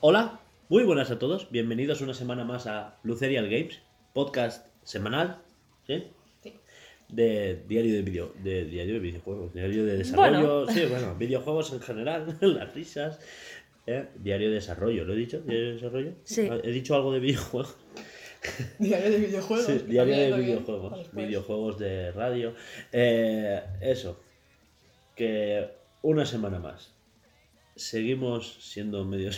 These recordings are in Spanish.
Hola, muy buenas a todos. Bienvenidos una semana más a Lucerial Games, podcast semanal, ¿sí? De diario de video, de diario de videojuegos, diario de desarrollo, Bueno. sí, bueno, videojuegos en general, las risas, ¿eh? diario de desarrollo, ¿lo he dicho? ¿Diario de desarrollo? Sí. ¿He dicho algo de videojuegos? Diario de videojuegos. Sí, diario de videojuegos, videojuegos de radio. Eh, eso, que una semana más. Seguimos siendo medio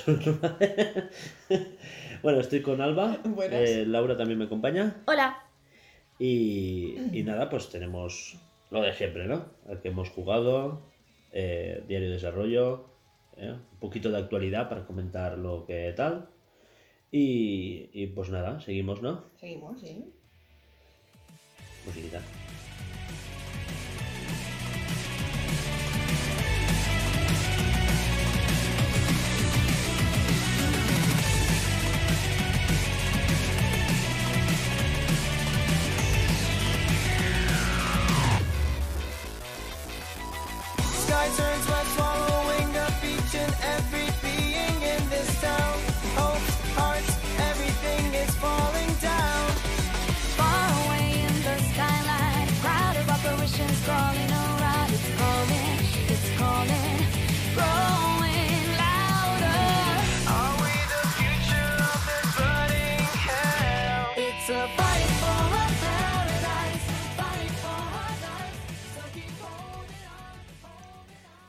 Bueno, estoy con Alba. Buenas. eh, Laura también me acompaña. Hola. Y, y nada, pues tenemos lo de siempre, ¿no? Al que hemos jugado, eh, diario de desarrollo, eh, un poquito de actualidad para comentar lo que tal. Y, y pues nada, seguimos, ¿no? Seguimos, sí. Musiquita.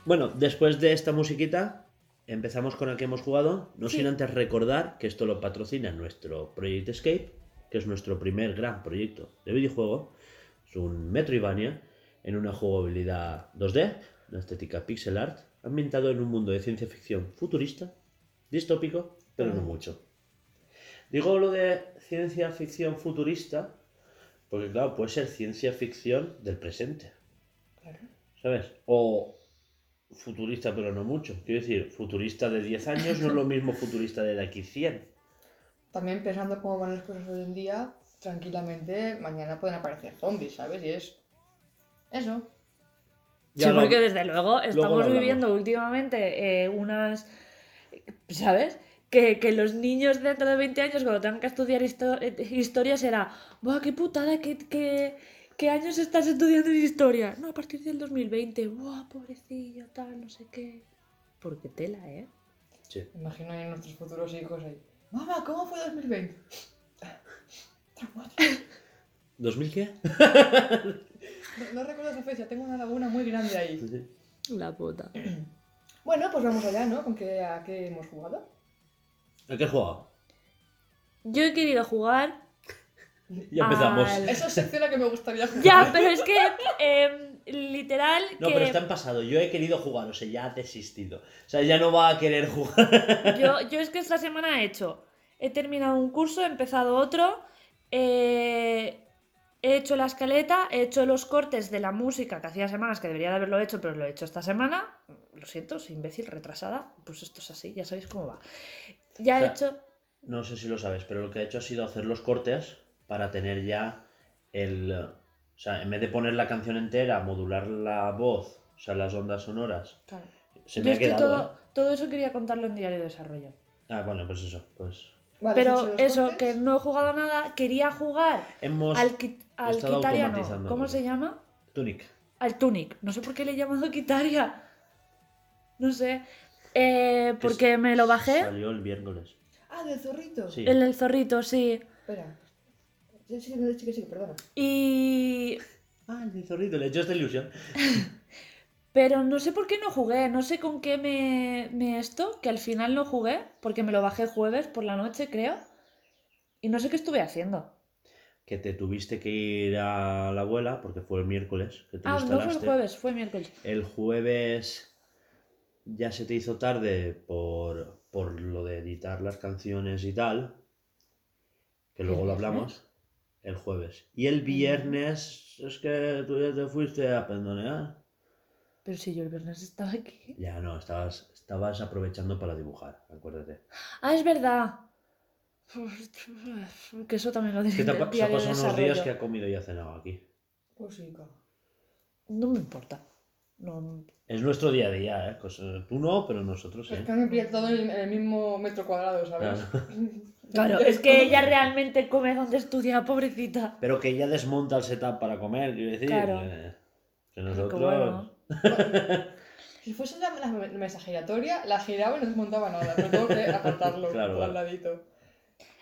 Bueno, después de esta musiquita, empezamos con el que hemos jugado. No sin antes recordar que esto lo patrocina nuestro Project Escape, que es nuestro primer gran proyecto de videojuego. Es un Metroidvania en una jugabilidad 2D, una estética pixel art, ambientado en un mundo de ciencia ficción futurista, distópico, pero no mucho. Digo lo de ciencia ficción futurista porque, claro, puede ser ciencia ficción del presente. ¿Sabes? O futurista, pero no mucho. Quiero decir, futurista de 10 años no es lo mismo futurista de aquí 100. También pensando cómo van las cosas hoy en día, tranquilamente mañana pueden aparecer zombies, ¿sabes? Y es. Eso. Ya sí, lo- porque desde luego estamos viviendo últimamente eh, unas. ¿Sabes? Que, que los niños dentro de 20 años, cuando tengan que estudiar histo- eh, historia, será. ¡Buah, qué putada! ¿Qué, qué, qué años estás estudiando historia? No, a partir del 2020. ¡Buah, pobrecillo! Tal, no sé qué. Porque tela, ¿eh? Sí. Imagino ahí nuestros futuros hijos ahí. Mamá, ¿cómo fue 2020? Traumático. ¿2000 qué? No, no recuerdo esa fecha, tengo una laguna muy grande ahí. La puta. Bueno, pues vamos allá, ¿no? ¿Con qué, a qué hemos jugado? ¿A qué he jugado? Yo he querido jugar. Ya empezamos. Al- Esa es sección a la que me gustaría jugar. Ya, pero es que. em, literal. No, que... pero está en pasado. Yo he querido jugar, o sea, ya ha desistido. O sea, ya no va a querer jugar. Yo, yo es que esta semana he hecho, he terminado un curso, he empezado otro, eh, he hecho la escaleta, he hecho los cortes de la música que hacía semanas que debería de haberlo hecho, pero lo he hecho esta semana. Lo siento, soy imbécil, retrasada. Pues esto es así, ya sabéis cómo va. Ya he O sea, hecho... No sé si lo sabes, pero lo que ha hecho ha sido hacer los cortes para tener ya el... O sea, en vez de poner la canción entera, modular la voz, o sea, las ondas sonoras, Claro. se Yo me ha es que quedado... todo, ¿eh? todo eso quería contarlo en diario de desarrollo. Ah, bueno, pues eso, pues... Vale, ¿has hecho Pero eso, cortes? que no he jugado nada, quería jugar Hemos... al, qui- al estado Kitaria, no. automatizando ¿Cómo se llama? Tunic. al Tunic. No sé por qué le he llamado Kitaria. No sé. Eh, porque me lo bajé. Salió el miércoles. Ah, del zorrito. Sí. El del zorrito, sí. Espera. Sí, sí, sí, sí, sí, perdona. Y. Ah, el zorrito, le he hecho esta ilusión. Pero no sé por qué no jugué. No sé con qué me, me esto. Que al final no jugué. Porque me lo bajé jueves por la noche, creo. Y no sé qué estuve haciendo. Que te tuviste que ir a la abuela, porque fue el miércoles que te lo Ah, no fue el jueves, fue miércoles. El jueves ya se te hizo tarde por, por lo de editar las canciones y tal. Que luego lo hablamos. El jueves. Y el viernes es que tú ya te fuiste a pendonear. Pero si yo el viernes estaba aquí. Ya no, estabas, estabas aprovechando para dibujar, acuérdate. Ah, es verdad. Que eso también lo Es que te ha, se ha pasado unos días que ha comido y ha cenado aquí. Pues sí, claro. No me importa. No. Es nuestro día a día, ¿eh? Cosa- tú no, pero nosotros Es sí. que me pilla todo en el mismo metro cuadrado, ¿sabes? Claro, es que ella realmente come donde estudia, pobrecita. Pero que ella desmonta el setup para comer, quiero decir. Claro. eh, que nosotros. bueno. Si fuese la, la mesa giratoria, la giraba y no desmontaba nada. Pero tengo que apartarlo Claro, por al claro. ladito.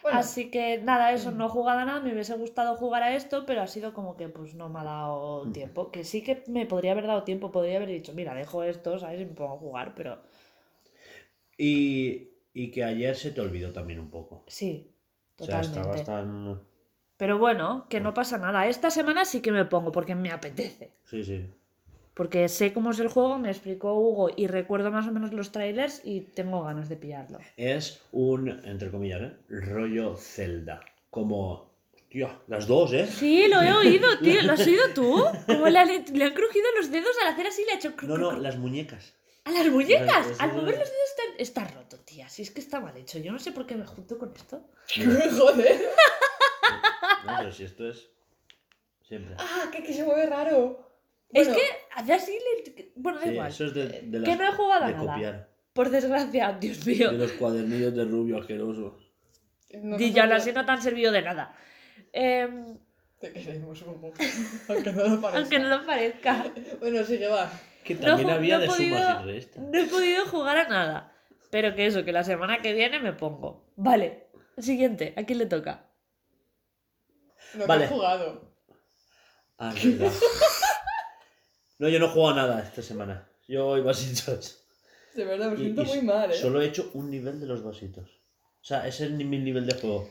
Bueno, Así que nada, eso, no he jugado a nada, me hubiese gustado jugar a esto, pero ha sido como que pues no me ha dado tiempo. Que sí que me podría haber dado tiempo, podría haber dicho, mira, dejo esto, ¿sabes? Y me pongo a jugar, pero Y, y que ayer se te olvidó también un poco. sí, O sea, totalmente. estabas tan. Pero bueno, que no pasa nada. Esta semana sí que me pongo porque me apetece. Sí, sí. Porque sé cómo es el juego, me explicó Hugo y recuerdo más o menos los trailers y tengo ganas de pillarlo. Es un, entre comillas, ¿eh? rollo Zelda. Como. Hostia, las dos, ¿eh? Sí, lo he oído, tío. ¿Lo has oído tú? Como le han, le han crujido los dedos al hacer así, le ha hecho... No, no, las muñecas. A las muñecas. Al mover los dedos está, está roto, tía. Si es que está mal hecho. Yo no sé por qué me junto con esto. joder. No, pero si esto es. Siempre. Ah, que, que se mueve raro. Es Bueno, que hace así... le- Bueno, da Sí, igual. eso es de, de Que las- no he jugado a de nada. copiar. Por desgracia, Dios mío. De los cuadernillos de rubio asqueroso. no Y ya sabía- así no te han servido de nada. Em, Te queremos, Hugo. Aunque no lo parezca. aunque no lo parezca. Bueno, sí que va. Que también había no de podido- sumas y restas. No he podido jugar a nada. Pero que eso, que la semana que viene me pongo. Vale. Siguiente, ¿a quién le toca? No Vale. he jugado. Ah, verdad. No, yo no he jugado a nada esta semana. Yo hoy vasitos. De verdad, me Y- siento y muy mal, ¿eh? Solo he hecho un nivel de los vasitos. O sea, ese es mi nivel de juego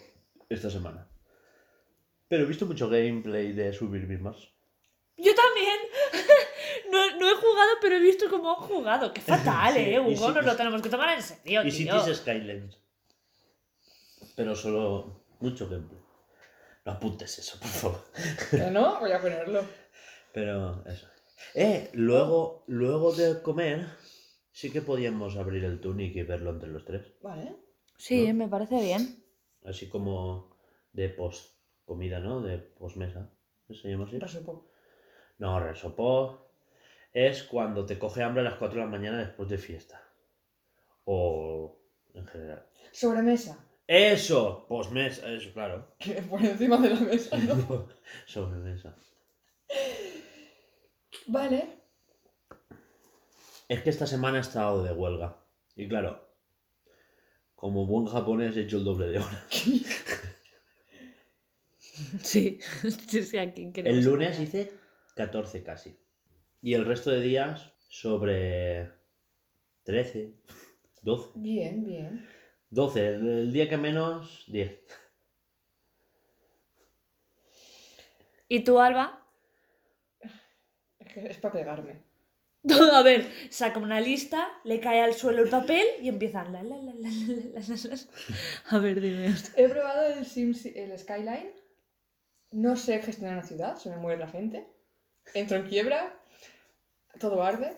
esta semana. Pero he visto mucho gameplay de subir mismas. Yo también. No, no he jugado, pero he visto cómo han jugado. Qué fatal, Sí, ¿eh? Hugo, nos lo tenemos que tomar en serio, Y tío. Cities Skylines. Pero solo mucho gameplay. No apuntes eso, por favor. Que no, voy a ponerlo. Pero eso. Eh, luego, luego de comer, sí que podíamos abrir el Tunic y verlo entre los tres. Vale. Sí, ¿No? me parece bien. Así como de post comida, ¿no? De post mesa. ¿No se llama así? Resupo. No, resopó es cuando te coge hambre a las 4 de la mañana después de fiesta. O en general. Sobremesa. Eso, postmesa, eso, claro. Que por encima de la mesa, ¿no? Sobremesa. Vale. Es que esta semana he estado de huelga. Y claro, como buen japonés he hecho el doble de hora. Sí. sí, sí, ¿a quién El lunes hice 14 casi. Y el resto de días sobre 13, 12. Bien, bien. 12, el día que menos, 10. ¿Y tú, Alba? Es para pegarme. A ver, saca una lista, le cae al suelo el papel y empiezan. La, la, la, A ver, dime. He probado el, Sims, el Skyline. No sé gestionar una ciudad, se me muere la gente. Entro en quiebra, todo arde.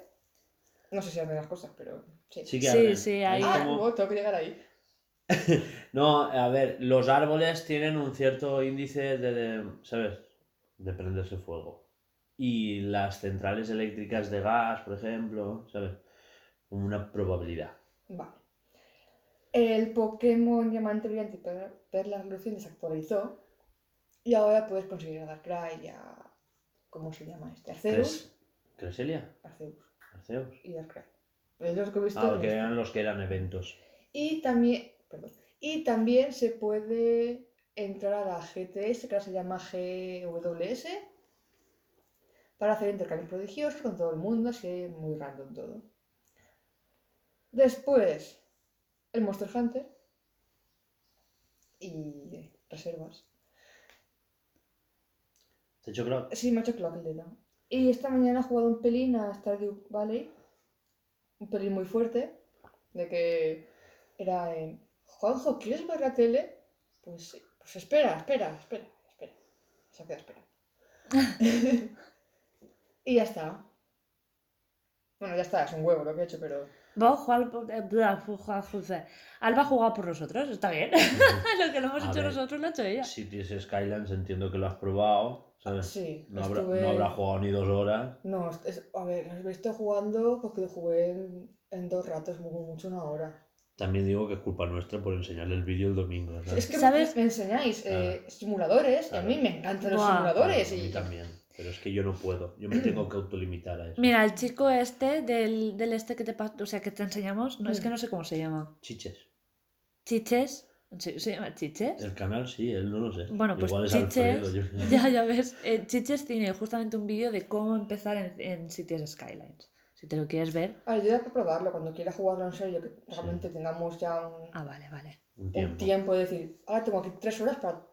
No sé si arden las cosas, pero sí. Sí que Sí, arden. sí, ahí- ah, como- luego tengo que llegar ahí. No, a ver, los árboles tienen un cierto índice de, de, ¿sabes? De prenderse fuego. Y las centrales eléctricas de gas, por ejemplo, ¿sabes? Como una probabilidad. Vale. El Pokémon Diamante Brillante y Per- Perla Reluciente se actualizó. Y ahora puedes conseguir a Darkrai y a. ¿Cómo se llama este? Arceus. ¿Cres- ¿Creselia? Arceus ¿Arceus? y Darkrai. Los que he visto. Ah, este. eran los que eran eventos. Y también, perdón, y también se puede entrar a la GTS, que ahora se llama GWS, para hacer intercambios prodigiosos con todo el mundo, así muy random todo. Después, el Monster Hunter y reservas. ¿Te he hecho creo? Sí, me ha hecho clock el dedo. Y esta mañana he jugado un pelín a Stardew Valley. Un pelín muy fuerte. De que era en... Juanjo, ¿quieres ver la tele? Pues sí. Pues espera, espera, espera, espera. Se ha quedado espera. y ya está. Bueno, ya está, es un huevo lo que he hecho, pero. Va a jugar por-. Alba ha jugado por nosotros, está bien. lo que no hemos A hecho ver. nosotros lo ha hecho ella. Cities Skylands entiendo que lo has probado, ¿sabes? Sí, No habrá, estuve- no habrá jugado ni dos horas. No, es- a ver, visto jugando porque lo jugué en, en dos ratos, mu- mucho una hora. También digo que es culpa nuestra por enseñarle el vídeo el domingo. ¿sabes? Es que ¿Sabes? me enseñáis eh, simuladores y a mí me encantan los simuladores. A mí Y... también. Pero es que yo no puedo. Yo me tengo que autolimitar a eso. Mira, el chico este del, del este que te, o sea, que te enseñamos, no es Mm. que no sé cómo se llama. Chiches. Chiches. ¿Se, se llama Chiches? El canal sí, él no lo sé. Bueno, pues Igual es Chiches. Alfredo, yo- Ya, ya ves. eh, Chiches tiene justamente un vídeo de cómo empezar en, en Cities Skylines. Si te lo quieres ver. A ver, yo voy a probarlo cuando quiera jugarlo en serio, que realmente tengamos ya un, Ah, vale, vale. Un un tiempo. de decir, ahora tengo aquí tres horas para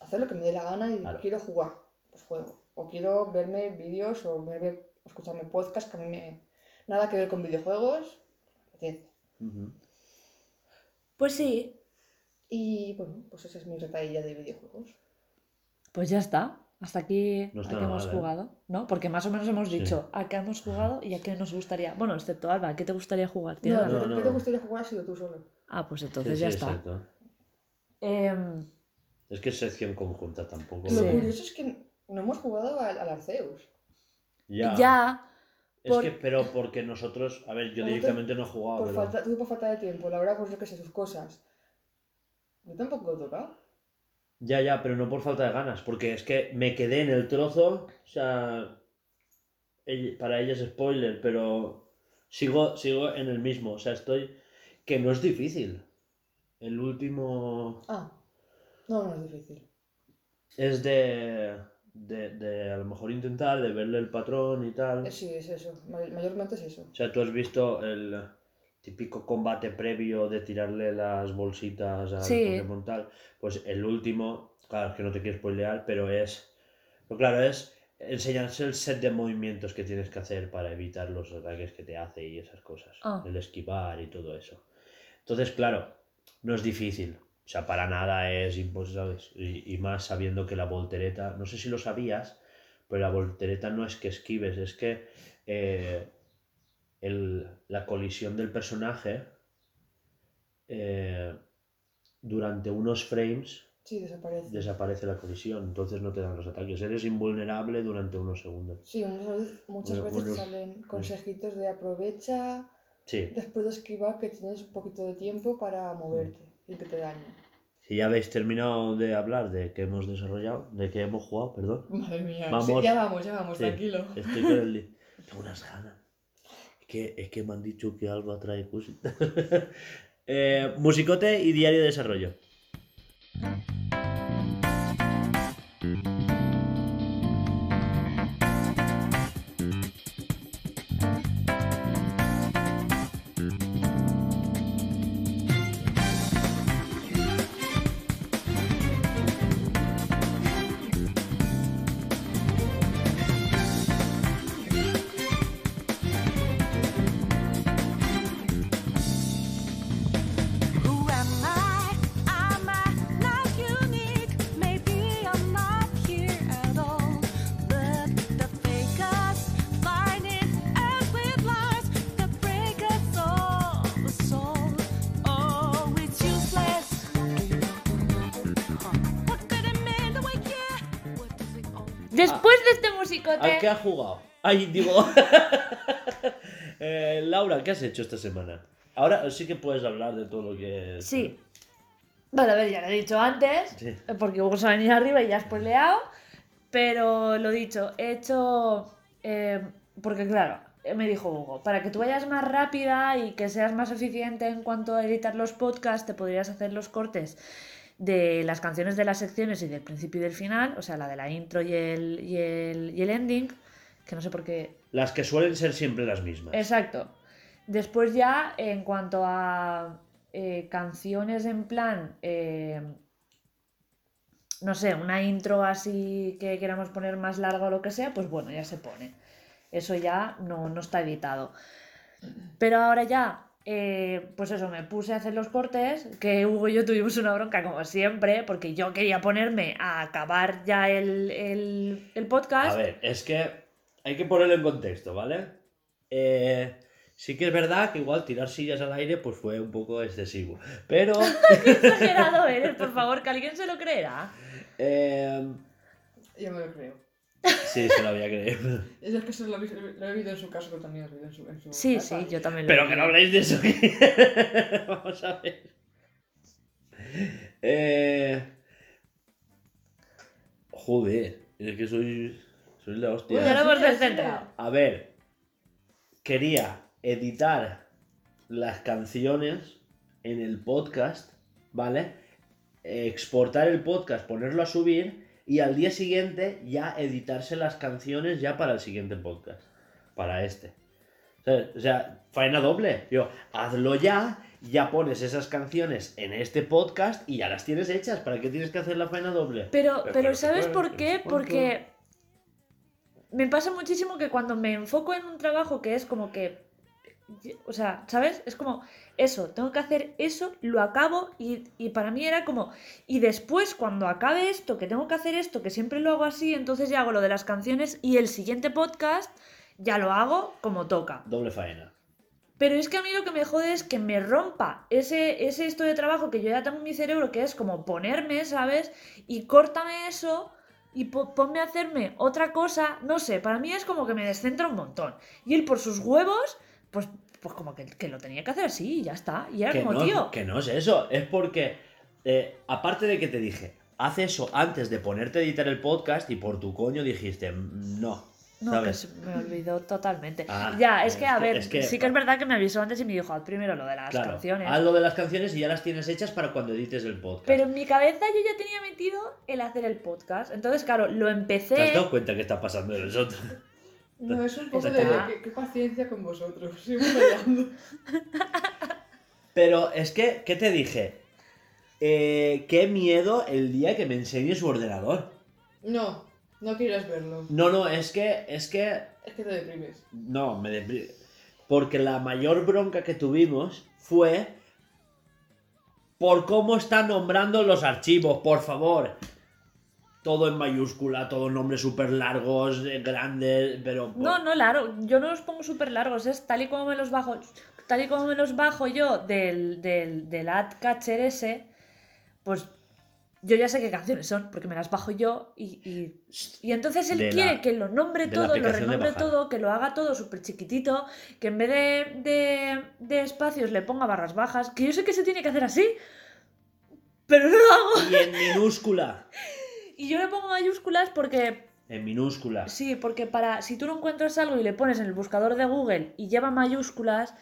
hacer lo que me dé la gana y Claro. quiero jugar, pues juego. O quiero verme vídeos o verme, escucharme podcasts que a mí me... Nada que ver con videojuegos. Pues sí, Y bueno, pues esa es mi retahílla de videojuegos. pues ya está. Hasta aquí No a está qué hemos mal, ¿eh? jugado, ¿no? Porque más o menos hemos Sí. dicho a qué hemos jugado y a qué nos gustaría. Bueno, excepto Alba, ¿a qué te gustaría jugar? No, ¿Tienes ¿qué algo? te- no, ¿qué no. te gustaría jugar si sido tú solo? Ah, pues Sí, entonces sí, ya está. exacto. Em, Es que es sección conjunta tampoco. Lo Sí. curioso es que no hemos jugado al, al Arceus. Ya. ya. Es por- que, pero porque nosotros, a ver, yo directamente no he jugado. Por pero- falta, tú por falta de tiempo, la verdad, pues yo que sé, sus cosas. Yo tampoco he tocado. Ya, ya, pero no por falta de ganas, porque es que me quedé en el trozo, o sea, para ella es spoiler, pero sigo, sigo en el mismo, o sea, estoy, que no es difícil. El último Ah, no, no es difícil. es de, de, de a lo mejor intentar, de verle el patrón y tal. Sí, es eso. May- Mayormente es eso. O sea, tú has visto el típico combate previo de tirarle las bolsitas al Sí. Pokémon tal. Pues el último, claro, es que no te quiero spoilear, pero es. Pero claro, es enseñarse el set de movimientos que tienes que hacer para evitar los ataques que te hace y esas cosas. Ah. El esquivar y todo eso. Entonces, claro, no es difícil. O sea, para nada es imposible. Y, y más sabiendo que la voltereta, no sé si lo sabías, pero la voltereta no es que esquives, es que eh, el- la colisión del personaje eh, durante unos frames Sí, desaparece. desaparece la colisión, entonces no te dan los ataques. Eres invulnerable durante unos segundos. Sí, muchas veces, bueno, salen consejitos de aprovecha Sí, después de esquivar que tienes un poquito de tiempo para moverte y que te dañen. si ya habéis terminado de hablar de que hemos desarrollado, de que hemos jugado, perdón. Madre mía. Vamos. Sí, ya vamos, ya vamos, Sí, tranquilo. Estoy con el... Tengo unas ganas. Que, es que me han dicho que Alba trae cositas. Eh, musicote y diario de desarrollo. Qué has jugado? Ay, digo. Eh, Laura, ¿qué has hecho esta semana? Ahora sí que puedes hablar de todo lo que. Sí. Vale, a ver, ya lo he dicho antes, Sí. eh, porque Hugo se venir arriba y ya has spoileado. Pero lo dicho, he hecho. eh, porque claro, eh, me dijo Hugo, para que tú vayas más rápida y que seas más eficiente en cuanto a editar los podcasts, te podrías hacer los cortes de las canciones de las secciones y del principio y del final, o sea, la de la intro y el, y el, y el ending, que no sé por qué Las que suelen ser siempre las mismas. Exacto. Después ya, en cuanto a eh, canciones en plan, eh, no sé, una intro así que queramos poner más larga o lo que sea, pues bueno, ya se pone. Eso ya no, no está editado. Pero ahora ya, eh, pues eso, me puse a hacer los cortes, que Hugo y yo tuvimos una bronca como siempre, porque yo quería ponerme a acabar ya el, el, el podcast. A ver, es que hay que ponerlo en contexto, ¿vale? Eh, sí que es verdad que igual tirar sillas al aire pues fue un poco excesivo. Pero Qué exagerado eres, por favor, que alguien se lo creerá. eh, Yo me lo creo. Sí, se lo había creído. Es que eso lo, he- lo he vivido en su caso, que también lo he vivido en su, en su Sí, casa. sí, yo también lo Pero he que no habléis de eso. Vamos a ver. Eh... Joder, es que soy, soy la hostia. Ya lo hemos Sí, sí. descentrado. A ver, quería editar las canciones en el podcast, ¿vale? Exportar el podcast, ponerlo a subir y al día siguiente ya editarse las canciones ya para el siguiente podcast, para este. ¿Sabes? O sea, faena doble. Yo, hazlo ya, ya pones esas canciones en este podcast y ya las tienes hechas. ¿Para qué tienes que hacer la faena doble? Pero, Pero ¿sabes por qué? Porque me pasa muchísimo que cuando me enfoco en un trabajo que es como que, o sea, ¿sabes? Es como eso, tengo que hacer eso, lo acabo y, y para mí era como, y después cuando acabe esto, que tengo que hacer esto, que siempre lo hago así, entonces ya hago lo de las canciones y el siguiente podcast ya lo hago como toca. Doble faena. Pero es que a mí lo que me jode es que me rompa ese, ese esto de trabajo que yo ya tengo en mi cerebro, que es como ponerme, ¿sabes? Y córtame eso y po- ponme a hacerme otra cosa. No sé, para mí es como que me descentra un montón. Y él por sus huevos, pues, pues como que, que lo tenía que hacer así y ya está. Y era que como, no, tío. que no es eso, es porque, eh, aparte de que te dije, haz eso antes de ponerte a editar el podcast y por tu coño dijiste, "Mm, no, No, que ¿sabes? se me olvidó totalmente. Ah, ya, es que, a que- ver, es que- sí que es verdad que me avisó antes y me dijo, haz primero lo de las Claro, canciones. haz lo de las canciones y ya las tienes hechas para cuando edites el podcast. Pero en mi cabeza yo ya tenía metido el hacer el podcast. Entonces, claro, lo empecé. ¿Te has dado cuenta que está pasando de nosotros? No, es un poco de qué, qué paciencia con vosotros. Sigo. Pero es que, ¿qué te dije? Eh, qué miedo el día que me enseñe su ordenador. No, no quieres verlo. No, no, es que, es que Es que te deprimes. No, me depri- Porque la mayor bronca que tuvimos fue por cómo está nombrando los archivos, por favor. Todo en mayúscula, todo nombres súper largos, eh, grandes, pero... No, no, largo. Yo no los pongo súper largos. Es tal y como me los bajo. Tal y como me los bajo yo del, del, del ad catcher ese, pues yo ya sé qué canciones son, porque me las bajo yo y, y, y entonces él De la- quiere que lo nombre todo, lo renombre todo, que lo haga todo súper chiquitito, que en vez de, de, de espacios le ponga barras bajas, que yo sé que se tiene que hacer así, pero no lo hago. Y en minúscula. Y yo le pongo mayúsculas porque En minúscula. Sí, porque para si tú no encuentras algo y le pones en el buscador de Google y lleva mayúsculas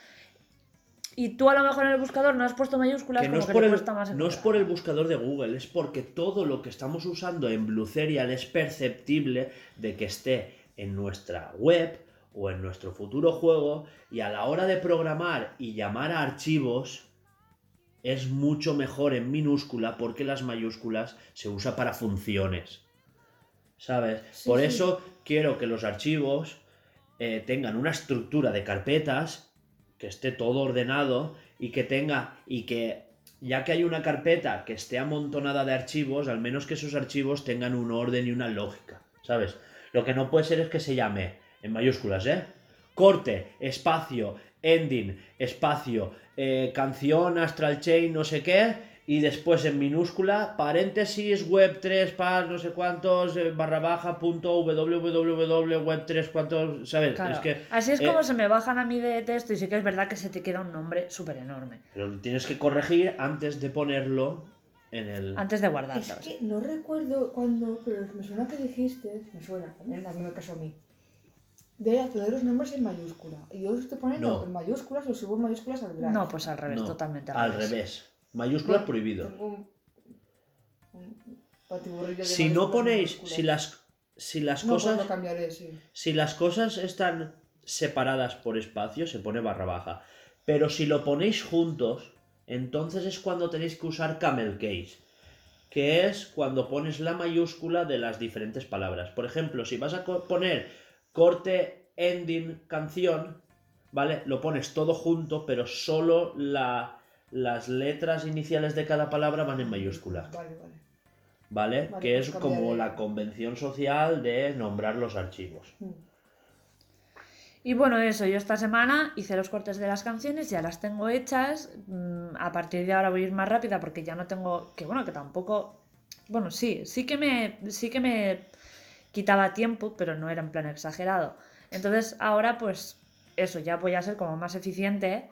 y tú a lo mejor en el buscador no has puesto mayúsculas, Que no como es, que por el, cuesta más no es por el buscador de Google, es porque todo lo que estamos usando en Blue Serial es perceptible de que esté en nuestra web o en nuestro futuro juego y a la hora de programar y llamar a archivos es mucho mejor en minúscula porque las mayúsculas se usa para funciones. ¿Sabes? Sí, por sí. eso quiero que los archivos eh, tengan una estructura de carpetas, que esté todo ordenado y que tenga y que ya que hay una carpeta que esté amontonada de archivos, al menos que esos archivos tengan un orden y una lógica, ¿sabes? Lo que no puede ser es que se llame en mayúsculas, ¿eh? Corte, espacio, ending, espacio, eh, canción, astral chain, no sé qué, y después en minúscula, paréntesis, web 3, par, no sé cuántos, eh, barra baja, punto, www, web 3, cuántos, ¿sabes? Claro, Es que, Así es eh, como se me bajan a mí de texto y sí que es verdad que se te queda un nombre súper enorme Pero lo tienes que corregir antes de ponerlo en el... antes de Es guardarlo. que no recuerdo cuándo, pero me suena que dijiste, me suena, también a mí me pasó a mí, de poner los nombres en mayúscula. Y yo estoy poniendo No. en mayúsculas, los subo en mayúsculas al drive. No, pues al revés, No, totalmente al, al revés. revés. Mayúscula Bueno, prohibido. tengo un- un Si no mayúsculas ponéis, si las, si las No, pues cosas... lo cambiaré, sí. Si las cosas están separadas por espacio, se pone barra baja. Pero si lo ponéis juntos, entonces es cuando tenéis que usar camel case. Que es cuando pones la mayúscula de las diferentes palabras. Por ejemplo, si vas a poner corte, ending, canción, ¿vale? Lo pones todo junto, pero solo la- las letras iniciales de cada palabra van en mayúscula. Vale, vale. ¿Vale? Vale, que pues es como la convención social de nombrar los archivos. Mm. Y bueno, eso, yo esta semana hice los cortes de las canciones, ya las tengo hechas. mm, A partir de ahora voy a ir más rápida porque ya no tengo. Que bueno, que tampoco. Bueno, sí, sí que me. Sí que me quitaba tiempo, pero no era en plan exagerado. Entonces ahora, pues, eso, ya voy a ser como más eficiente.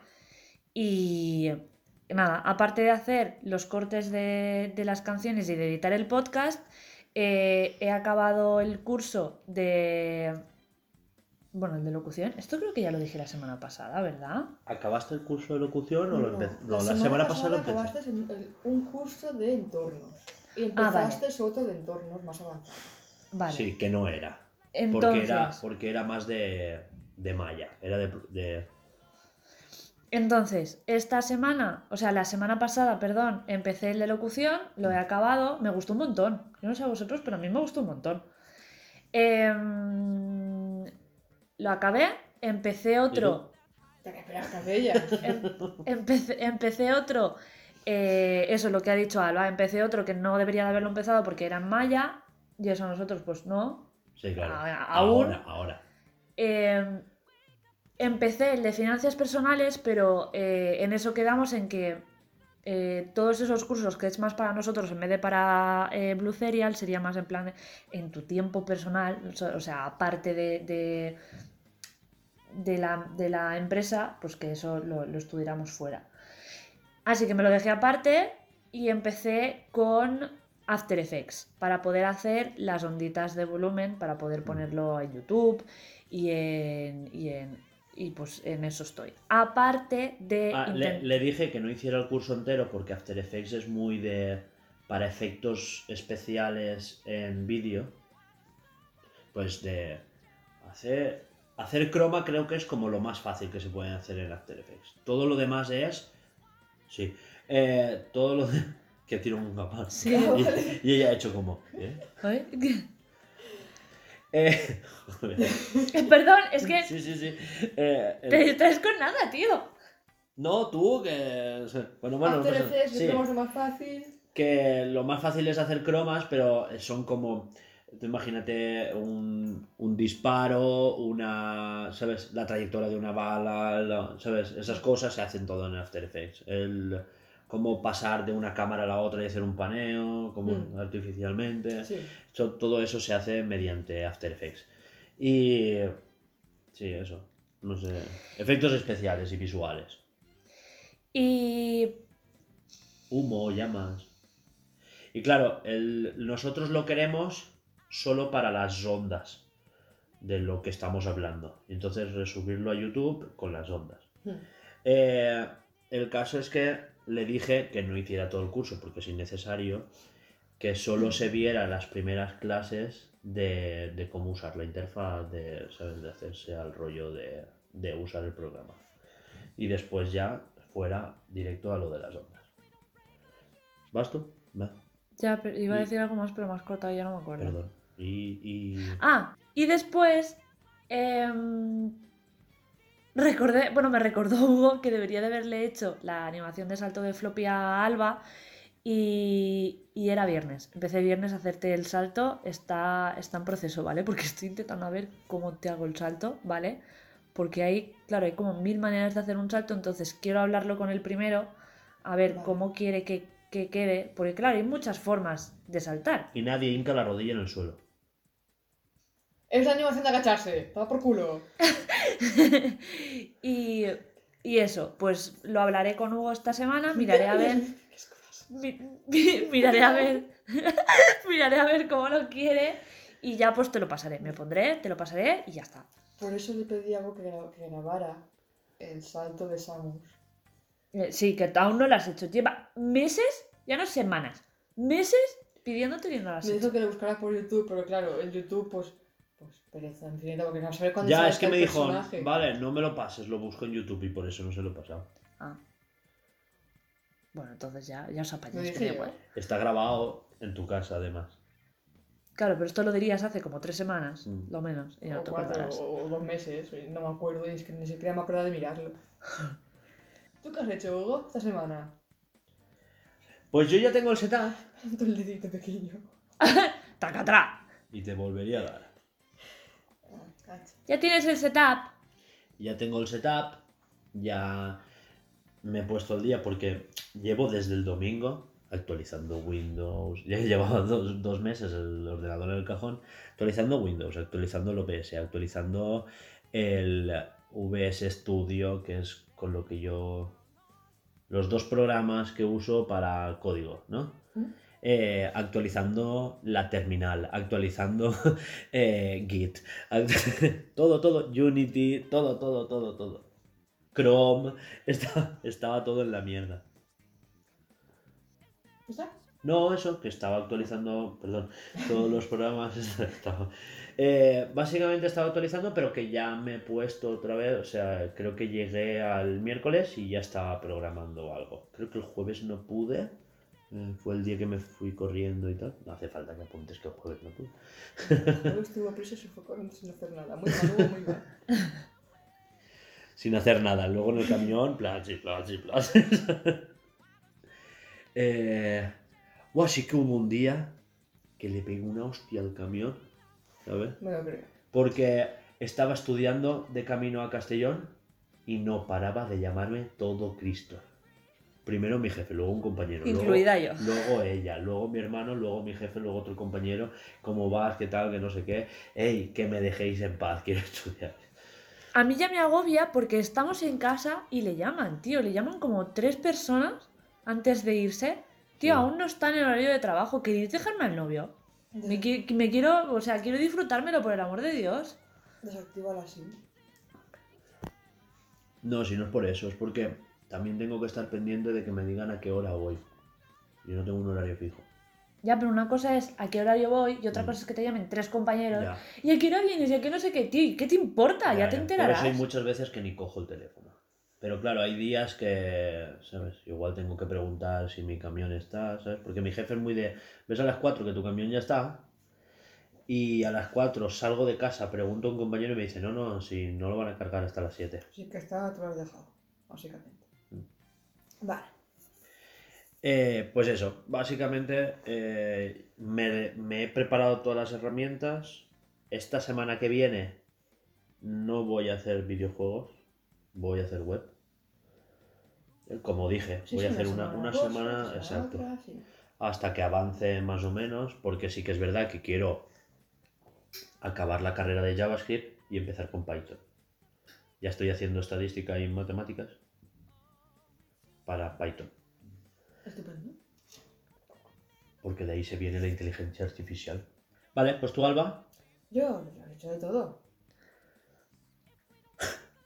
Y nada, aparte de hacer los cortes de, de las canciones y de editar el podcast, eh, he acabado el curso de. Bueno, el de locución. Esto creo que ya lo dije la semana pasada, ¿verdad? ¿Acabaste el curso de locución o lo No, la, semana, pasada lo empecé. acabaste un curso de entornos. Y Ah, vale. empezaste otro de entornos más avanzados. Vale. Sí, que no era. Porque era, porque era más de, de malla. Era de, de- entonces, esta semana, o sea, la semana pasada, perdón, empecé el de locución, lo he acabado, me gustó un montón. Yo no sé a vosotros, pero a mí me gustó un montón. Em, lo acabé, empecé otro. Em- empecé, empecé otro, eh, eso es lo que ha dicho Alba, empecé otro que no debería de haberlo empezado porque era en maya, y eso nosotros pues no. Sí, claro. A- aún- Ahora, ahora. Eh, empecé el de finanzas personales, pero eh, en eso quedamos en que eh, todos esos cursos que es más para nosotros en vez de para eh, Blue Serial sería más en plan en tu tiempo personal, o sea- o sea, aparte de, de, de la, de la empresa, pues que eso lo, lo estudiáramos fuera. Así que me lo dejé aparte y empecé con After Effects para poder hacer las onditas de volumen, para poder ponerlo en YouTube y en, y en y pues en eso estoy. Aparte de Ah, le dije que no hiciera el curso entero porque After Effects es muy de. para efectos especiales en vídeo. Pues de. hacer. hacer croma creo que es como lo más fácil que se puede hacer en After Effects. Todo lo demás es. Sí. Eh, todo lo de. Que tiro un capaz. Sí. Y, y ella ha hecho como. ¿eh? Eh, joder. Perdón, es que Sí, sí, sí. Eh, el- te distraes con nada, tío. No, tú, que. Bueno, bueno. After no Effects sí. es lo más- lo más fácil. que lo más fácil es hacer cromas, pero son como, tú imagínate un, un disparo, una, ¿sabes? La trayectoria de una bala, la- ¿sabes? Esas cosas se hacen todo en After Effects. El, cómo pasar de una cámara a la otra y hacer un paneo, como Mm. artificialmente. Sí. Todo eso se hace mediante After Effects. Y... Sí, eso. No sé. Efectos especiales y visuales. Y humo, llamas. Y claro, el- nosotros lo queremos solo para las ondas de lo que estamos hablando. Entonces resubirlo a YouTube con las ondas. Hmm. Eh, el caso es que le dije que no hiciera todo el curso porque es innecesario, que solo se viera las primeras clases de, de cómo usar la interfaz, de, ¿sabes? de hacerse al rollo de, de usar el programa. Y después ya fuera directo a lo de las ondas. ¿Vas tú? Ya pero iba a Y- decir algo más, pero más cortado ya no me acuerdo. perdón. Y, y- Ah, y después em, recordé, bueno, me recordó Hugo que debería de haberle hecho la animación de salto de floppy a Alba y, y era viernes. Empecé viernes a hacerte el salto, está, está en proceso, ¿vale? Porque estoy intentando a ver cómo te hago el salto, ¿vale? Porque hay, claro, hay como mil maneras de hacer un salto, entonces quiero hablarlo con el primero, a ver Vale. cómo quiere que, que quede, porque claro, hay muchas formas de saltar. y nadie hinca la rodilla en el suelo. Es la animación de agacharse. Toma por culo. y, y eso, pues lo hablaré con Hugo esta semana, miraré a ver. mi- mi- miraré a ver. miraré a ver cómo lo quiere. Y ya pues te lo pasaré. Me pondré, te lo pasaré y ya está. Por eso le pedí a algo que, gra- que grabara el salto de Samus. Eh, Sí, que aún no lo has hecho. Lleva meses, ya no semanas, meses pidiéndote y no lo has Me dijo que lo buscara por YouTube, pero claro, en YouTube, pues, pues pereza infinita, porque no saber cuándo Ya, es que el me dijo, personaje. vale, no me lo pases, lo busco en YouTube y por eso no se lo he pasado. Ah. Bueno, entonces ya, ya os apañáis. dije yo. igual. Está grabado en tu casa, además. Claro, pero esto lo dirías hace como tres semanas, Mm. lo menos, y no o te cuatro, acordarás. o, o dos meses, y no me acuerdo, y es que ni siquiera me acuerdo de mirarlo. ¿Tú qué has hecho, Hugo, esta semana? Pues yo ya tengo el setup Tanto el dedito pequeño. ¡Tacatrá! y te volvería a dar. Ya tienes el setup. ya tengo el setup, ya me he puesto al día porque llevo desde el domingo actualizando Windows. Ya llevaba dos, dos meses el ordenador en el cajón, actualizando Windows, actualizando el OBS, actualizando el VS Studio, que es con lo que yo. Los dos programas que uso para código, ¿no? ¿Mm? Eh, actualizando la terminal, actualizando eh, Git, act- todo, todo, Unity, todo, todo, todo, todo. Chrome, estaba, estaba todo en la mierda. No, eso, que estaba actualizando, perdón, todos los programas. estaba- eh, básicamente estaba actualizando, pero que ya me he puesto otra vez, o sea, creo que llegué al miércoles y ya estaba programando algo. Creo que el jueves no pude, eh, fue el día que me fui corriendo y tal. No hace falta que apuntes que jueves no pude. Luego estuvo a prisa y se fue corriendo sin hacer nada. Muy mal, muy mal. sin hacer nada. Luego en el camión, plas y plas y plas. eh, buah, sí que hubo un día que le pegué una hostia al camión, ¿sabes? Me lo creo. Porque estaba estudiando de camino a Castellón y no paraba de llamarme todo Cristo. Primero mi jefe, luego un compañero. luego- Incluida yo. Luego ella, luego mi hermano, luego mi jefe, luego otro compañero. ¿Cómo vas? ¿Qué tal? Que no sé qué. ¡Ey! Que me dejéis en paz, quiero estudiar. A mí ya me agobia porque estamos en casa y le llaman, tío. Le llaman como tres personas antes de irse. Tío, Sí. aún no está en el horario de trabajo. ¿Queréis dejarme al novio? Me, qui- me quiero, o sea, quiero disfrutármelo por el amor de Dios. Desactiva la SIM. No, si no es por eso, es porque también tengo que estar pendiente de que me digan a qué hora voy. Yo no tengo un horario fijo. Ya, pero una cosa es a qué horario voy y otra Mm. cosa es que te llamen tres compañeros. Ya. ¿Y a qué hora vienes? ¿Y a qué no sé qué, tío? ¿Y ¿Qué te importa? Ya, te ya. enterarás. Por eso hay muchas veces que ni cojo el teléfono. Pero claro, hay días que, ¿sabes? Igual tengo que preguntar si mi camión está, ¿sabes? Porque mi jefe es muy de, ves a las 4 que tu camión ya está. Y a las 4 salgo de casa, pregunto a un compañero y me dice, no, no, si no lo van a cargar hasta las 7. Sí que está, te lo has dejado, básicamente. Vale. Eh, pues eso, básicamente eh, me, me he preparado todas las herramientas. Esta semana que viene no voy a hacer videojuegos, voy a hacer web. Eh, Como dije, Sí, voy a hacer una, semana exacto, otra, sí. hasta que avance más o menos, porque sí que es verdad que quiero acabar la carrera de JavaScript y empezar con Python. Ya estoy haciendo estadística y matemáticas para Python. Estupendo. porque de ahí se viene la inteligencia artificial. Vale, pues tú, Alba, Yo lo he hecho de todo.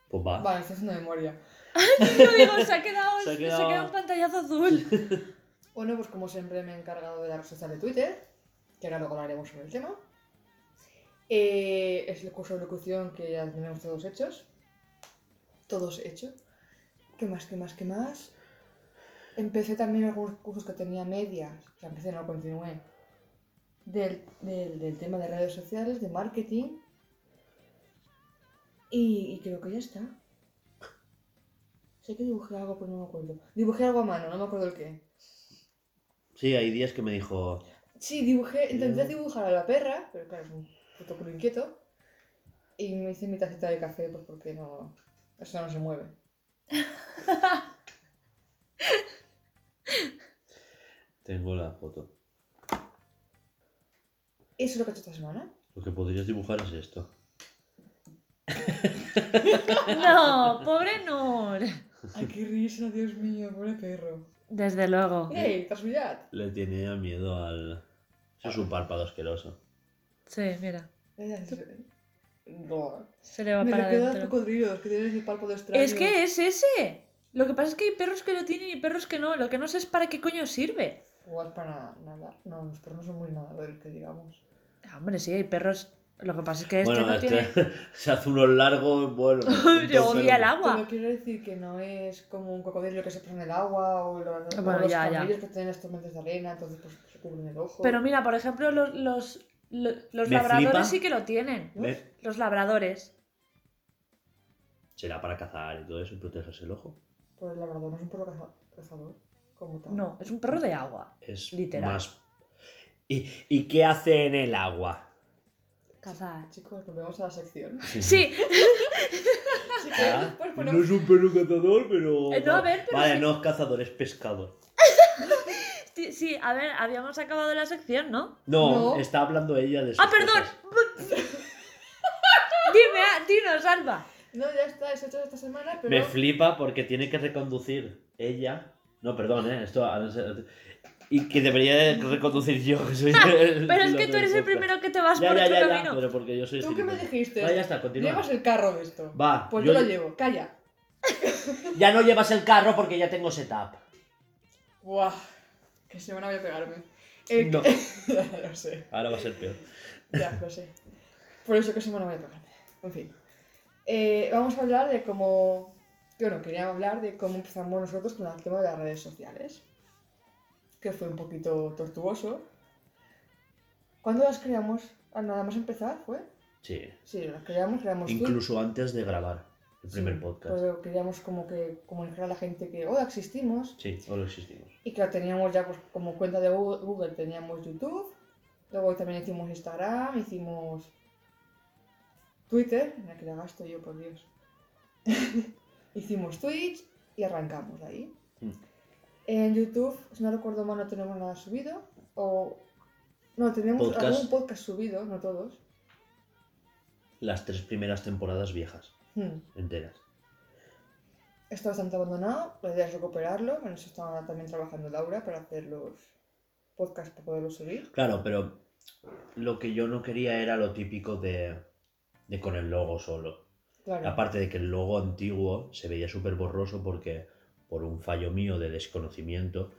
pues va. Vale, estoy haciendo memoria. Yo digo, se ha quedado, Se se ha quedado- quedado un pantallazo azul. Bueno, pues como siempre me he encargado de la social de Twitter, que ahora luego hablaremos sobre el tema. Eh, es el curso de locución que ya tenemos todos hechos. Todos hechos. ¿Qué más, qué más, qué más? Empecé también algunos cursos que tenía medias, o sea, empecé, no continué, del, del, del tema de redes sociales, de marketing. Y, y creo que ya está. Sé que dibujé algo, pero no me acuerdo. Dibujé algo a mano, no me acuerdo el qué. Sí, hay días que me dijo, Sí, dibujé, intenté dibujar a la perra, pero claro, es un puto culo inquieto. Y me hice mi tacita de café, pues porque no. Eso no se mueve. tengo la foto. Eso es lo que he hecho esta semana. Lo que podrías dibujar es esto. No, pobre Nur. Ay, qué risa, Dios mío, pobre perro. Desde luego. ¡Ey, casualidad! Le tenía miedo al... Eso es un párpado asqueroso. Sí, mira. No. Se le va Me para quedan adentro. cocodrilos que tienen ese párpado extraño. Es que es ese. Lo que pasa es que hay perros que lo tienen y perros que no. Lo que no sé es para qué coño sirve. Igual para nadar. No, los perros no son muy nadadores, que digamos. Ah, Hombre, sí, hay perros. Lo que pasa es que este bueno, no este tiene. se hace unos largos, bueno... Yo odia el Pero agua. quiero decir que no es como un cocodrilo que se pone en el agua o los, Bueno, los ya, que tienen las tormentas de arena, entonces pues se cubren el ojo. Pero mira, por ejemplo, los, los, lo- los labradores flipa. sí que lo tienen. ¿Ves? Los labradores. Será para cazar y todo eso y protegerse el ojo. Pues el labrador no es un perro caza- cazador, como tal. No, es un perro de agua. Es Literal. más... ¿Y, ¿Y qué hace en el agua? Cazar. Chicos, volvemos a la sección. Sí, Ah, no es un perro cazador, pero. Eh, no, a ver, pero Vale, sí. no es cazador, es pescador. sí, sí, a ver, habíamos acabado la sección, ¿no? No, No. está hablando ella de ¡Ah, perdón! Dime, ah, dinos, Alba. No, ya está, es hecho esta semana, pero... Me flipa porque tiene que reconducir ella. No, perdón, ¿eh? Esto. ahora se- Y que debería de reconducir yo, que soy el- Pero es que tú eres el primero que te vas Ya, por ya, otro ya, ya, camino. pero porque yo soy ¿Tú qué me dijiste? Va, ya está, continúa. Llevas el carro de esto. Va, Pues yo- yo lo llevo, calla. Ya no llevas el carro porque ya tengo setup. Buah, qué semana voy a pegarme. Eh, No. ya lo sé, Ahora va a ser peor. ya lo sé. Por eso qué semana voy a pegarme. En fin. Eh, vamos a hablar de cómo... Yo no quería hablar de cómo empezamos nosotros con el tema de las redes sociales. Que fue un poquito tortuoso. ¿Cuándo las creamos? Nada más empezar, ¿fue? Sí. Sí, las creamos, creamos. Incluso antes de grabar el primer Sí, podcast. Pero queríamos como que comunicar a la gente que, hola, existimos. Sí, ahora existimos. Y que la teníamos ya pues como cuenta de Google, Google teníamos YouTube. Luego también hicimos Instagram, hicimos Twitter, en la que la gasto yo, por Dios. hicimos Twitch y arrancamos de ahí. Mm. En YouTube, si no recuerdo mal, no tenemos nada subido. O... No, tenemos Podcast. algún podcast subido, no todos. Las tres primeras temporadas viejas, Hmm. enteras. Está bastante abandonado, la idea es recuperarlo. En eso está también trabajando Laura para hacer los podcasts para poderlos subir. Claro, pero lo que yo no quería era lo típico de, de con el logo solo. Claro. Aparte de que el logo antiguo se veía súper borroso porque, por un fallo mío de desconocimiento,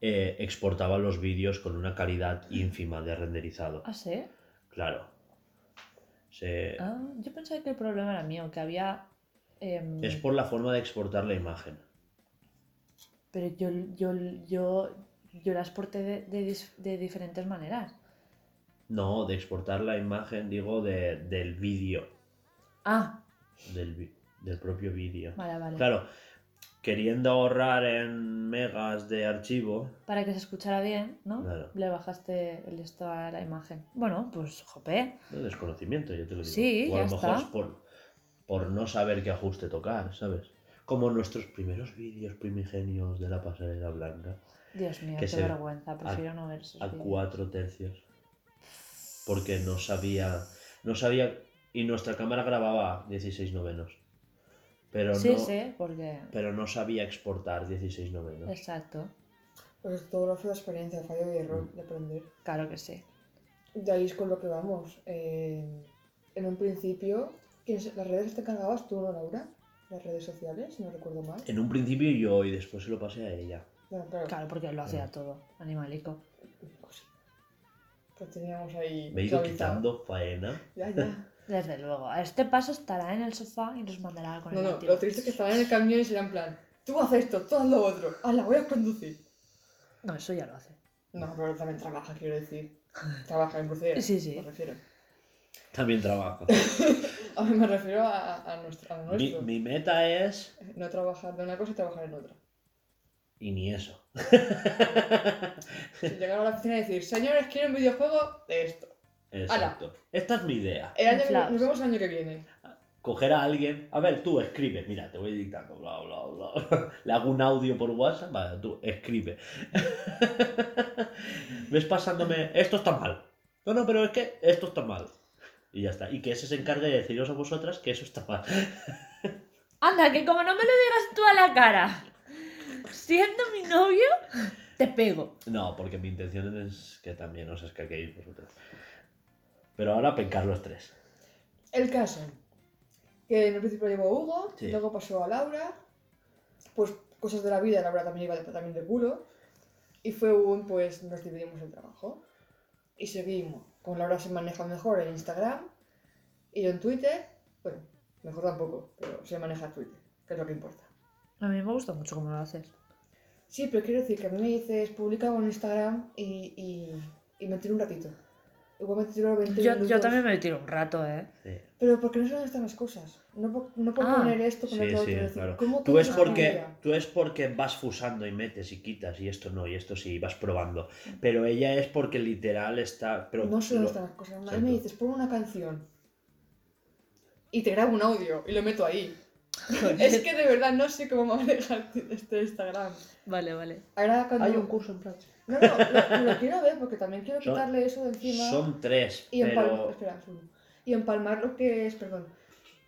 eh, exportaba los vídeos con una calidad ínfima de renderizado. ¿Ah, sí? Claro. Se- Ah, yo pensaba que el problema era mío, que había... em, Es por la forma de exportar la imagen. Pero yo, yo, yo, yo la exporté de, de de diferentes maneras. No, de exportar la imagen, digo, de, del vídeo. Ah, Del, del propio vídeo. vale, vale. Claro, queriendo ahorrar en megas de archivo, Para que se escuchara bien, ¿no? Claro. Le bajaste el esto a la imagen. Bueno, pues jope. de desconocimiento, yo te lo digo. Sí, o a ya lo mejor está. es por, por no saber qué ajuste tocar, ¿sabes? Como nuestros primeros vídeos primigenios de la pasarela blanca, Dios mío, qué vergüenza. Prefiero no ver esos a vídeos. cuatro tercios. Porque no sabía, no sabía, y nuestra cámara grababa 16 novenos. Pero Sí, no, sí, porque... pero no sabía exportar 16 novenos. Exacto. Pues todo lo hace la experiencia, fallo y error Mm. de aprender. Claro que sí. De ahí es con lo que vamos. Eh, en un principio, ¿quién se- ¿las redes te encargabas tú, no, Laura? Las redes sociales, si no recuerdo mal. En un principio yo y después se lo pasé a ella. Bueno, claro, Claro, porque lo hacía todo. Animalico. pues, pues teníamos ahí. Me he ido clavizado. quitando faena. Ya, ya. Desde luego. A este paso estará en el sofá y nos mandará con No, el no, látigo. lo triste es que estaban en el camión y será en plan, tú haces esto, tú haz lo otro, ah, la voy a conducir. No, eso ya lo hace. No, pero también trabaja, quiero decir. Trabaja en crucero. Sí, sí. Me refiero. También trabajo. A mí me refiero a, a nuestro. A mi, nuestro. mi meta es... No trabajar de una cosa y trabajar en otra. Y ni eso. Si llegar a la oficina y decir, señores, quiero un videojuego de esto. Exacto. Esta es mi idea. El año que- Inflados. nos vemos el año que viene. Coger a alguien... A ver, tú escribe. Mira, te voy dictando. Bla, bla, bla. Le hago un audio por WhatsApp. Vale, tú escribe. Ves pasándome... Esto está mal. No, no, pero es que esto está mal. Y ya está. Y que ese se encargue de deciros a vosotras que eso está mal. Anda, que como no me lo digas tú a la cara, siendo mi novio, te pego. No, porque mi intención es que también os escaquéis vosotros. Pero ahora pencar los tres. El caso. Que en el principio llevó Hugo, Sí. luego pasó a Laura. Pues cosas de la vida, Laura también iba de, también de culo. Y fue un, pues nos dividimos el trabajo. Y seguimos. Con Laura se maneja mejor en Instagram. Y yo en Twitter. Bueno, mejor tampoco, pero se maneja Twitter, que es lo que importa. A mí me gusta mucho cómo lo haces. Sí, pero quiero decir que a mí me dices, publica en Instagram y, y, y me tiro un ratito. Igual me tiro 20 Yo, minutos. yo también me tiro un rato, ¿eh? Sí. Pero porque no sé dónde están las cosas. No, por- no por Ah. poner esto, Sí, poner sí, otro. decir, claro. ¿cómo Tú es no porque tú es porque vas fusando y metes y quitas y esto no y esto sí vas probando. Pero ella es porque literal está. Pero No sé lo- dónde están las cosas. A mí me dices, pon una canción. Y te grabo un audio y lo meto ahí. es que de verdad no sé cómo manejar este Instagram. Vale, vale. Ahora cuando... Hay un curso en Platzi. No, no, lo, lo quiero ver porque también quiero Son- quitarle eso de encima. Son tres, y, empalmar, pero. espera, y empalmar lo que es, perdón,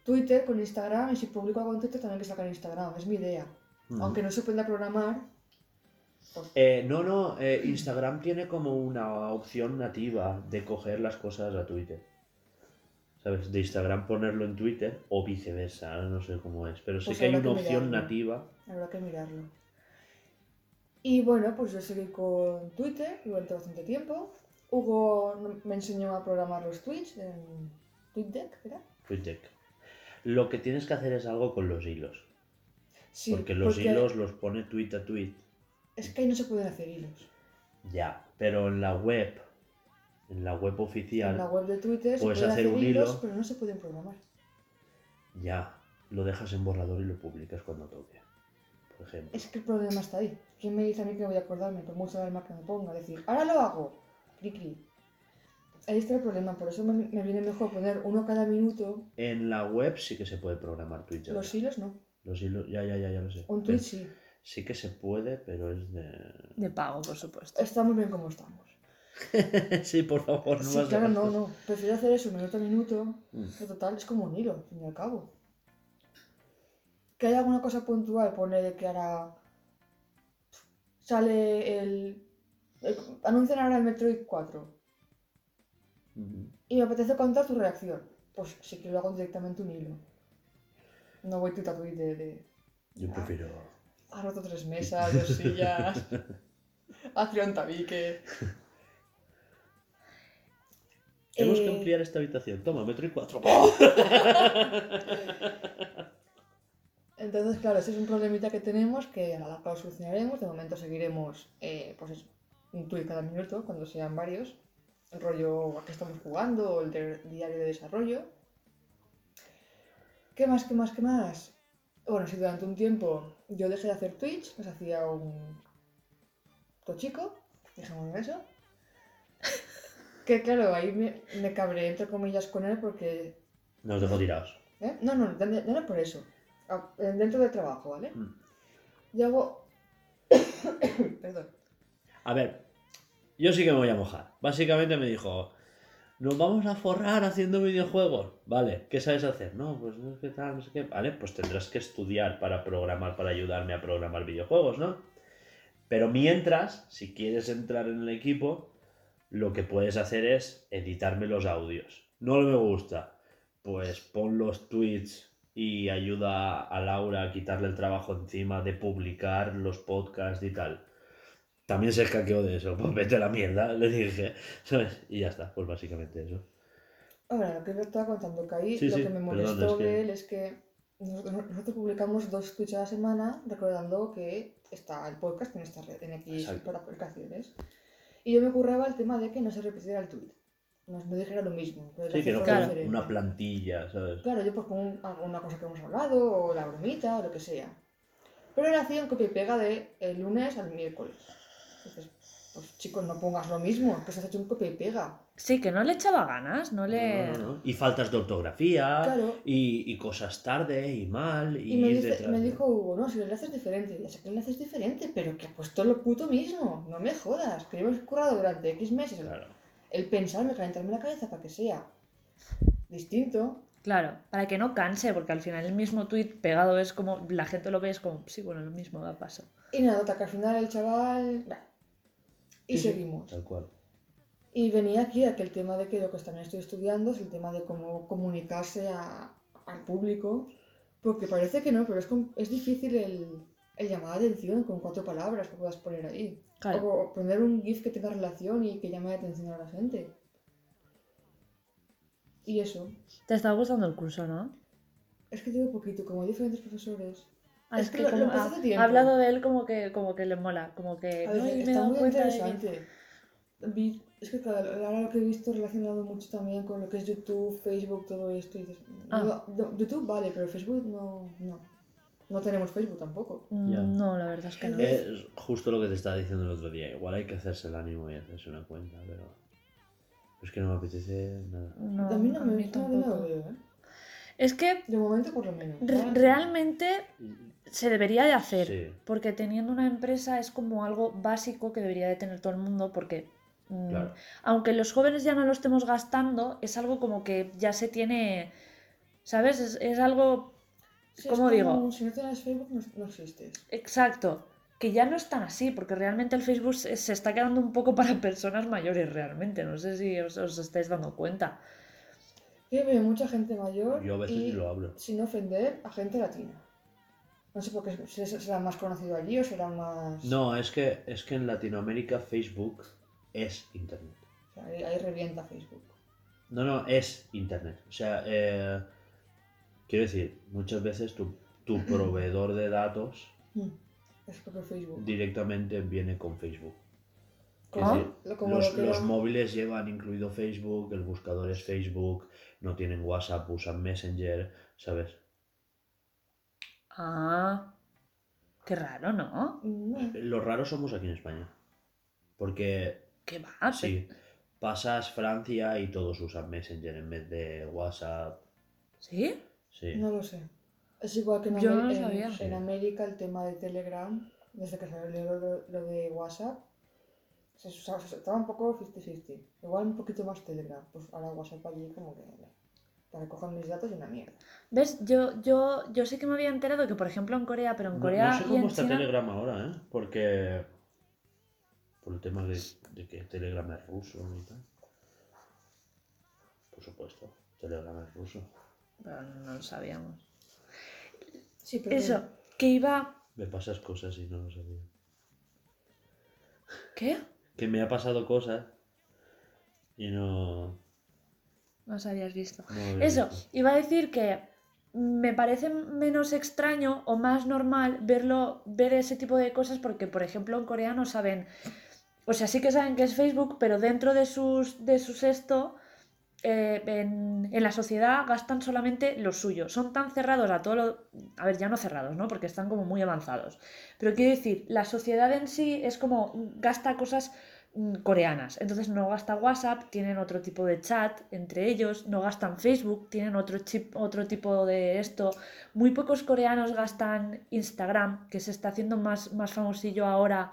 Twitter con Instagram y si publico algo en Twitter también que sacar en Instagram. Es mi idea. Ujú. Aunque no se pueda programar. pues, Eh, no, no, eh, Instagram tiene como una opción nativa de coger las cosas a Twitter. ¿Sabes? De Instagram ponerlo en Twitter o viceversa, no sé cómo es. Pero sí Pues que hay una que opción mirarlo. nativa. Habrá que mirarlo. Y bueno, pues yo seguí con Twitter durante bastante tiempo. Hugo me enseñó a programar los tweets en TweetDeck, ¿verdad? TweetDeck. Lo que tienes que hacer es algo con los hilos. Sí, porque los hilos los pone tweet a tweet. Es que ahí no se pueden hacer hilos. Ya, pero en la web, en la web oficial, En la web de Twitter se puedes pueden hacer hacer, un hilos, hilo. pero no se pueden programar. ya, lo dejas en borrador y lo publicas cuando toque. Por ejemplo. Es que el problema está ahí. ¿Quién me dice a mí que voy a acordarme? Por mucha alarma que me ponga. Decir, ahora lo hago. Cri, cri. Ahí está el problema. Por eso me, me viene mejor poner uno cada minuto. En la web sí que se puede programar ya Los hilos no. Los hilos, ya, ya, ya, ya lo sé. Un tweet sí. Sí que se puede, pero es de... De pago, por supuesto. Estamos bien como estamos. sí, por favor, no sí, más claro, gastos. no, no. Prefiero hacer eso minuto a minuto. Mm. Que total, es como un hilo, al fin y al cabo. Que haya alguna cosa puntual, pone de que ahora sale el... el- anuncian ahora el Metroid 4 Ujú. y me apetece contar tu reacción. Pues sí que lo hago directamente un hilo. No voy tuit a tuit de, de Yo prefiero... ha roto tres mesas, dos sillas, ha tirado un tabique. Tenemos que Eh, ampliar esta habitación. Toma, metro y cuatro. Entonces, claro, ese es un problemita que tenemos que a la larga lo solucionaremos. De momento seguiremos, eh, pues eso, un tweet cada minuto, cuando sean varios. El rollo a qué estamos jugando, o el de- diario de desarrollo. ¿Qué más, qué más, qué más? Bueno, si durante un tiempo yo dejé de hacer Twitch, pues hacía un tochico, dejémoslo eso. Que claro, ahí me, me cabré entre comillas con él porque Nos dejo tirados. ¿Eh? No, no, no, no es por eso. Dentro del trabajo, ¿vale? Mm. Yo hago. Perdón. A ver, yo sí que me voy a mojar. Básicamente me dijo, nos vamos a forrar haciendo videojuegos. Vale, ¿qué sabes hacer? No, pues no sé qué tal, no sé qué. Vale, pues tendrás que estudiar para programar, para ayudarme a programar videojuegos, ¿no? Pero mientras, si quieres entrar en el equipo, lo que puedes hacer es editarme los audios. No me gusta. Pues pon los tweets y ayuda a Laura a quitarle el trabajo encima de publicar los podcasts y tal. También se escaqueó de eso, pues vete a la mierda, le dije, ¿sabes? Y ya está, pues básicamente eso. Ahora, lo que me estaba contando, que ahí Sí, lo sí, que me molestó de él es que nosotros, nosotros publicamos dos tweets a la semana recordando que está el podcast en esta red, en X para aplicaciones. Y yo me curraba el tema de que no se repitiera el tweet. No, no dijera lo mismo. pero Sí, que no diferente. una plantilla, ¿sabes? Claro, yo pues pongo un- alguna cosa que hemos hablado, o la bromita, o lo que sea. Pero él hacía un copia y pega de el lunes al miércoles. Entonces, pues chicos, no pongas lo mismo, que se has hecho un copia y pega. Sí, que no le echaba ganas, no le... No, no, no. Y faltas de ortografía, Claro. y, y cosas tarde y mal, y, Y me, dice- detrás me dijo Hugo, no, si lo haces diferente. Ya sé que lo haces diferente, pero que ha puesto lo puto mismo. No me jodas. Que hemos currado durante X meses el- Claro. El pensarme, calentarme la cabeza para que sea distinto. Claro, para que no canse, porque al final el mismo tweet pegado es como, la gente lo ve, es como, sí, bueno, lo mismo da paso. Y nada, que al final el chaval... bah. Y Sí, sí, seguimos. Tal cual. Y venía aquí a que el tema de que lo que también estoy estudiando es el tema de cómo comunicarse a- al público, porque parece que no, pero es, es difícil el, el llamar la atención con cuatro palabras que puedas poner ahí. Claro. O, poner un GIF que tenga relación y que llame la atención a la gente. Y eso. Te está gustando el curso, ¿no? Es que tengo poquito, como hay diferentes profesores. Ah, Es es que que lo- lo como empecé ha, hace tiempo. ha hablado de él como que, como que le mola, como que A ver, "No, me he está dado muy cuenta de que-". interesante. Vi Es que claro, ahora lo que he visto relacionado mucho también con lo que es YouTube, Facebook, todo esto. Y Ah. no, no, YouTube vale, pero Facebook no, no. No tenemos Facebook tampoco. Mm. No, la verdad es que no. Es justo lo que te estaba diciendo el otro día. Igual hay que hacerse el ánimo y hacerse una cuenta, pero. Es que no me apetece nada. No, a mí no me gusta, veo, ¿eh? Es que De momento por lo menos. realmente se debería de hacer. Sí. Porque teniendo una empresa es como algo básico que debería de tener todo el mundo porque mm, Claro. aunque los jóvenes ya no lo estemos gastando, es algo como que ya se tiene, ¿sabes? Es, es algo Sí, es ¿cómo como digo? Si no tienes Facebook no, no existes. exacto, que ya no es tan así, porque realmente el Facebook se, se está quedando un poco para personas mayores realmente, no sé si os, os estáis dando cuenta. Yo veo mucha gente mayor Yo a veces y, lo hablo. sin ofender, a gente latina. No sé por qué será más conocido allí o será más... No, es que, es que en Latinoamérica Facebook es Internet. O sea, ahí, ahí revienta Facebook. No, no, es Internet. O sea, eh, quiero decir, muchas veces tu, tu proveedor de datos Mm, Es Facebook. directamente viene con Facebook. ¿Cómo? decir, los, lo los móviles llevan incluido Facebook, el buscador es Facebook, no tienen WhatsApp, usan Messenger, ¿sabes? Ah, qué raro, ¿no? No. Los raros somos aquí en España. Porque ¿Qué va? sí, pasas Francia y todos usan Messenger en vez de WhatsApp. ¿Sí? Sí. No lo sé. Es igual que en, Yo no lo en- sabía. en Sí. América el tema de Telegram, desde que salió lo, lo- lo de WhatsApp, se, usaba- se- estaba un poco 50-50. Igual un poquito más Telegram. Pues ahora WhatsApp allí como que... Para coger mis datos y una mierda. ¿Ves? Yo, yo, yo sí que me había enterado que, por ejemplo, en Corea, pero en No, Corea no sé y cómo en está China... Telegram ahora, ¿eh? Porque. Por el tema de, de que Telegram es ruso y tal. Por supuesto, Telegram es ruso. Pero no lo sabíamos. Sí, pero... Eso, que iba... Me pasas cosas y no lo sabía. ¿Qué? Que me ha pasado cosas y no. No os habías visto. no Eso, visto. iba a decir que me parece menos extraño o más normal verlo, ver ese tipo de cosas porque, por ejemplo, en Corea no saben, o sea, sí que saben que es Facebook, pero dentro de sus, de sus esto, eh, en, en la sociedad gastan solamente lo suyo. Son tan cerrados a todo lo... A ver, ya no cerrados, ¿no? Porque están como muy avanzados. Pero quiero decir, la sociedad en sí es como gasta cosas mm, coreanas. Entonces no gasta WhatsApp, tienen otro tipo de chat entre ellos, no gastan Facebook, tienen otro, chip, otro tipo de esto. Muy pocos coreanos gastan Instagram, que se está haciendo más, más famosillo ahora,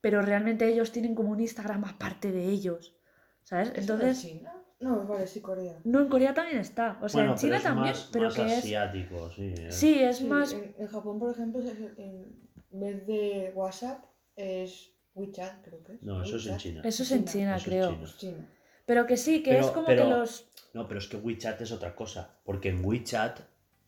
pero realmente ellos tienen como un Instagram aparte de ellos. ¿Sabes? ¿Eso Entonces... en China? No, vale, sí, Corea. No, en Corea también está. O sea, Bueno, en China pero es también, más, pero más que es. asiático, sí. eh. Sí, es Sí, más. En, en Japón, por ejemplo, es- en vez de WhatsApp es WeChat, creo que es. No, eso es en. China. Eso es en China, Eso es creo. China. Pero que sí, que Pero- es como pero- que los. No, pero es que WeChat es otra cosa. Porque en WeChat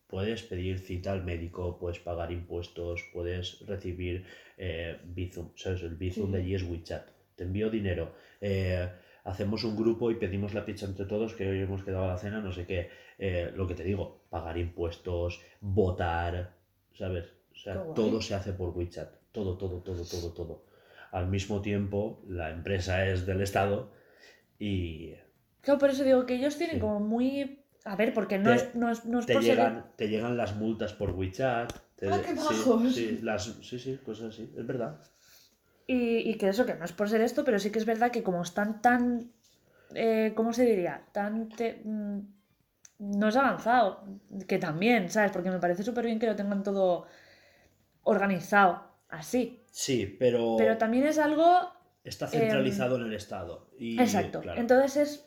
puedes pedir cita al médico, puedes pagar impuestos, puedes recibir eh, Bizum. ¿Sabes? El Bizum Sí. de allí es WeChat. Te envío dinero. eh, hacemos un grupo y pedimos la pizza entre todos, que hoy hemos quedado a la cena, no sé qué. Eh, lo que te digo, pagar impuestos, votar, ¿sabes? O sea, todo se hace por WeChat. Todo, todo, todo, todo, todo. Al mismo tiempo, la empresa es del Estado y Claro, por eso digo que ellos tienen Sí. como muy. A ver, porque no Te- es, no es, no es te por ser- llegan, te llegan las multas por WeChat. te- ¡Ah, qué sí, sí, las, sí, sí, cosas así, es verdad. Y, y que eso, que no es por ser esto, pero sí que es verdad que como están tan. eh, ¿Cómo se diría? Tan. te- mm, no es avanzado. Que también, ¿sabes? Porque me parece súper bien que lo tengan todo organizado así. Sí, pero, Pero también es algo está centralizado en el Estado. Y, Exacto. claro, Entonces es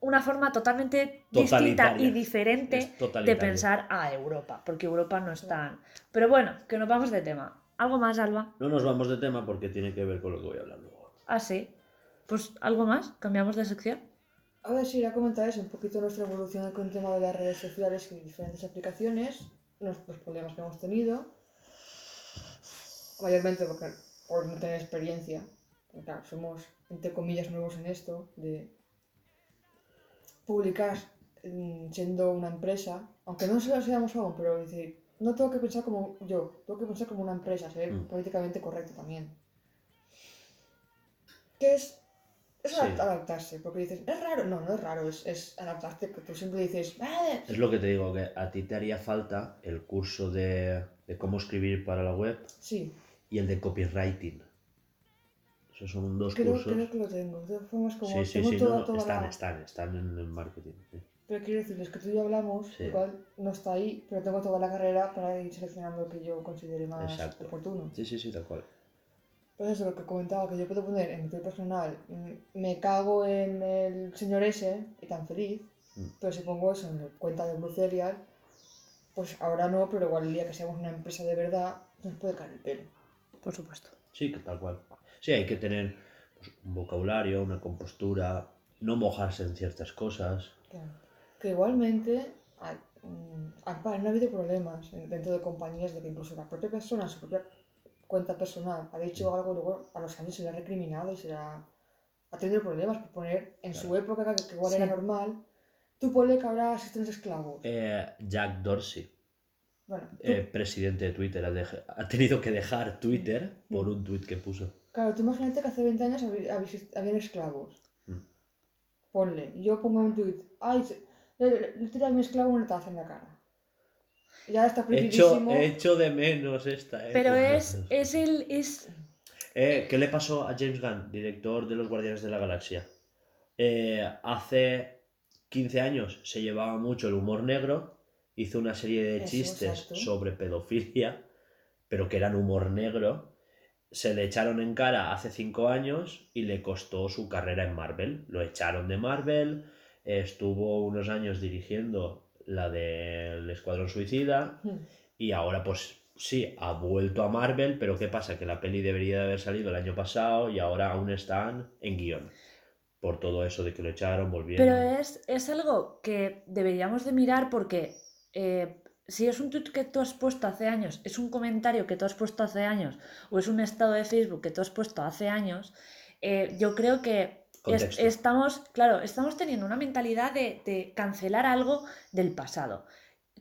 una forma totalmente distinta y diferente de pensar a Europa, porque Europa no es tan... Pero bueno, que nos vamos de tema. ¿Algo más, Alba? No nos vamos de tema porque tiene que ver con lo que voy a hablar luego. Ah, sí. Pues algo más, cambiamos de sección. A ver, sí, ya comentar eso, un poquito nuestra evolución con el tema de las redes sociales y diferentes aplicaciones, los, los problemas que hemos tenido, mayormente porque, por no tener experiencia, porque, claro, somos, entre comillas, nuevos en esto, de publicar mm, siendo una empresa, aunque no se lo seamos aún, pero decir, no tengo que pensar como yo, tengo que pensar como una empresa, ser Mm. políticamente correcto también. Que es Es Sí. adaptarse, porque dices, es raro. No, no es raro, es, es adaptarte, tú siempre dices, "Ah, Es lo que te digo, que a ti te haría falta el curso de, de cómo escribir para la web sí, y el de copywriting. Esos son dos creo, cursos. creo que lo tengo. De formas, como Sí, sí, tengo sí, toda, no, toda están, la... están, están en el marketing. sí. Pero quiero decirles que tú y yo hablamos, Sí. igual no está ahí, pero tengo toda la carrera para ir seleccionando lo que yo considere más Exacto. oportuno. Sí, sí, sí, tal cual. Pues eso, lo que comentaba, que yo puedo poner en mi Twitter personal, mm, me cago en el señor ese y tan feliz, Mm. pero si pongo eso en la cuenta de Blue Cereal, pues ahora no, pero igual el día que seamos una empresa de verdad, nos puede caer el pelo. Por supuesto. Sí, que tal cual. Sí, hay que tener pues, un vocabulario, una compostura, no mojarse en ciertas cosas. Claro. Que igualmente ha, mm, ha- no ha habido problemas en- dentro de compañías de que incluso la propia persona, su propia cuenta personal, ha dicho algo, luego a los años se le ha recriminado y se le ha, ha tenido problemas por poner en su época, que, que igual era Sí. normal, tú ponle que ahora existen esclavos. Eh, Jack Dorsey, Bueno, eh, presidente de Twitter, ha, dej- ha tenido que dejar Twitter por Mm. un tweet que puso. claro, tú imagínate que hace 20 años habían esclavos. Mm. Ponle, yo pongo un tweet, ay, se- le, le tira a mi esclavo una taza en la cara. Y ahora está prohibidísimo. echo de menos esta. eh, Pero es, es el. Es... Eh, ¿Qué le pasó a James Gunn, director de los Guardianes de la Galaxia? Eh, hace 15 años se llevaba mucho el humor negro, hizo una serie de Eso, chistes exacto. sobre pedofilia, pero que eran humor negro. Se le echaron en cara hace 5 años y le costó su carrera en Marvel. Lo echaron de Marvel, estuvo unos años dirigiendo la del Escuadrón Suicida, Mm. y ahora, pues sí, ha vuelto a Marvel, pero ¿qué pasa? Que la peli debería de haber salido el año pasado y ahora aún están en guion. Por todo eso de que lo echaron, volvieron. Pero es, es algo que deberíamos de mirar porque eh, si es un tweet que tú has puesto hace años, es un comentario que tú has puesto hace años, o es un estado de Facebook que tú has puesto hace años, eh, yo creo que es- estamos, claro, estamos teniendo una mentalidad de, de cancelar algo del pasado.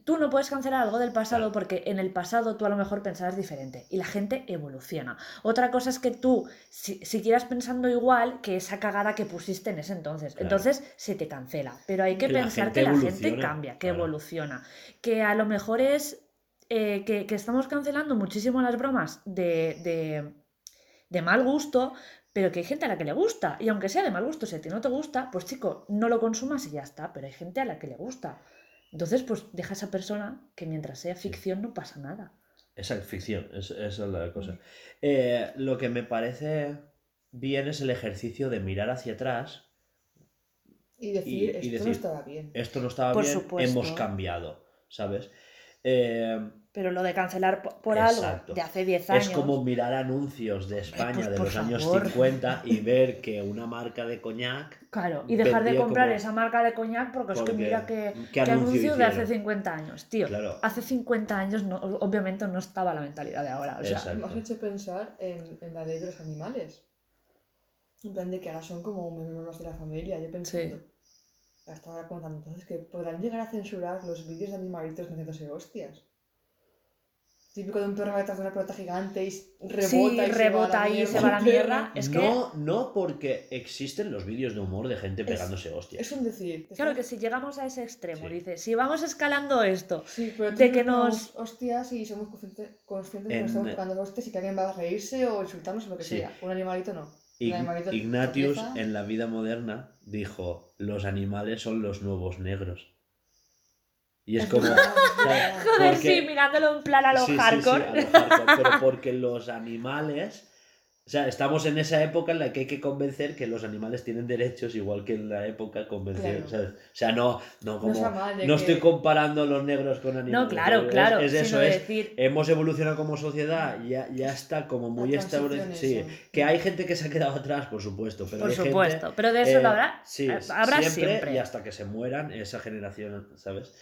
Tú no puedes cancelar algo del pasado porque en el pasado tú a lo mejor pensabas diferente y la gente evoluciona. Otra cosa es que tú si, siguieras pensando igual que esa cagada que pusiste en ese entonces. Claro. Entonces se te cancela. Pero hay que pensar que la gente cambia, que claro. evoluciona. Que a lo mejor es eh, que, que estamos cancelando muchísimo las bromas de, de, de mal gusto, pero que hay gente a la que le gusta. Y aunque sea de mal gusto, si a ti no te gusta, pues chico, no lo consumas y ya está. Pero hay gente a la que le gusta. Entonces, pues deja a esa persona que mientras sea ficción no pasa nada. Esa es ficción, es- esa es la cosa. Eh, lo que me parece bien es el ejercicio de mirar hacia atrás. Y decir, y esto decir, no estaba bien. Esto no estaba Por bien, supuesto. hemos cambiado, ¿sabes? Eh, Pero lo de cancelar po- por Exacto. algo de hace 10 años. Es como mirar anuncios de España pues, de los años favor. 50 y ver que una marca de coñac. Claro, y dejar de comprar como- esa marca de coñac porque, es que Porque, mira que, ¿qué anuncio anuncio de hace hicieron? 50 años, tío. Claro. Hace 50 años no, obviamente no estaba la mentalidad de ahora. O sea, Exacto. Me has hecho pensar en, en la ley de los animales. En plan de que ahora son como miembros de la familia. Yo pensando. Sí. Estaba contando entonces que podrán llegar a censurar los vídeos de animalitos metiéndose hostias. Típico de un perro detrás de una pelota gigante y rebota sí, y se va a la rebota y mierda. se va a la mierda. Es que, no, no porque existen los vídeos de humor de gente Es- pegándose hostias. Es un decir. claro que si llegamos a ese extremo, Sí. dice, si vamos escalando esto, Sí, pero de que nos hostias y somos conscientes, conscientes de que En- nos estamos pegando hostias y que alguien va a reírse o insultarnos o lo que Sí. sea. Un animalito no. Un Ig- animalito Ignatius en la vida moderna dijo, los animales son los nuevos negros. Y es Es como... es joder, Porque- sí, mirándolo en plan a lo Sí, sí, sí, hardcore. a lo hardcore, pero porque los animales... O sea, estamos en esa época en la que hay que convencer que los animales tienen derechos igual que en la época convencer, Claro. ¿sabes? O sea, no, no como... no que- estoy comparando los negros con animales. No, claro, es- claro. Es, sino eso, es... decir, Hemos evolucionado como sociedad, ya, ya está como muy establecido. Sí, que hay gente que se ha quedado atrás, por supuesto, pero por hay gente, supuesto, pero de eso eh, lo habrá, sí, habrá siempre, siempre. y hasta que se mueran esa generación, ¿sabes?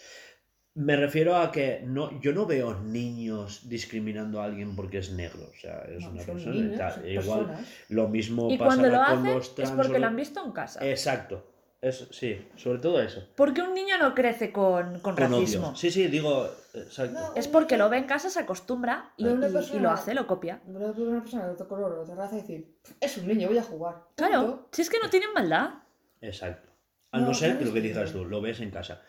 Me refiero a que no, yo no veo niños discriminando a alguien porque es negro, o sea, es No, una son persona y niños, tal. son Igual personas. lo mismo Y cuando lo con hacen los es trans porque o lo lo- han visto en casa. Exacto. Eso, sí, sobre todo eso. Porque un niño no crece con, con Con racismo. odio. Sí, sí, digo. Exacto. No, Es porque lo ve en casa, se acostumbra y, Pero una y- persona- lo hace, lo copia. Una persona de otro color o de otra raza y decir, es un niño, voy a jugar. Claro, Punto. si es que no tienen maldad. Exacto. A no, No, ser no que lo es que que- digas tú, lo ves en casa.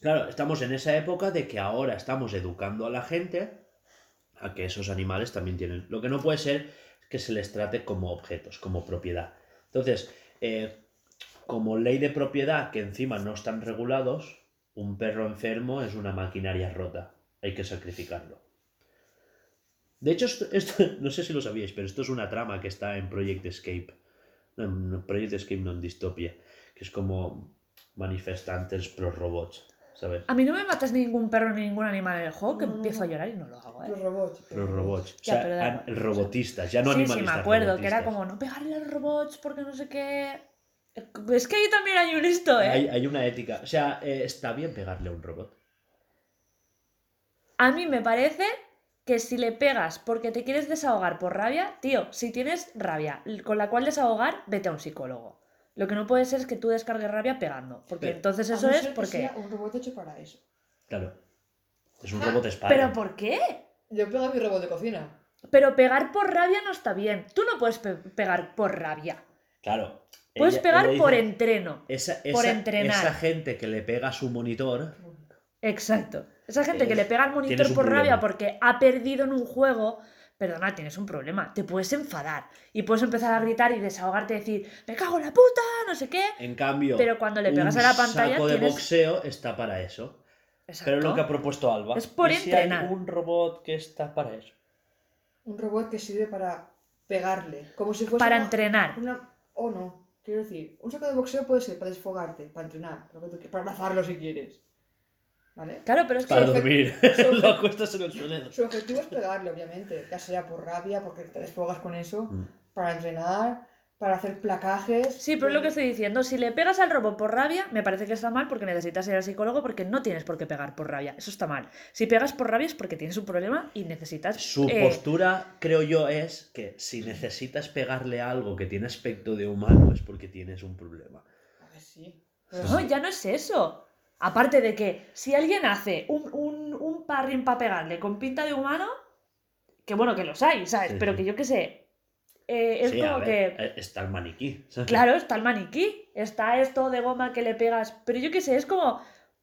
Claro, estamos en esa época de que ahora estamos educando a la gente a que esos animales también tienen. Lo que no puede ser es que se les trate como objetos, como propiedad. Entonces, eh, como ley de propiedad que encima no están regulados, un perro enfermo es una maquinaria rota. Hay que sacrificarlo. De hecho, esto, no sé si lo sabíais, pero esto es una trama que está en Project Escape. En Project Escape, no en Dystopia. Que es como manifestantes pro robots. ¿Sabes? A mí no me matas ningún perro ni ningún animal en el juego, que No, no, empiezo a llorar y no lo hago, ¿eh? Los robots. Pro robots. O Ya, sea, pero robotistas, ya no sí, sí, me acuerdo, que era como no pegarle a los robots porque no sé qué. Es que ahí también hay un listo, ¿eh? Hay, hay una ética. O sea, eh, está bien pegarle a un robot. A mí me parece que si le pegas porque te quieres desahogar por rabia, tío, si tienes rabia con la cual desahogar, vete a un psicólogo. Lo que no puede ser es que tú descargues rabia pegando, porque Pero- entonces A eso es porque... sea un robot hecho para eso. Claro. Es Ah, un robot espada. ¿Pero por qué? Yo pego a mi robot de cocina. Pero pegar por rabia no está bien. Tú no puedes pe- pegar por rabia. Claro. Puedes ella- pegar ella por dice, entreno. esa, por esa- entrenar. Esa gente que le pega a su monitor. Exacto. Esa gente que le pega al monitor por rabia porque ha perdido en un juego, perdona, tienes un problema. Te puedes enfadar y puedes empezar a gritar y desahogarte y decir, me cago en la puta, no sé qué. En cambio, Pero cuando le pegas un a la pantalla saco de tienes- boxeo está para eso. Exacto. Pero es lo que ha propuesto Alba. Es por ¿Y si hay entrenar. un robot que está para eso. Un robot que sirve para pegarle. Como si fuese Para una- entrenar. Una... O no. Quiero decir, un saco de boxeo puede ser para desfogarte, para entrenar, para abrazarlo si quieres. ¿Vale? Claro, pero es que... Para dormir. su lo acuestas en el suelo. Su objetivo es pegarle, obviamente. Ya sea por rabia, porque te desfogas con eso, Mm. para entrenar, para hacer placajes. Sí, pero es lo que estoy diciendo. Si le pegas al robot por rabia, me parece que está mal porque necesitas ir al psicólogo porque no tienes por qué pegar por rabia. Eso está mal. Si pegas por rabia es porque tienes un problema y necesitas... Su eh, postura, creo yo, es que si necesitas pegarle a algo que tiene aspecto de humano es porque tienes un problema. A ver, sí. Pero No, ya no es eso. Aparte de que si alguien hace un, un, un parring para pegarle con pinta de humano, que bueno, que los hay, ¿sabes? Sí, Pero sí. que yo qué sé. eh, es Sí, como ver, que. eh, Está el maniquí. ¿sabes? Claro, está el maniquí, está esto de goma que le pegas, pero yo qué sé, es como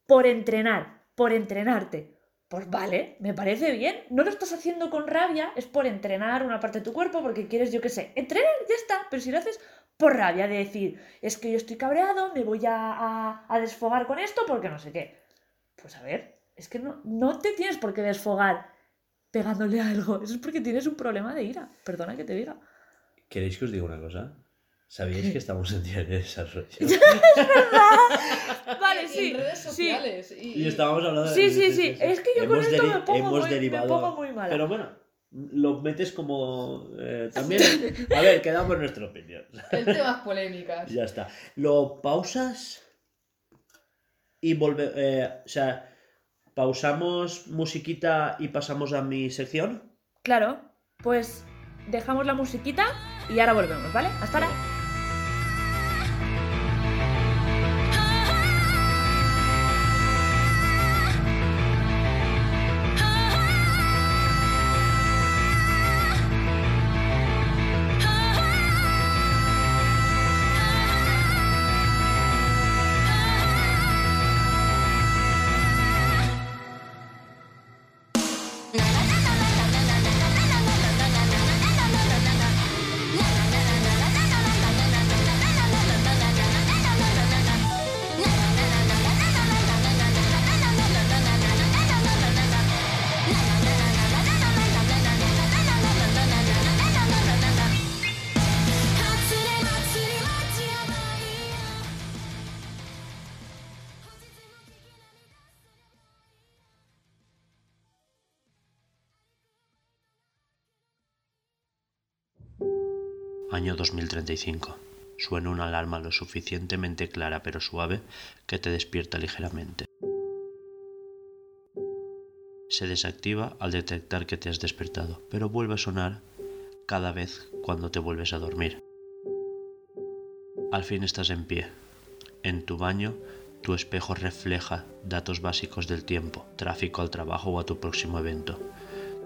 por entrenar, por entrenarte. Pues vale, me parece bien. No lo estás haciendo con rabia, es por entrenar una parte de tu cuerpo porque quieres, yo qué sé, entrenar, ya está. Pero si lo haces por rabia, de decir, es que yo estoy cabreado, me voy a, a- a desfogar con esto porque no sé qué. Pues a ver, es que no, no te tienes por qué desfogar pegándole a algo. Eso es porque tienes un problema de ira. Perdona que te diga. ¿Queréis que os diga una cosa? ¿Sabíais que estamos en día de desarrollo? Vale, En sí. redes sí. sociales. Y, Y estábamos hablando de... Sí, sí, sí. Es que yo con Hemos esto deri- me pongo, hemos muy, me derivado- pongo muy mala. Pero bueno, lo metes como... eh, también... A ver, quedamos nuestra opinión. El temas polémicas. Ya está. Lo pausas y volve... eh, o sea, pausamos musiquita y pasamos a mi sección. Claro, pues dejamos la musiquita y ahora volvemos, ¿vale? Hasta ahora. Año 2035. Suena una alarma lo suficientemente clara pero suave que te despierta ligeramente. Se desactiva al detectar que te has despertado, pero vuelve a sonar cada vez cuando te vuelves a dormir. Al fin estás en pie. En tu baño, tu espejo refleja datos básicos del tiempo, tráfico al trabajo o a tu próximo evento.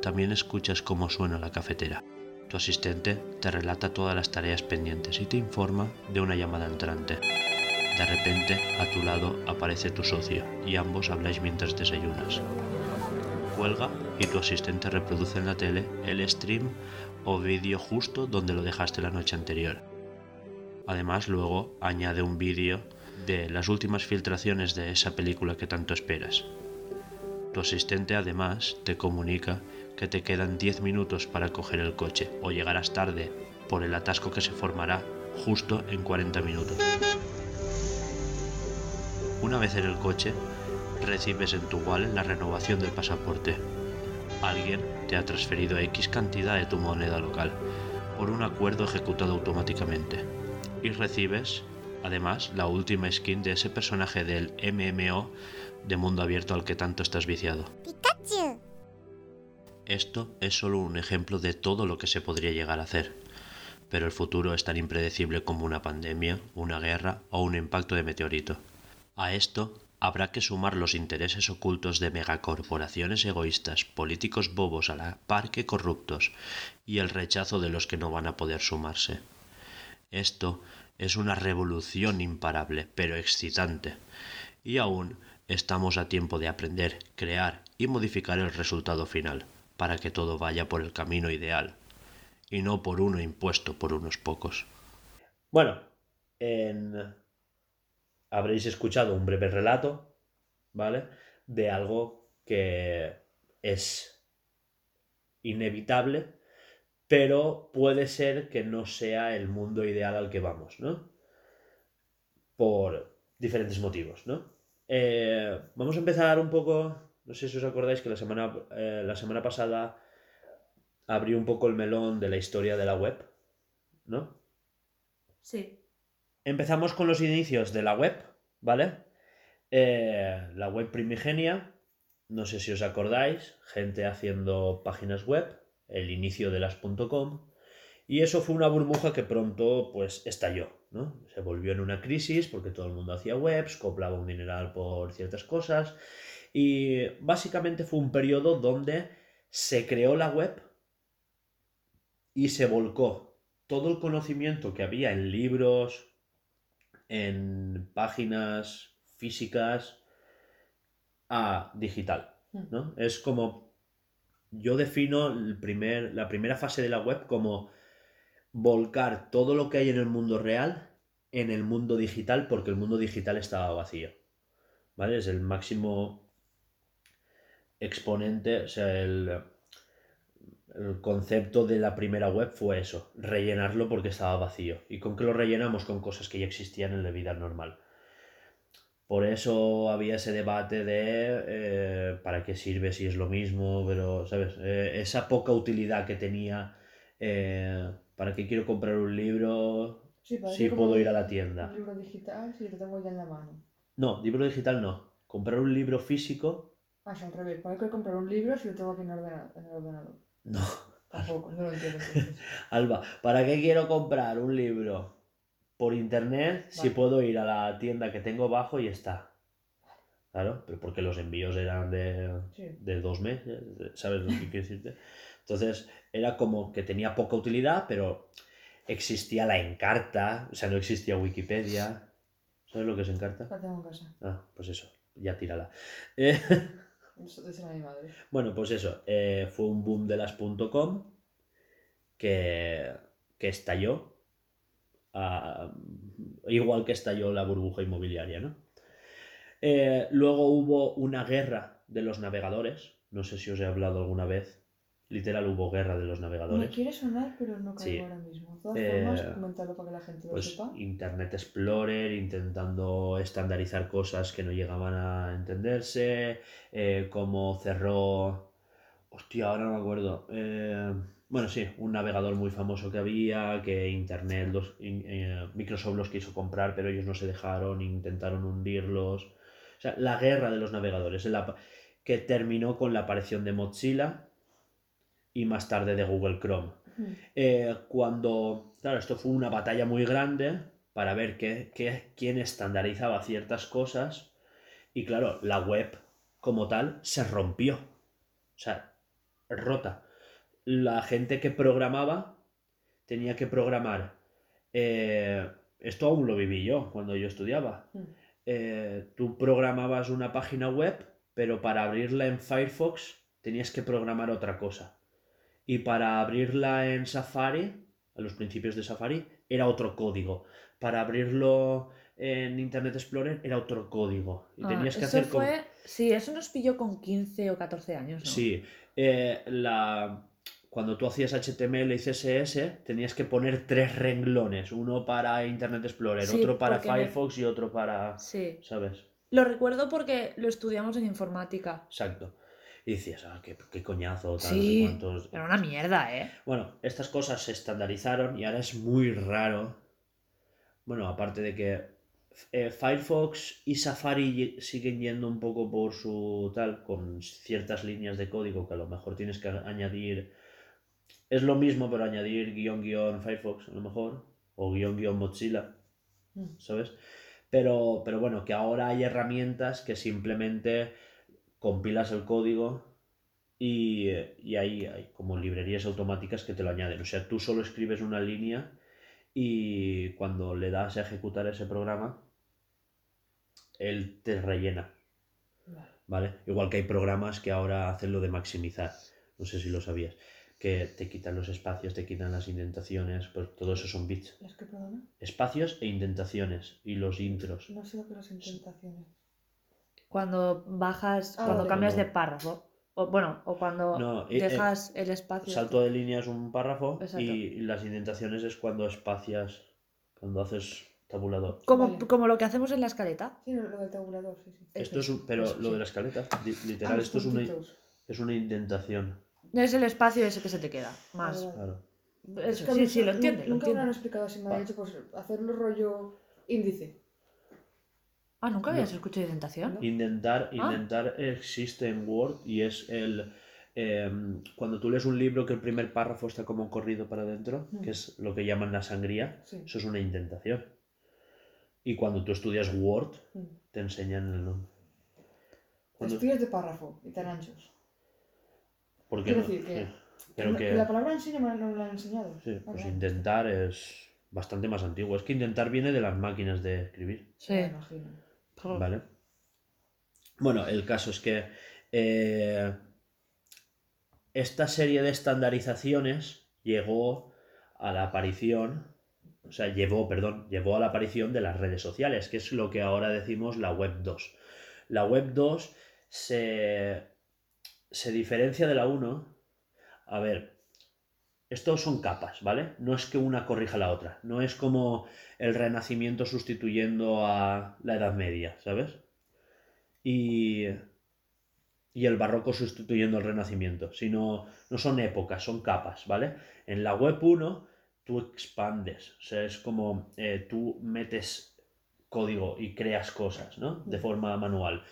También escuchas cómo suena la cafetera. Tu asistente te relata todas las tareas pendientes y te informa de una llamada entrante. De repente, a tu lado aparece tu socio y ambos habláis mientras desayunas. Cuelga y tu asistente reproduce en la tele el stream o vídeo justo donde lo dejaste la noche anterior. Además, luego añade un vídeo de las últimas filtraciones de esa película que tanto esperas. Tu asistente además te comunica que te quedan 10 minutos para coger el coche o llegarás tarde por el atasco que se formará justo en 40 minutos. Una vez en el coche, recibes en tu wallet la renovación del pasaporte. Alguien te ha transferido X cantidad de tu moneda local por un acuerdo ejecutado automáticamente. Y recibes, además, la última skin de ese personaje del MMO de mundo abierto al que tanto estás viciado. Esto es solo un ejemplo de todo lo que se podría llegar a hacer. Pero el futuro es tan impredecible como una pandemia, una guerra o un impacto de meteorito. A esto habrá que sumar los intereses ocultos de megacorporaciones egoístas, políticos bobos a la par que corruptos, y el rechazo de los que no van a poder sumarse. Esto es una revolución imparable, pero excitante. Y aún estamos a tiempo de aprender, crear y modificar el resultado final, para que todo vaya por el camino ideal, y no por uno impuesto por unos pocos. Bueno, en habréis escuchado un breve relato, ¿vale? De algo que es inevitable, pero puede ser que no sea el mundo ideal al que vamos, ¿no? Por diferentes motivos, ¿no? Eh, vamos a empezar un poco, no sé si os acordáis que la semana, eh, la semana pasada abrí un poco el melón de la historia de la web, ¿no? Sí. Empezamos con los inicios de la web, ¿vale? Eh, la web primigenia, no sé si os acordáis, gente haciendo páginas web, el inicio de las .com, y eso fue una burbuja que pronto pues estalló, ¿no? Se volvió en una crisis porque todo el mundo hacía webs, cobraba un dineral por ciertas cosas, y básicamente fue un periodo donde se creó la web y se volcó todo el conocimiento que había en libros, en páginas físicas a digital, ¿no? Es como yo defino el primer, la primera fase de la web como volcar todo lo que hay en el mundo real en el mundo digital porque el mundo digital estaba vacío. ¿Vale? Es el máximo exponente, o sea, el, el concepto de la primera web fue eso, rellenarlo porque estaba vacío. ¿Y con qué lo rellenamos? Con cosas que ya existían en la vida normal. Por eso había ese debate de eh, para qué sirve si es lo mismo, pero, ¿sabes? Eh, esa poca utilidad que tenía, eh, ¿para qué quiero comprar un libro Sí, si puedo ir a la tienda? Un libro digital, si lo tengo ya en la mano. No, libro digital no. Comprar un libro físico, Ah, al revés. ¿Para qué comprar un libro si lo tengo aquí en, el ordenador? no. Tampoco, no lo entiendo. Alba, ¿para qué quiero comprar un libro por internet si puedo ir a la tienda que tengo bajo y está? Claro, pero porque los envíos eran de, Sí. de dos meses, ¿sabes lo que quiero decirte? Entonces era como que tenía poca utilidad, pero existía la Encarta, o sea, no existía Wikipedia. ¿Sabes lo que es Encarta? La tengo en casa. Ah, pues eso, ya tírala. Eh, Bueno, pues eso, eh, fue un boom de las .com que, que estalló, ah, igual que estalló la burbuja inmobiliaria, ¿no? Eh, luego hubo una guerra de los navegadores, no sé si os he hablado alguna vez, literal hubo guerra de los Me navegadores. quiere sonar, pero no caigo Sí. ahora mismo. De todas Eh, formas, comentarlo para que la gente lo Pues sepa. Internet Explorer intentando estandarizar cosas que no llegaban a entenderse, eh, como cerró, hostia, ahora no me acuerdo, eh, bueno, sí, un navegador muy famoso que había, que Internet, los, eh, Microsoft los quiso comprar, pero ellos no se dejaron, intentaron hundirlos. O sea, la guerra de los navegadores, que terminó con la aparición de Mozilla y más tarde de Google Chrome. Eh, cuando, claro, esto fue una batalla muy grande para ver qué, qué- quién estandarizaba ciertas cosas. Y claro, la web como tal se rompió. O sea, rota. La gente que programaba tenía que programar. eh, esto aún lo viví yo cuando yo estudiaba. Eh, tú programabas una página web, pero para abrirla en Firefox tenías que programar otra cosa. Y para abrirla en Safari, a los principios de Safari, era otro código. Para abrirlo en Internet Explorer era otro código. Y Ah, tenías que hacer como- fue... Sí, eso nos pilló con 15 o 14 años, ¿no? Sí, eh, la... cuando tú hacías HTML y CSS tenías que poner tres renglones, uno para Internet Explorer, Sí, otro para me- Firefox y otro para... Sí. ¿Sabes? Lo recuerdo porque lo estudiamos en informática. Exacto. Y decías, ah, qué, qué coñazo, tal, Sí, cuántos. Era una mierda, ¿eh? Bueno, estas cosas se estandarizaron y ahora es muy raro. Bueno, aparte de que eh, Firefox y Safari siguen yendo un poco por su tal, con ciertas líneas de código que a lo mejor tienes que añadir. Es lo mismo, pero añadir guion guion Firefox, a lo mejor, o guion guion Mozilla, Mm. ¿sabes? Pero, pero bueno, que ahora hay herramientas que simplemente compilas el código y, y ahí hay como librerías automáticas que te lo añaden. O sea, tú solo escribes una línea y cuando le das a ejecutar ese programa, él te rellena. Vale. Igual que hay programas que ahora hacen lo de maximizar. No sé si lo sabías. Que te quitan los espacios, te quitan las indentaciones, pues todo eso son bits. ¿Las que? Espacios e indentaciones y los intros. No sé lo que las intentaciones. Cuando bajas, Ah, cuando cambias de párrafo. O, bueno, o cuando No, eh, dejas el espacio. Salto de línea es un párrafo Exacto. y las indentaciones es cuando espacias, cuando haces tabulador. Como, Vale. como lo que hacemos en la escaleta. Sí, lo del tabulador, sí, sí. Esto es un, pero eso, lo sí. de la escaleta, Ah, literal, esto es una, es una indentación. Es el espacio ese que se te queda. Más. Vale, vale. Claro. Eso, Es que a sí, sí, lo nu- entiende, lo Nunca me lo han explicado así, me han dicho pues hacerlo rollo índice. Ah, ¿nunca No. habías escuchado indentación? No. Intentar, Ah. intentar existe en Word y es el em, cuando tú lees un libro que el primer párrafo está como corrido para adentro, Mm. que es lo que llaman la sangría, Sí. eso es una indentación. Y cuando tú estudias Word, Mm. te enseñan el nombre. Cuando- Estudios de párrafo y tan anchos. ¿Por qué Quiero no? decir que- Sí. Pero la, que, la palabra en sí no me, la han enseñado. sí, pues intentar es bastante más antiguo. Es que intentar viene de las máquinas de escribir. Sí. Imagino. ¿Vale? Bueno, el caso es que eh, esta serie de estandarizaciones llegó a la aparición, o sea, llevó, perdón, llevó a la aparición de las redes sociales, que es lo que ahora decimos la Web 2. La Web 2 se, se diferencia de la 1. A ver, estos son capas, ¿vale? No es que una corrija la otra. No es como el Renacimiento sustituyendo a la Edad Media, ¿sabes? Y, y el Barroco sustituyendo al Renacimiento, sino no son épocas, son capas, ¿vale? En la Web 1 tú expandes, o sea, es como eh, tú metes código y creas cosas, ¿no? De forma manual.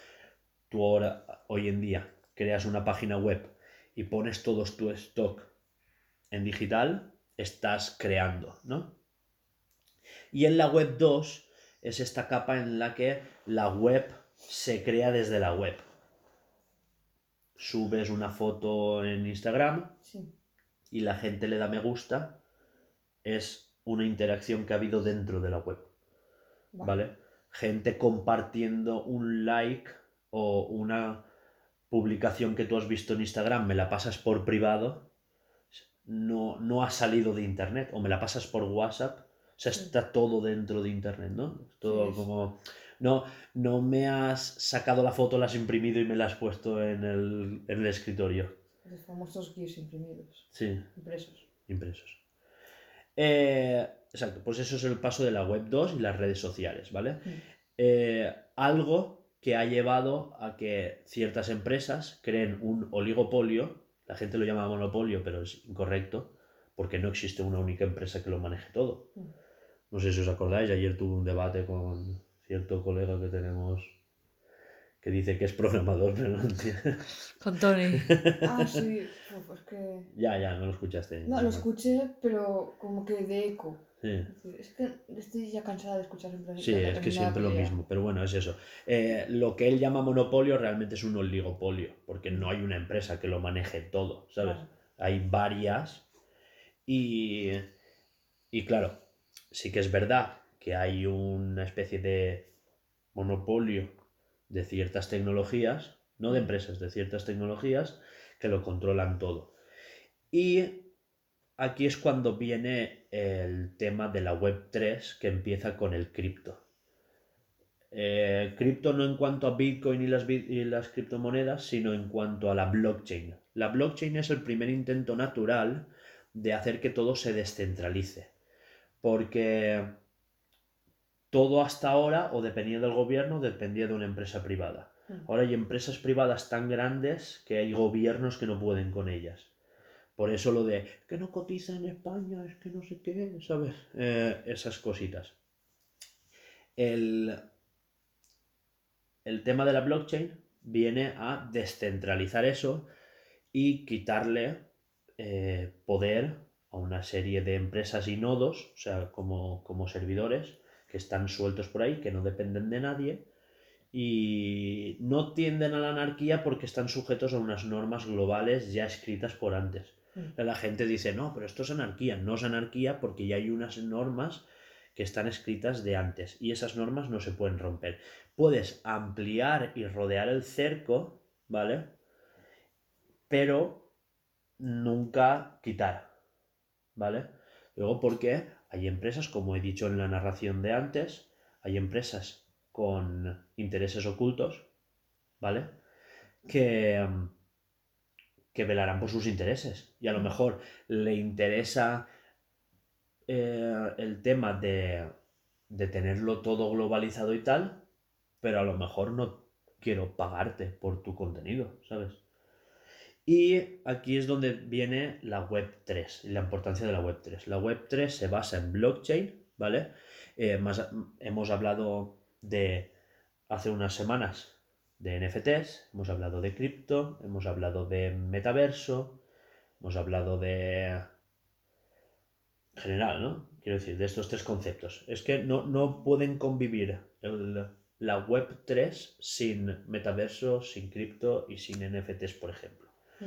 Tú ahora, hoy en día, creas una página web y pones todos tu stock en digital, estás creando, ¿no? Y en la web 2 es esta capa en la que la web se crea desde la web. Subes una foto en Instagram Sí. y la gente le da me gusta. Es una interacción que ha habido dentro de la web. ¿vale? Gente compartiendo un like o una publicación que tú has visto en Instagram, me la pasas por privado, no, no ha salido de internet, o me la pasas por WhatsApp, o sea, está todo dentro de internet, ¿no? Todo Sí, como... No, no me has sacado la foto, la has imprimido y me la has puesto en el, en el escritorio. Los famosos GIFs imprimidos, Sí, impresos. impresos. Eh, exacto, pues eso es el paso de la web 2 y las redes sociales, ¿vale? Eh, algo que ha llevado a que ciertas empresas creen un oligopolio, la gente lo llama monopolio, pero es incorrecto, porque no existe una única empresa que lo maneje todo. Mm. No sé si os acordáis, ayer tuve un debate con cierto colega que tenemos que dice que es programador, pero no entiende. Con Tony. Ah, sí, uf, es que... Ya, ya, no lo escuchaste. No, lo escuché, pero como que de eco. Es que estoy ya cansada de escuchar siempre Sí, es que siempre lo mismo, pero bueno, es eso. Eh, lo que él llama monopolio realmente es un oligopolio, porque no hay una empresa que lo maneje todo, ¿sabes? Claro. Hay varias y, y claro, sí que es verdad que hay una especie de monopolio de ciertas tecnologías, no de empresas, de ciertas tecnologías que lo controlan todo. Y aquí es cuando viene el tema de la web 3 que empieza con el cripto. Eh, cripto no en cuanto a Bitcoin y las, y las criptomonedas, sino en cuanto a la blockchain. La blockchain es el primer intento natural de hacer que todo se descentralice. Porque todo hasta ahora, o dependía del gobierno, dependía de una empresa privada. Mm. Ahora hay empresas privadas tan grandes que hay gobiernos que no pueden con ellas. Por eso lo de que no cotiza en España, es que no sé qué, ¿sabes? Eh, esas cositas. El, el tema de la blockchain viene a descentralizar eso y quitarle eh, poder a una serie de empresas y nodos, o sea, como, como servidores que están sueltos por ahí, que no dependen de nadie y no tienden a la anarquía porque están sujetos a unas normas globales ya escritas por antes. Mm. La gente dice, no, pero esto es anarquía. No es anarquía porque ya hay unas normas que están escritas de antes y esas normas no se pueden romper. Puedes ampliar y rodear el cerco, ¿vale? Pero nunca quitar, ¿vale? Luego, porque hay empresas, como he dicho en la narración de antes, hay empresas con intereses ocultos, ¿vale? Que, mm, que velarán por sus intereses. Y a lo mejor le interesa eh, el tema de, de tenerlo todo globalizado y tal, pero a lo mejor no quiero pagarte por tu contenido, ¿sabes? Y aquí es donde viene la web 3 y la importancia de la web 3. La web 3 se basa en blockchain, ¿vale? Eh, más, hemos hablado de hace unas semanas de NFTs, hemos hablado de cripto, hemos hablado de metaverso, hemos hablado de general, ¿no? Quiero decir, de estos tres conceptos. Es que no, no pueden convivir el- la web 3 sin metaverso, sin cripto y sin NFTs, por ejemplo. Mm.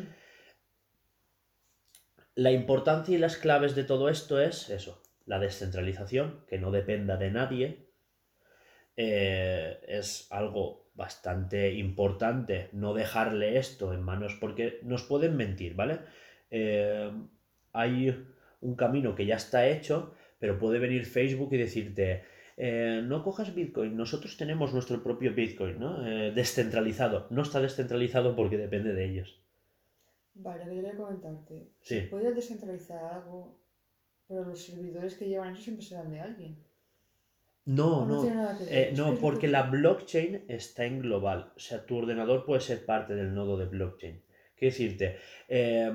La importancia y las claves de todo esto es eso, la descentralización, que no dependa de nadie, eh, es algo bastante importante no dejarle esto en manos porque nos pueden mentir, ¿vale? Eh, hay un camino que ya está hecho, pero puede venir Facebook y decirte, eh, no cojas Bitcoin, nosotros tenemos nuestro propio Bitcoin, ¿no? Eh, descentralizado. No está descentralizado porque depende de ellos. Vale, quería comentarte. Sí. Puedes descentralizar algo, pero los servidores que llevan eso siempre serán de alguien. No, no no. Eh, no, porque la blockchain está en global. O sea, tu ordenador puede ser parte del nodo de blockchain. Quiero decirte, eh,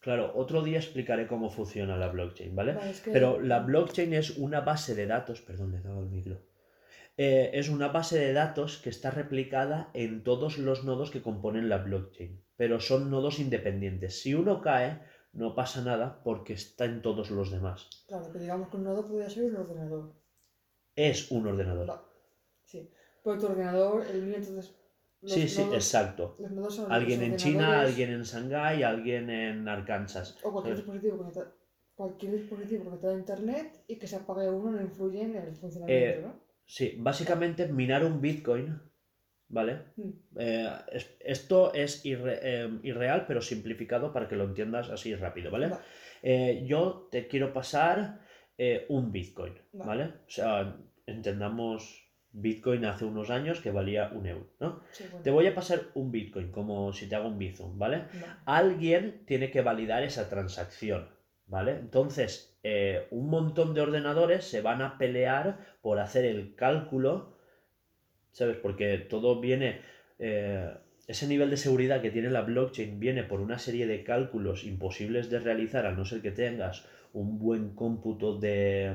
claro, otro día explicaré cómo funciona la blockchain, ¿vale? Vale, es que- Pero la blockchain es una base de datos, perdón, le he dado el micro. Eh, es una base de datos que está replicada en todos los nodos que componen la blockchain, pero son nodos independientes. Si uno cae, no pasa nada porque está en todos los demás. Claro, que digamos que un nodo podría ser un ordenador. Es un ordenador. Sí. Pero tu ordenador, el mío, entonces. Sí, sí, nodos- exacto. Son Alguien en China, alguien en Shanghái, alguien en Arkansas. O cualquier ¿sabes? dispositivo conectado. Cualquier dispositivo conectado a internet y que se apague uno no influye en el funcionamiento, Eh, ¿no? Sí, básicamente minar un Bitcoin, ¿vale? Mm. Eh, es- esto es irre- eh, irreal, pero simplificado para que lo entiendas así rápido, ¿vale? Va. Yo te quiero pasar eh, un Bitcoin, Va. ¿vale? O sea, entendamos Bitcoin hace unos años que valía un euro, ¿no? Sí, bueno. Te voy a pasar un Bitcoin, como si te hago un Bizum, ¿vale? Va. alguien tiene que validar esa transacción, ¿vale? Entonces, eh, un montón de ordenadores se van a pelear por hacer el cálculo, ¿sabes? Porque todo viene, eh, ese nivel de seguridad que tiene la blockchain viene por una serie de cálculos imposibles de realizar, a no ser que tengas un buen cómputo de,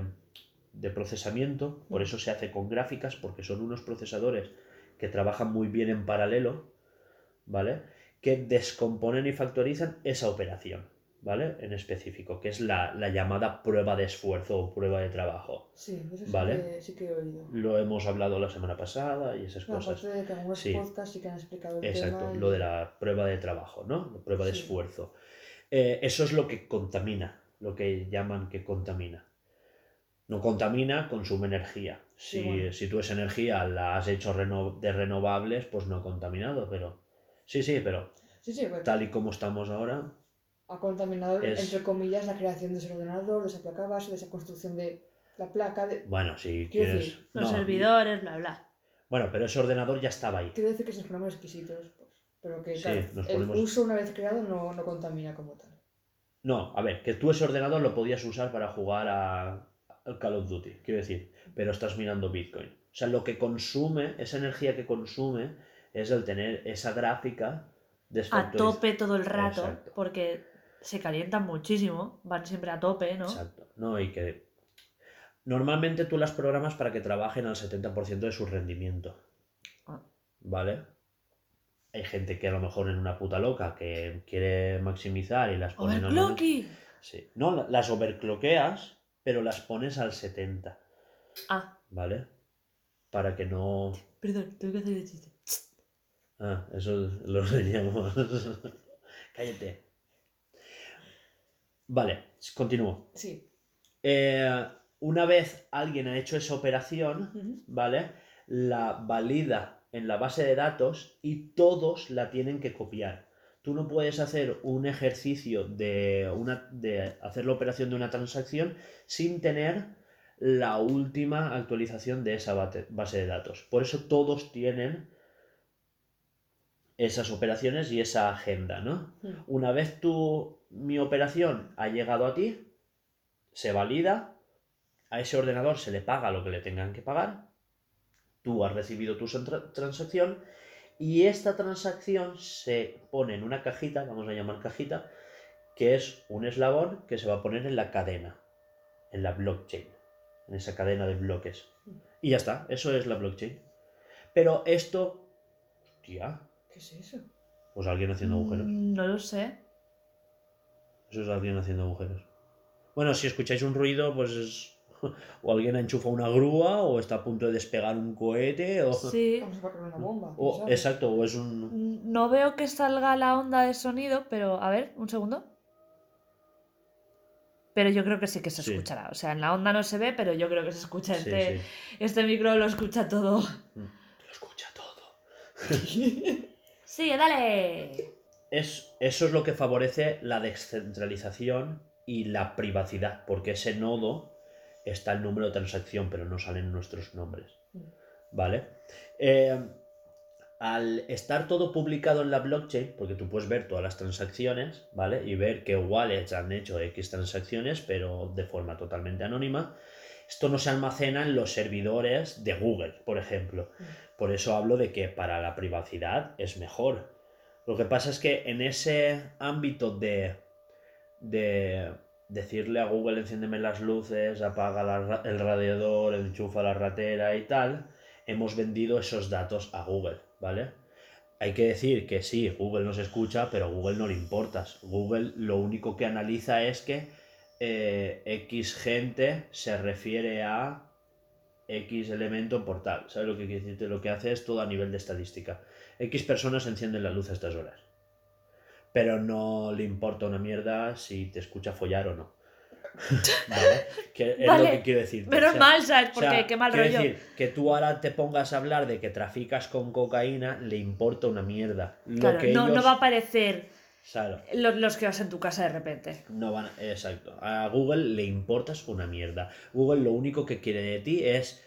de procesamiento, por eso se hace con gráficas, porque son unos procesadores que trabajan muy bien en paralelo, ¿vale? que descomponen y factorizan esa operación. ¿vale? En específico, que es la, la llamada prueba de esfuerzo o prueba de trabajo. Sí, eso sí, Vale. que, sí que he oído. Lo hemos hablado la semana pasada y esas No, cosas. aparte de que algunos Sí. podcasts sí que han explicado el Exacto, tema. y- lo de la prueba de trabajo, ¿no? La prueba de esfuerzo. Eh, eso es lo que contamina, lo que llaman que contamina. No contamina, consume energía. Si, Sí, bueno. si tú esa energía la has hecho reno- de renovables, pues no ha contaminado, pero... Sí, sí, pero Sí, sí, bueno, tal y como estamos ahora, ha contaminado, Es- entre comillas, la creación de ese ordenador, de esa placa base, de esa construcción de la placa. De... bueno, si Quiero quieres... decir, Los no, servidores, bla, bla. Bueno, pero ese ordenador ya estaba ahí. Quiero decir que si nos ponemos exquisitos, pues, pero que Sí, claro, el uso una vez creado no, no contamina como tal. No, a ver, que tú ese ordenador lo podías usar para jugar a, al Call of Duty, quiero decir, pero estás mirando Bitcoin. O sea, lo que consume, esa energía que consume, es el tener esa gráfica A desfactoriz- tope todo el rato, Exacto. porque se calientan muchísimo, van siempre a tope, ¿no? Exacto. No, y que normalmente tú las programas para que trabajen al 70% de su rendimiento. Ah. ¿Vale? Hay gente que a lo mejor es una puta loca que quiere maximizar y las pone en. Sí. No, la- las overcloqueas, pero las pones al 70, Ah, ¿vale? Para que no... perdón, tengo que hacer el chiste. Ah, eso lo enseñamos. Cállate. Vale, continúo. Sí. Eh, una vez alguien ha hecho esa operación. ¿vale? La valida en la base de datos y todos la tienen que copiar. Tú no puedes hacer un ejercicio de, una, de hacer la operación de una transacción sin tener la última actualización de esa base de datos. Por eso todos tienen esas operaciones y esa agenda, ¿no? Mm. Una vez tu, mi operación ha llegado a ti, se valida, a ese ordenador se le paga lo que le tengan que pagar, tú has recibido tu tra- transacción y esta transacción se pone en una cajita, vamos a llamar cajita, que es un eslabón que se va a poner en la cadena, en la blockchain, en esa cadena de bloques. Y ya está, eso es la blockchain. Pero esto, hostia, ¿Qué es eso? pues alguien haciendo agujeros. Mm, No lo sé. Eso es alguien haciendo agujeros. Bueno, si escucháis un ruido, pues es. O alguien ha enchufado una grúa, o está a punto de despegar un cohete, o. Sí. Vamos a poner una bomba. exacto, o es un. Mm, No veo que salga la onda de sonido, pero a ver, un segundo. Pero yo creo que sí que se Sí. escuchará. O sea, en la onda no se ve, pero yo creo que se escucha. Sí, Este, sí. este micro lo escucha todo. Lo escucha todo. Sí, dale. Es, eso es lo que favorece la descentralización y la privacidad, porque ese nodo está el número de transacción, pero no salen nuestros nombres. ¿Vale? Eh, al estar todo publicado en la blockchain, porque tú puedes ver todas las transacciones, ¿vale? Y ver qué wallets han hecho X transacciones, pero de forma totalmente anónima. Esto no se almacena en los servidores de Google, por ejemplo. Por eso hablo de que para la privacidad es mejor. Lo que pasa es que en ese ámbito de, de decirle a Google enciéndeme las luces, apaga el radiador, enchufa la ratera y tal, hemos vendido esos datos a Google, ¿vale? Hay que decir que sí, Google nos escucha, pero a Google no le importas. Google lo único que analiza es que eh, X gente se refiere a X elemento por tal. ¿Sabes lo que? Lo que hace es todo a nivel de estadística. X personas encienden la luz a estas horas. Pero no le importa una mierda si te escucha follar o no. ¿Vale? Que es lo que quiero decir. Menos mal, ¿sabes? Porque qué mal quiero rollo. decir, que tú ahora te pongas a hablar de que traficas con cocaína, le importa una mierda. Lo Claro, que no, no va a aparecer Claro, los, los que vas en tu casa de repente. no van, exacto. A Google le importas una mierda. Google lo único que quiere de ti es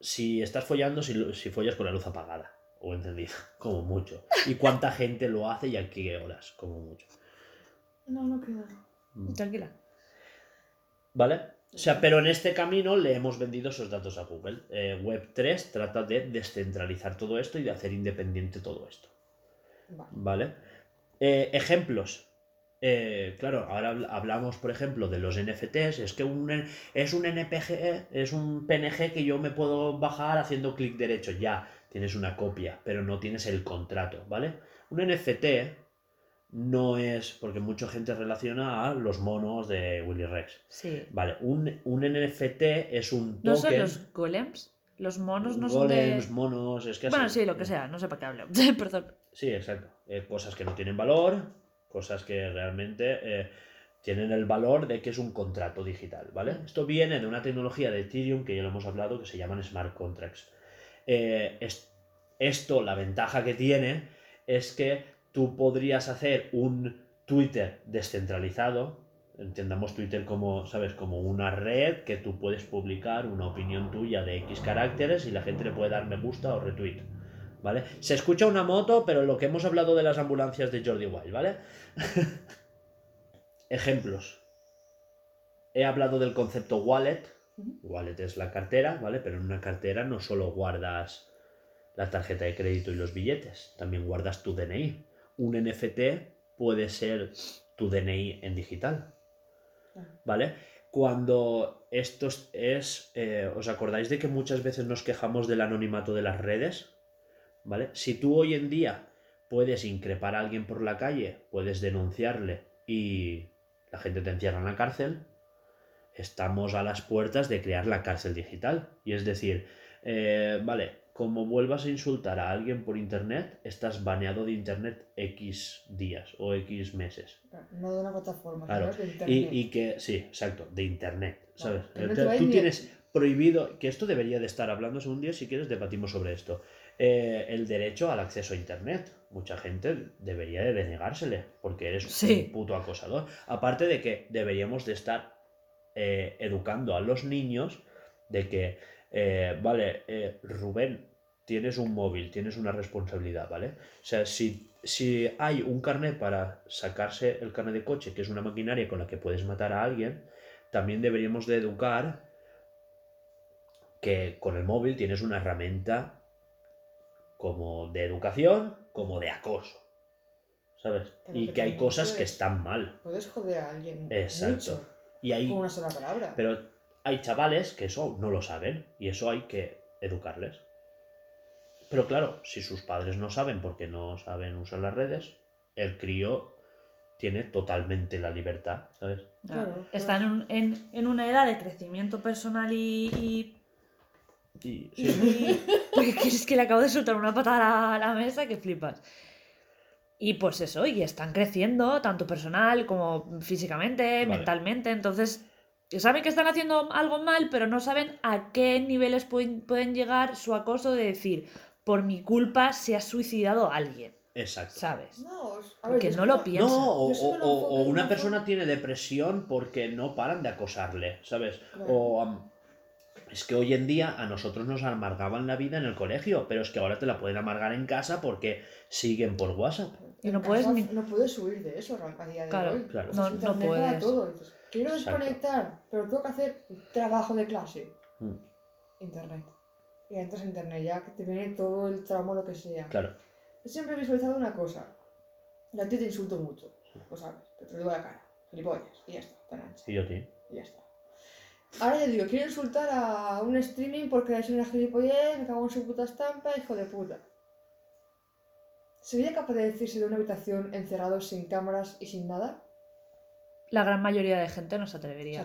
si estás follando, si, lo- si follas con la luz apagada o encendida, como mucho. Y cuánta gente lo hace y a qué horas, como mucho. No, no queda. Mm. Tranquila. ¿Vale? O sea, pero en este camino le hemos vendido esos datos a Google. Eh, Web3 trata de descentralizar todo esto y de hacer independiente todo esto. Vale. ¿Vale? Eh, ejemplos. Eh, claro, ahora habl- hablamos, por ejemplo, de los NFTs. Es que un, es un NPG, es un PNG que yo me puedo bajar haciendo clic derecho. Ya, tienes una copia, pero no tienes el contrato, ¿vale? Un NFT no es, porque mucha gente relaciona a los monos de Willy Rex. Sí. Vale, un, un NFT es un token. ¿No son los golems? Los monos no son golems, de... monos, es que Bueno, así- sí, lo que sea, no sé para qué hablo. Perdón. Sí, exacto. Eh, cosas que no tienen valor, cosas que realmente eh, tienen el valor de que es un contrato digital, ¿vale? Esto viene de una tecnología de Ethereum que ya lo hemos hablado que se llaman smart contracts. Eh, es- esto, la ventaja que tiene es que tú podrías hacer un Twitter descentralizado, entendamos Twitter como, ¿sabes? Como una red que tú puedes publicar una opinión tuya de X caracteres y la gente le puede dar me gusta o retweet. ¿Vale? Se escucha una moto, pero lo que hemos hablado de las ambulancias de Jordi Wild, ¿vale? Ejemplos. He hablado del concepto wallet. Wallet es la cartera, ¿vale? Pero en una cartera no solo guardas la tarjeta de crédito y los billetes, también guardas tu DNI. Un NFT puede ser tu DNI en digital, Ajá. ¿vale? Cuando esto es, es, eh, ¿os acordáis de que muchas veces nos quejamos del anonimato de las redes? ¿Vale? Si tú hoy en día puedes increpar a alguien por la calle, puedes denunciarle y la gente te encierra en la cárcel, estamos a las puertas de crear la cárcel digital. Y es decir, eh, vale, como vuelvas a insultar a alguien por internet, estás baneado de internet X días o X meses. No de una plataforma, Claro. De Y, internet. y que, sí, exacto, de internet, ¿sabes? Tú tienes prohibido, que esto debería de estar hablándose un día, si quieres debatimos sobre esto, Eh, el derecho al acceso a internet. Mucha gente debería de denegársele, porque eres Sí. un puto acosador. Aparte de que deberíamos de estar eh, educando a los niños de que, eh, vale, eh, Rubén, tienes un móvil, tienes una responsabilidad, ¿vale? O sea, si, si hay un carnet para sacarse el carnet de coche, que es una maquinaria con la que puedes matar a alguien, también deberíamos de educar que con el móvil tienes una herramienta como de educación, como de acoso, ¿sabes? Pero Y que que hay cosas que están mal. Puedes joder a alguien Exacto. mucho Y hay, con una sola palabra. pero hay chavales que eso no lo saben y eso hay que educarles. Pero claro, si sus padres no saben porque no saben usar las redes, el crío tiene totalmente la libertad, ¿sabes? Claro, Está en, un- en- en una edad de crecimiento personal y. y- Y, y- sí, porque es que le acabo de soltar una patada a la mesa que flipas. Y pues eso, y están creciendo, tanto personal como físicamente, Vale. mentalmente. Entonces, saben que están haciendo algo mal, pero no saben a qué niveles pueden, pueden llegar su acoso de decir, por mi culpa se ha suicidado alguien, exacto. ¿sabes? No, ver, Porque no lo que piensa. No, o, una persona tiene depresión porque no paran de acosarle, ¿sabes? Claro. O am, es que hoy en día a nosotros nos amargaban la vida en el colegio, pero es que ahora te la pueden amargar en casa porque siguen por WhatsApp. Y no puedes ni- No puedes huir de eso a día de Claro, hoy. claro. No- no puedes. todo. dices, Quiero Exacto. desconectar, pero tengo que hacer trabajo de clase. Mm, Internet. Y entras en internet ya que te viene todo el tramo, lo que sea. Claro, Yo siempre he visualizado una cosa. Y a ti te insulto mucho. Lo sabes. Pero te lo digo a la cara. Gilipollas. Y ya está. Tan ancha. y yo, tío. Y ya está. Ahora yo digo, quiero insultar a un streaming porque es una gilipollez, me cago en su puta estampa, hijo de puta. ¿Sería capaz de decirse de una habitación encerrados sin cámaras y sin nada? La gran mayoría de gente no se atrevería.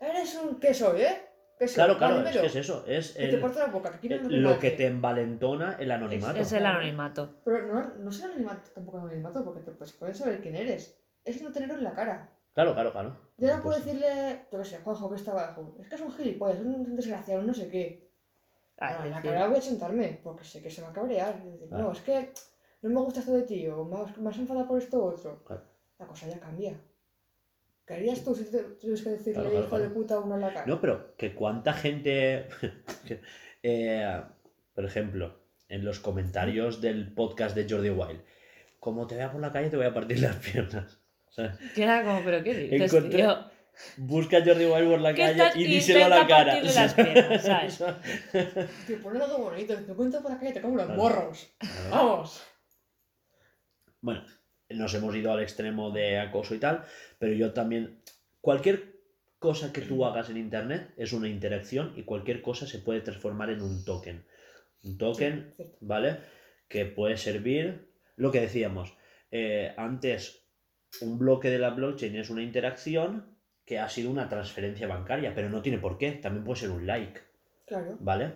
Eres un... ¿Qué soy, eh? ¿Qué soy? Claro, claro, es que es eso, es Que te el- la boca, que no el- ve lo que te envalentona el anonimato. Es el anonimato. Pero no, no es anonimato, tampoco anonimato, porque te pues, pueden saber quién eres. Es no tenerlo en la cara. Claro, claro, claro. Yo no puedo decirle, yo qué sé, Juanjo, que está abajo. Es que es un gilipollas, es un desgraciado, no sé qué. Ay, Bueno, en la cara voy a sentarme, porque sé que se va a cabrear. y decir, Claro. No, es que no me gusta esto de ti, o me has enfadado por esto u otro. Claro. La cosa ya cambia. ¿Qué harías tú si te tuvieras que decirle Claro, claro, hijo de puta a uno en la cara? No, pero que cuánta gente, eh, por ejemplo, en los comentarios del podcast de Jordi Wild, como te vea por la calle te voy a partir las piernas. O sea, Que era como, pero ¿qué dices, Encontré- tío? busca a Jordi Wild por la calle y díselo a la cara. las piernas, ¿sabes? Poner algo bonito, te cuento por la calle te como unos Claro. morros. Claro. ¡Vamos! Bueno, nos hemos ido al extremo de acoso y tal, pero yo también, cualquier cosa que tú hagas en Internet es una interacción y cualquier cosa se puede transformar en un token. Un token. ¿vale? Que puede servir, lo que decíamos, Eh, antes, un bloque de la blockchain es una interacción que ha sido una transferencia bancaria, pero no tiene por qué. También puede ser un like, Claro. ¿vale?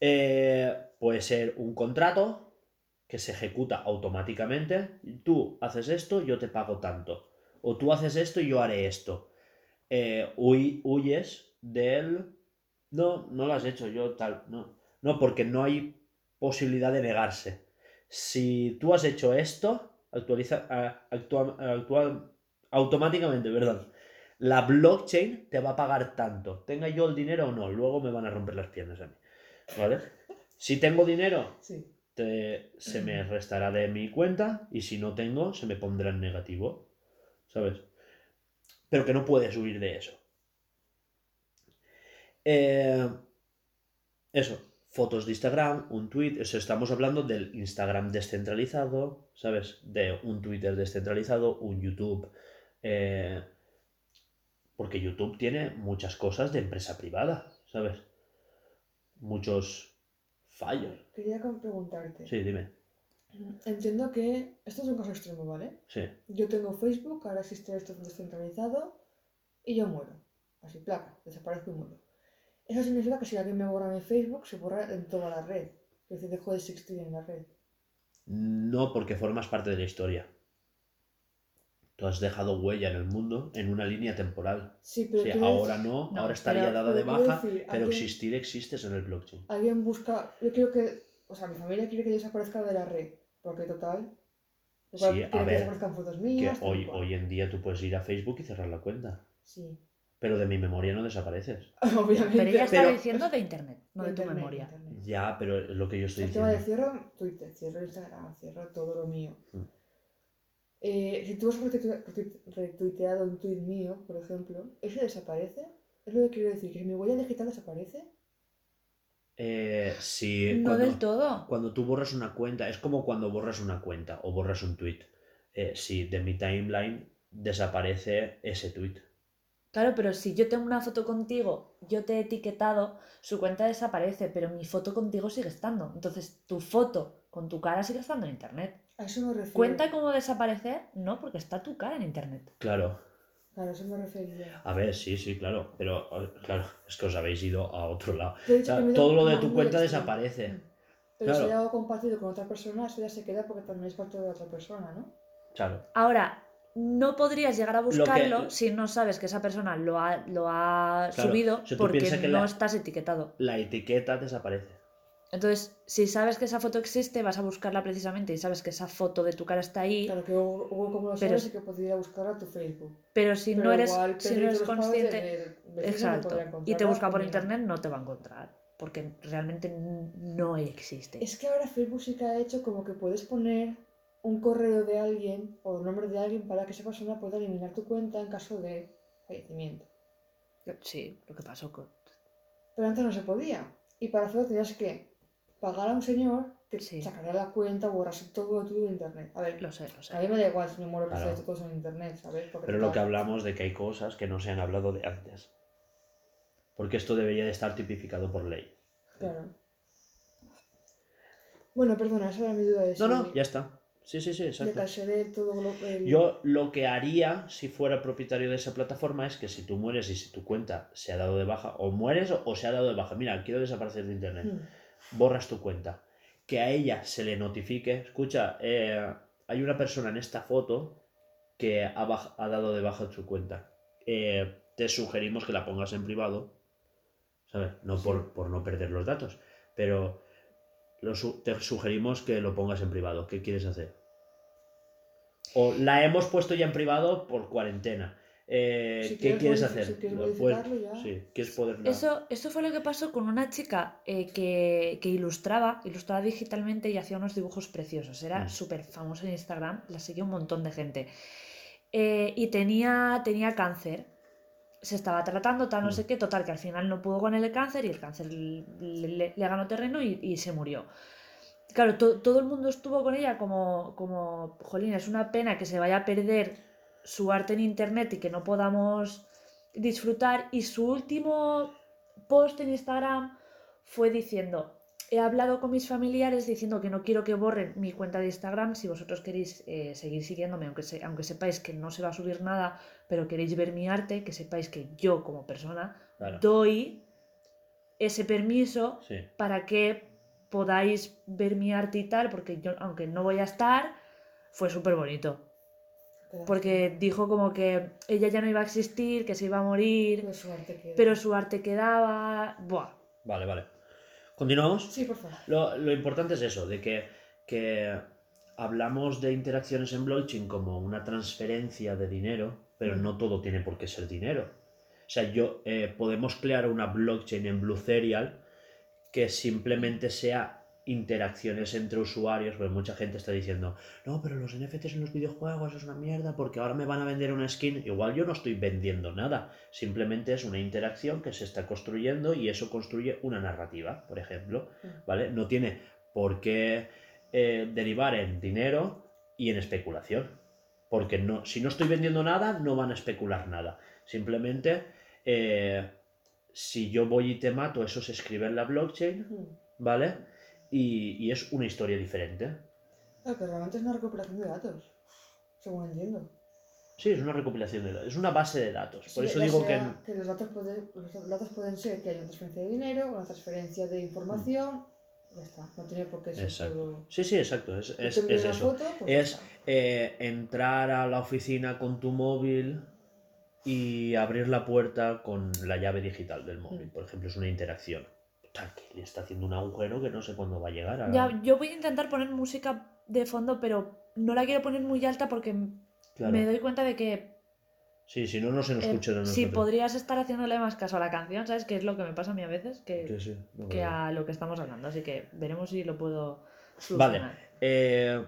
Eh, puede ser un contrato que se ejecuta automáticamente. Tú haces esto, yo te pago tanto. O tú haces esto yo haré esto. Eh, huy- huyes del... No, no lo has hecho, yo tal. No, no, porque no hay posibilidad de negarse. Si tú has hecho esto, actualiza, automáticamente, perdón, la blockchain te va a pagar tanto. Tenga yo el dinero o no, luego me van a romper las piernas a mí. ¿Vale? Si tengo dinero, Sí. Te- se me restará de mi cuenta y si no tengo, se me pondrá en negativo. ¿Sabes? Pero que no puedes huir de eso. Eh, eso, fotos de Instagram, un tweet, eso estamos hablando del Instagram descentralizado, ¿sabes? De un Twitter descentralizado, un YouTube. eh, porque YouTube tiene muchas cosas de empresa privada, ¿sabes? Muchos fallos. Quería preguntarte. Sí, dime. Entiendo que esto es un caso extremo, ¿vale? Sí. Yo tengo Facebook, ahora existe esto descentralizado y yo muero. Así, placa, desaparezco y muero. Eso significa que si alguien me borra mi Facebook, se borra en toda la red. Es decir, dejo de existir en la red. No porque formas parte de la historia. Tú has dejado huella en el mundo en una línea temporal. Sí, pero ahora decir- no, No, ahora estaría pero- dada de baja, decir, pero alguien- existir existes en el blockchain. Alguien busca. Yo quiero que. O sea, mi familia quiere que yo desaparezca de la red. Porque total. Igual Sí, a que ver, desaparezcan fotos Que mías. tal hoy, hoy en día tú puedes ir a Facebook y cerrar la cuenta. Sí. Pero de mi memoria no desapareces. Obviamente. Pero ella está Pero- diciendo de internet, no de tu Internet, memoria. internet. Ya, pero lo que yo estoy El tema de diciendo. cierro Twitter, cierro Instagram, cierro todo lo mío. Mm. Eh, si tú has retuite- retuite- retuiteado un tweet mío, por ejemplo, ¿ese desaparece? Es lo que quiero decir, que si mi huella digital desaparece. Eh, si No cuando, del todo. cuando tú borras una cuenta, es como cuando borras una cuenta o borras un tweet. Eh, si de mi timeline desaparece ese tweet. Claro, pero si yo tengo una foto contigo, yo te he etiquetado, su cuenta desaparece, pero mi foto contigo sigue estando. Entonces, tu foto con tu cara sigue estando en internet. A eso me refiero. ¿Cuenta cómo desaparecer? No, porque está tu cara en internet. Claro. Claro, a eso me refería. A ver, sí, sí, claro. Pero, claro, es que os habéis ido a otro lado. O sea, todo lo de tu cuenta desaparece. Mm. Pero si Claro. hay algo compartido con otra persona, eso ya se queda porque también es parte de la otra persona, ¿no? Claro. Ahora, no podrías llegar a que- buscarlo si no sabes que esa persona lo ha, lo ha Claro, subido si porque no la- estás etiquetado. La etiqueta desaparece. Entonces, si sabes que esa foto existe, vas a buscarla precisamente y sabes que esa foto de tu cara está ahí, Claro que Hugo como lo Pero sabes es- y que podría buscar a tu Facebook. pero si Pero no eres, igual si no eres consciente, exacto, y te busca por internet, no te va a encontrar, porque realmente no existe. Es que ahora Facebook sí que ha hecho como que puedes poner un correo de alguien o el nombre de alguien para que esa persona pueda eliminar tu cuenta en caso de fallecimiento. Sí, lo que pasó con... Pero antes no se podía. Y para hacerlo tenías que pagar a un señor que Sí. sacaría la cuenta, borrase todo de tu internet. A ver, Lo sé, lo sé. a mí me da igual si me muero que Claro. todo en internet, ¿sabes? Porque Pero lo que hablamos de que hay cosas que no se han hablado de antes. Porque esto debería de estar tipificado por ley. Claro. Bueno, perdona, esa era mi duda de No, no, ya está. Sí, sí, sí, de exacto. caché todo lo el- Yo lo que haría si fuera propietario de esa plataforma es que si tú mueres y si tu cuenta se ha dado de baja, o mueres o, o se ha dado de baja, mira, quiero desaparecer de internet, Hmm. Borras tu cuenta. Que a ella se le notifique, escucha, eh, hay una persona en esta foto que ha, ha dado de baja su cuenta. Eh, te sugerimos que la pongas en privado, ¿sabes? No por, por no perder los datos, pero lo su- te sugerimos que lo pongas en privado. ¿Qué quieres hacer? O la hemos puesto ya en privado por cuarentena. Eh, Si ¿Qué quieres hacer? si quieres ya. Sí, quieres poder Eso, eso fue lo que pasó con una chica eh, que, que ilustraba, ilustraba digitalmente y hacía unos dibujos preciosos. Era Mm. súper famosa en Instagram, la seguía un montón de gente. Eh, y tenía, tenía cáncer. Se estaba tratando, tal, no Mm. sé qué, total, que al final no pudo con el cáncer y el cáncer le, le- le ganó terreno y, y se murió. Claro, to- todo el mundo estuvo con ella como, como, jolín, es una pena que se vaya a perder su arte en internet y que no podamos disfrutar. Y su último post en Instagram fue diciendo, he hablado con mis familiares diciendo que no quiero que borren mi cuenta de Instagram. Si vosotros queréis eh, seguir siguiéndome, aunque, se- aunque sepáis que no se va a subir nada, pero queréis ver mi arte, que sepáis que yo como persona Claro. doy ese permiso Sí. para que podáis ver mi arte y tal, porque yo, aunque no voy a estar, fue súper bonito. Porque dijo como que ella ya no iba a existir, que se iba a morir, pero su arte quedaba. Buah. Vale, vale. ¿Continuamos? Sí, por favor. Lo, lo importante es eso, de que, que hablamos de interacciones en blockchain como una transferencia de dinero, pero no todo tiene por qué ser dinero. O sea, yo eh, podemos crear una blockchain en Blue Serial que simplemente sea interacciones entre usuarios, porque mucha gente está diciendo, no, pero los NFTs en los videojuegos es una mierda porque ahora me van a vender una skin. Igual yo no estoy vendiendo nada, simplemente es una interacción que se está construyendo y eso construye una narrativa, por ejemplo, ¿vale? No tiene por qué eh, derivar en dinero y en especulación, porque no, si no estoy vendiendo nada, no van a especular nada. Simplemente, eh, si yo voy y te mato, eso se escribe en la blockchain, Mm. ¿vale? Y, y es una historia diferente. Claro, que realmente es una recopilación de datos. Según entiendo. Sí, es una recopilación de datos, es una base de datos. Por Sí, eso digo que... que los datos, pueden, los datos pueden ser que haya una transferencia de dinero, una transferencia de información. Ya está, no tiene por qué ser Exacto. todo. Sí, sí, exacto, es, es, es eso. foto, pues Es eh, entrar a la oficina con tu móvil y abrir la puerta con la llave digital del móvil. Mm. Por ejemplo, es una interacción. Que le está haciendo un agujero que no sé cuándo va a llegar. a- Ya, yo voy a intentar poner música de fondo, pero no la quiero poner muy alta porque Claro. me doy cuenta de que Sí, si no, no se nos eh, escucha a nosotros. si podrías estar haciéndole más caso a la canción, ¿sabes? Que es lo que me pasa a mí a veces, que, Sí, sí, no, que a lo que estamos hablando. Así que veremos si lo puedo Vale. solucionar. Eh,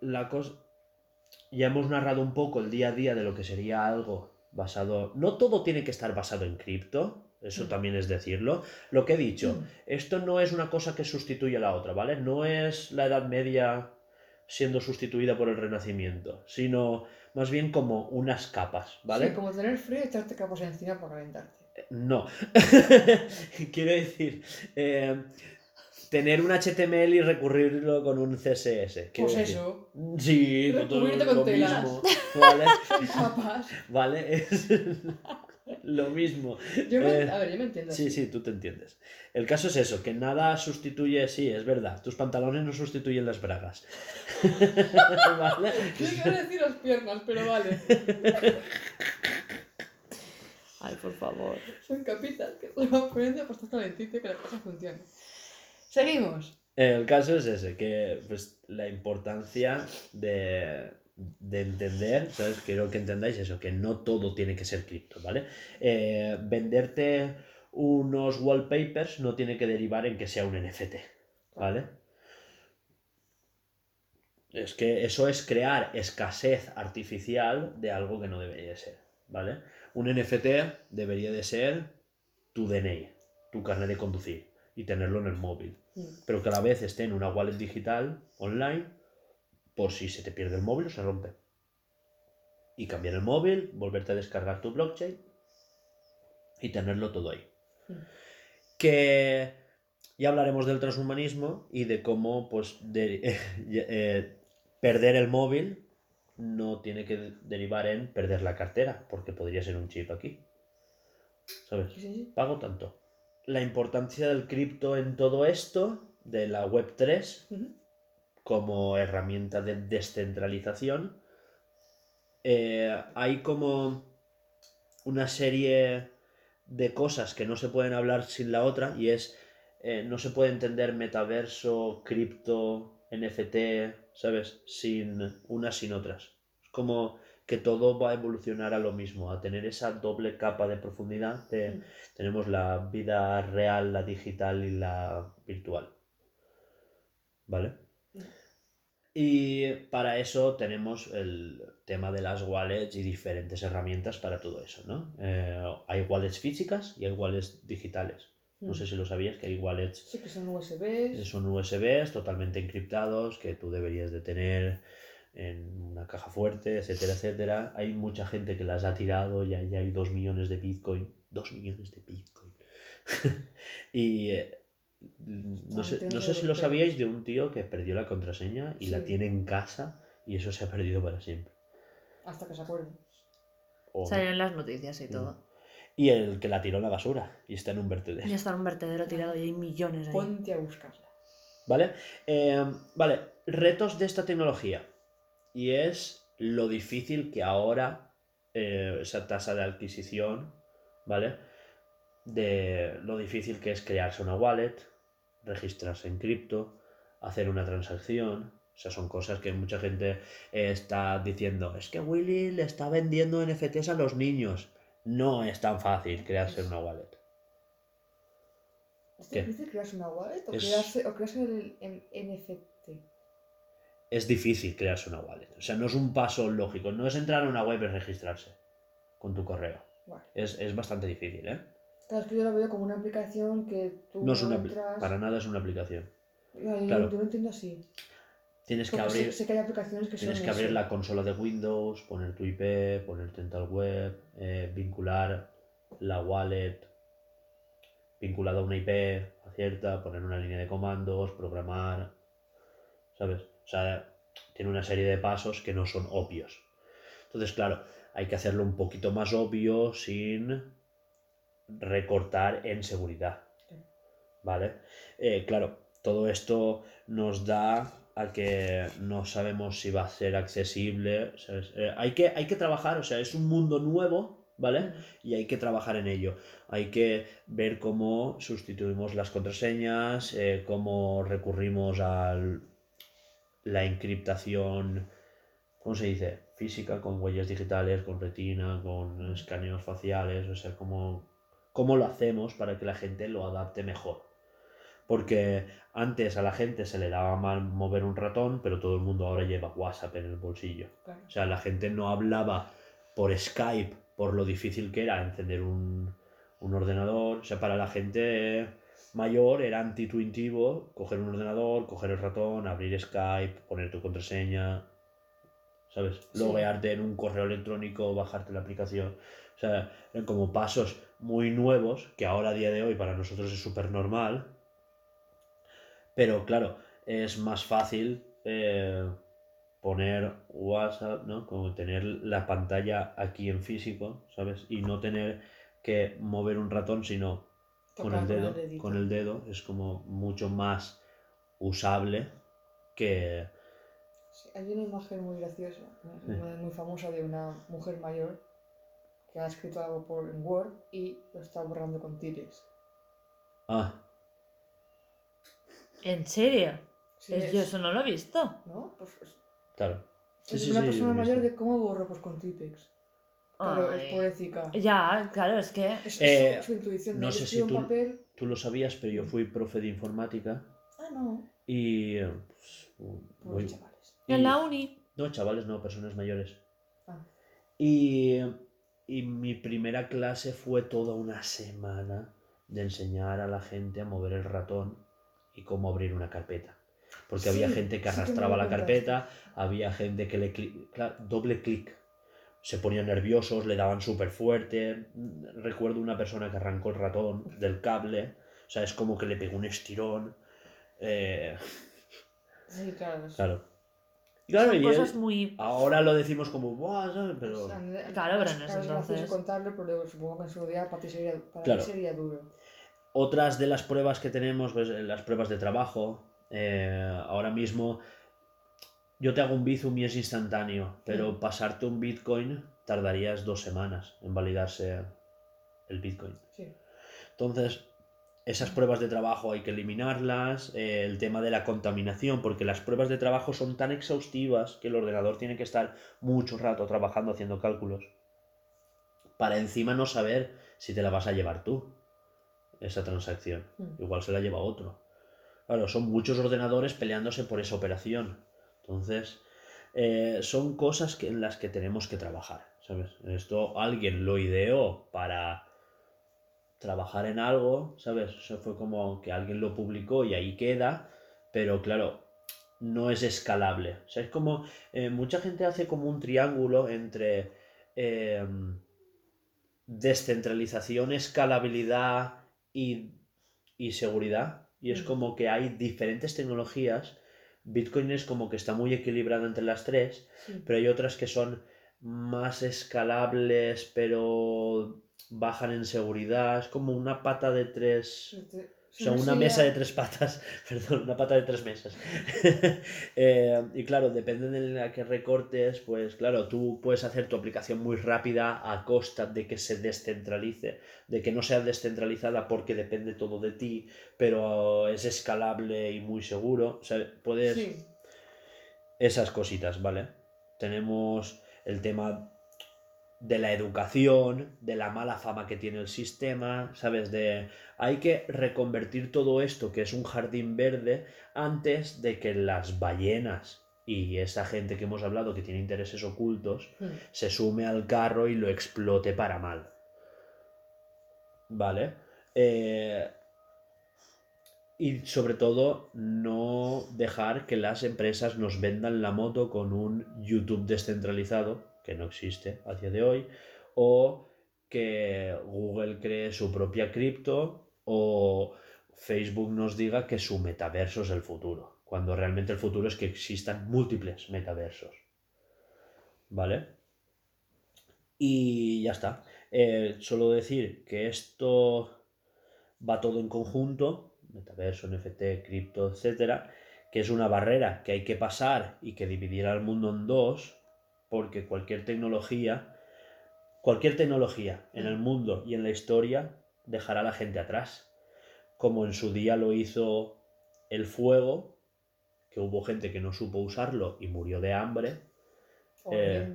la cosa. Ya hemos narrado un poco el día a día de lo que sería algo basado. No todo tiene que estar basado en cripto. Eso Mm. también es decirlo. Lo que he dicho, Mm. esto no es una cosa que sustituye a la otra, ¿vale? No es la Edad Media siendo sustituida por el Renacimiento, sino más bien como unas capas, ¿vale? Sí, como tener frío y echarte capas encima para calentarte. No. Quiero decir, eh, tener un HTML y recurrirlo con un CSS. Pues decir. eso, Sí, todo Recubrirte con lo telas. mismo. Vale, capas. vale, es lo mismo. Yo me, Eh, a ver, yo me entiendo. Sí, así. sí, tú te entiendes. El caso es eso, que nada sustituye, sí, es verdad, tus pantalones no sustituyen las bragas. ¿Vale? Yo quiero decir las piernas, pero vale. Ay, por favor. Son capitas que se van poniendo para estar calentito y que la cosa funcione. Seguimos. El caso es ese, que pues, la importancia de, de entender, ¿sabes? Quiero que entendáis eso, que no todo tiene que ser cripto, ¿vale? Eh, venderte unos wallpapers no tiene que derivar en que sea un NFT, ¿vale? Es que eso es crear escasez artificial de algo que no debería de ser, ¿vale? Un NFT debería de ser tu DNI, tu carnet de conducir y tenerlo en el móvil Mm. pero que a la vez esté en una wallet digital online por si se te pierde el móvil o se rompe. Y cambiar el móvil, volverte a descargar tu blockchain y tenerlo todo ahí. Mm. Que ya hablaremos del transhumanismo y de cómo pues de- eh, perder el móvil no tiene que derivar en perder la cartera, porque podría ser un chip aquí. ¿Sabes? Sí, pago tanto. La importancia del cripto en todo esto, de la web 3, Ujú. Como herramienta de descentralización, eh, hay como una serie de cosas que no se pueden hablar sin la otra y es, eh, no se puede entender metaverso, cripto, NFT, ¿sabes? Sin unas sin otras. Es como que todo va a evolucionar a lo mismo, a tener esa doble capa de profundidad de Mm. tenemos la vida real, la digital y la virtual. ¿Vale? Mm. Y para eso tenemos el tema de las wallets y diferentes herramientas para todo eso, ¿no? Eh, hay wallets físicas y hay wallets digitales. No sé si lo sabías que hay wallets Sí, que son USBs. son USBs totalmente encriptados que tú deberías de tener en una caja fuerte, etcétera, etcétera. Hay mucha gente que las ha tirado, ya, ya hay dos millones de Bitcoin. Dos millones de Bitcoin. y, eh, No sé, no sé si lo sabíais de un tío que perdió la contraseña y la tiene en casa y eso se ha perdido para siempre. Hasta que se acuerde. O- Salen las noticias y todo. Y el que la tiró a la basura y está en un vertedero. Ya está en un vertedero tirado y hay millones ahí. Ponte a buscarla. ¿Vale? Eh, vale, retos de esta tecnología. Y es lo difícil que ahora eh, esa tasa de adquisición, ¿vale? De lo difícil que es crearse una wallet, registrarse en cripto, hacer una transacción. O sea, son cosas que mucha gente eh, está diciendo, es que Willy le está vendiendo NFTs a los niños. No es tan fácil crearse una wallet. ¿Es ¿Qué? difícil crearse una wallet o Es- crearse, o crearse el, el NFT? es difícil crearse una wallet. O sea, no es un paso lógico. No es entrar a una web y registrarse con tu correo. Es, es bastante difícil, ¿eh? Claro, es que yo lo veo como una aplicación que tú No es una entras... para nada es una aplicación. Yo, claro. yo lo entiendo así. Tienes que Porque abrir, sé, que hay aplicaciones que tienes son que abrir la consola de Windows, poner tu IP, ponerte en tal web, eh, vincular la wallet vinculada a una IP cierta, poner una línea de comandos, programar, ¿sabes? O sea, tiene una serie de pasos que no son obvios. Entonces, claro, hay que hacerlo un poquito más obvio sin recortar en seguridad. ¿Vale? Eh, claro, todo esto nos da a que no sabemos si va a ser accesible. Eh, hay, que, hay que trabajar, o sea, es un mundo nuevo, ¿vale? Y hay que trabajar en ello. Hay que ver cómo sustituimos las contraseñas, eh, cómo recurrimos a la encriptación, ¿cómo se dice? Física, con huellas digitales, con retina, con escaneos faciales, o sea, cómo, cómo lo hacemos para que la gente lo adapte mejor. Porque antes a la gente se le daba mal mover un ratón, pero todo el mundo ahora lleva WhatsApp en el bolsillo. Claro. O sea, la gente no hablaba por Skype por lo difícil que era encender un, un ordenador. O sea, para la gente mayor era antiintuitivo coger un ordenador, coger el ratón, abrir Skype, poner tu contraseña, ¿sabes? Sí. Loguearte en un correo electrónico, bajarte la aplicación. O sea, eran como pasos muy nuevos que ahora a día de hoy para nosotros es súper normal. Pero claro, es más fácil eh, poner WhatsApp, ¿no? Como tener la pantalla aquí en físico, ¿sabes? Y no tener que mover un ratón, sino con el dedo. Con el dedo es como mucho más usable que... Sí, hay una imagen muy graciosa, muy, Sí. muy famosa de una mujer mayor que ha escrito algo por en Word y lo está borrando con T-Rex. Ah, ¿En serio? Sí, Es- es- Yo eso no lo he visto. ¿No? Pues es, claro. Sí, es sí, una sí, persona mayor de cómo borro pues con T-Rex. Claro, Ay. es pobrecita. Ya, claro, es que. Es, Eh, es su, su intuición. no sé si un tú- papel. Tú lo sabías, pero yo fui profe de informática Ah, no. y... eh, pues, muy- chavales. y- En la uni. No, chavales, no, personas mayores. Ah. Y, y mi primera clase fue toda una semana de enseñar a la gente a mover el ratón y cómo abrir una carpeta. Porque había gente que sí que me arrastraba la carpeta, había gente que le cli- cla- doble clic. Se ponían nerviosos, le daban súper fuerte. Recuerdo una persona que arrancó el ratón del cable. O sea, es como que le pegó un estirón. Eh, Sí, claro. claro. Claro, Son y cosas él- muy. ahora lo decimos como, "Buah", Pero... Claro, pero en es- entonces- contarlo, pero supongo que en su día para ti sería, para Claro. ti sería duro. Otras de las pruebas que tenemos, pues eh, las pruebas de trabajo. eh, ahora mismo yo te hago un Bizum y es instantáneo, pero Mm. pasarte un Bitcoin tardarías dos semanas en validarse el Bitcoin. Sí. Entonces, esas pruebas de trabajo hay que eliminarlas. eh, el tema de la contaminación, porque las pruebas de trabajo son tan exhaustivas que el ordenador tiene que estar mucho rato trabajando haciendo cálculos. Para encima no saber si te la vas a llevar tú, esa transacción. Mm. Igual se la lleva otro. Claro, son muchos ordenadores peleándose por esa operación. Entonces, eh, son cosas que, en las que tenemos que trabajar. ¿Sabes? Esto alguien lo ideó para trabajar en algo, ¿sabes? Eso fue como que alguien lo publicó y ahí queda, pero claro, no es escalable. O sea, es como, eh, mucha gente hace como un triángulo entre eh, descentralización, escalabilidad y, y seguridad. Y es Mm. como que hay diferentes tecnologías. Bitcoin es como que está muy equilibrado entre las tres, Sí. pero hay otras que son más escalables, pero bajan en seguridad. Es como una pata de tres. O sea, una mesa de tres patas, perdón, una pata de tres mesas. Eh, y claro, depende de la que recortes, pues claro, tú puedes hacer tu aplicación muy rápida a costa de que se descentralice, de que no sea descentralizada porque depende todo de ti, pero es escalable y muy seguro. O sea, puedes Sí. esas cositas, ¿vale? Tenemos el tema de la educación, de la mala fama que tiene el sistema, ¿sabes? De hay que reconvertir todo esto que es un jardín verde antes de que las ballenas y esa gente que hemos hablado que tiene intereses ocultos Mm. se sume al carro y lo explote para mal. ¿Vale? Eh, y sobre todo, no dejar que las empresas nos vendan la moto con un YouTube descentralizado, que no existe a día de hoy, o que Google cree su propia cripto, o Facebook nos diga que su metaverso es el futuro, cuando realmente el futuro es que existan múltiples metaversos. ¿Vale? Y ya está. Eh, solo decir que esto va todo en conjunto, metaverso, NFT, cripto, etcétera, que es una barrera que hay que pasar y que dividirá al mundo en dos, porque cualquier tecnología, cualquier tecnología en el mundo y en la historia dejará a la gente atrás, como en su día lo hizo el fuego, que hubo gente que no supo usarlo y murió de hambre, Eh.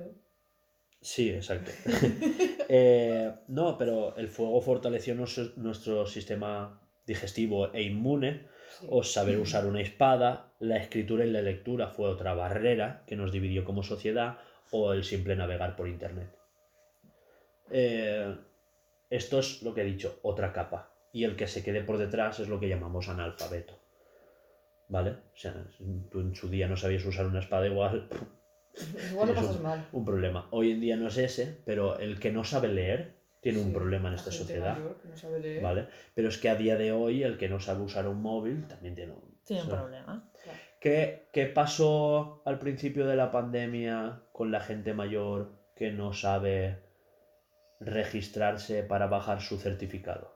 Sí, exacto. Eh, no, pero el fuego fortaleció nuestro, nuestro sistema digestivo e inmune, Sí. o saber usar una espada, la escritura y la lectura fue otra barrera que nos dividió como sociedad, o el simple navegar por internet. Eh, esto es lo que he dicho, otra capa. Y el que se quede por detrás es lo que llamamos analfabeto. ¿Vale? O sea, tú en su día no sabías usar una espada igual, Igual lo pasas un- mal. un problema. Hoy en día no es ese, pero el que no sabe leer tiene un problema en esta sociedad. mayor que no sabe leer. ¿Vale? Pero es que a día de hoy el que no sabe usar un móvil también tiene un, Tiene problema. ¿Qué, qué pasó al principio de la pandemia con la gente mayor que no sabe registrarse para bajar su certificado?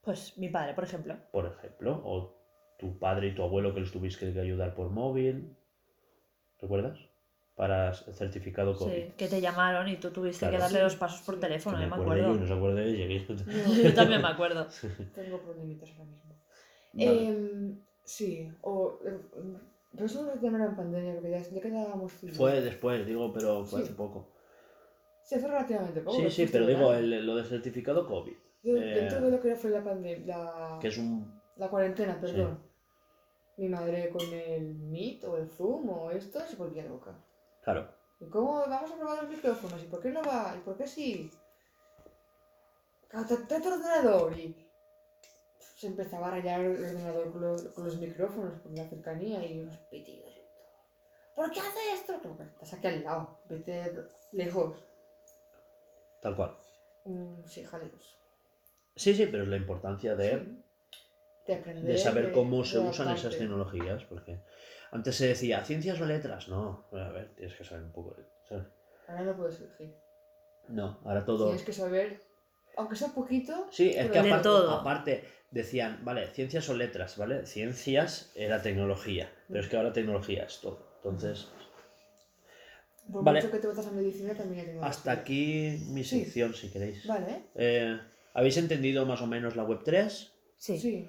Pues mi padre, por ejemplo. Por ejemplo, o tu padre y tu abuelo que les tuviste que ayudar por móvil. ¿Recuerdas? Para el certificado COVID. Sí, que te llamaron y tú tuviste Claro. que darle Sí, los pasos por teléfono, yo me acuerdo yo y acuerdo. no se acuerda de ella. Yo Yo también me acuerdo. tengo problemitas ahora mismo. Vale. Em, sí, o. pero eso no era en pandemia, porque ya, ya quedábamos firmes. Fue después, digo, pero fue Sí. hace poco. Sí, hace relativamente poco. Sí, sí, pero digo, el- lo del certificado COVID, Yo, eh, Dentro de lo que fue la pandemia. La, que es un... la cuarentena, perdón. Mi madre con el Meet o el Zoom o esto se volvía loca. Claro, ¿Y cómo vamos a probar los micrófonos? ¿Y por qué no va? ¿Y por qué sí? Tu ordenador y se empezaba a rayar el ordenador con los, con los micrófonos por la cercanía y unos pitidos. ¿Por qué hace esto? Como que estás aquí al lado, vete lejos. tal cual. Mm, sí, jaleos. Sí, sí, pero es la importancia de, Sí. De aprender. de saber de- cómo de se usan esas tecnologías, porque antes se decía ciencias o letras, no, a ver, tienes que saber un poco de... ¿sabes? Ahora no puedes elegir. No, ahora todo... Tienes que saber, aunque sea poquito. Sí, es que aparte, todo. aparte decían, vale, ciencias o letras, ¿vale? Ciencias era tecnología, pero es que ahora tecnología es todo. Entonces, Por Vale. mucho que te metas a medicina también hay tecnología. hasta aquí mi Sí. sección, si queréis. Vale. Eh, ¿Habéis entendido más o menos la Web 3? Sí. Sí.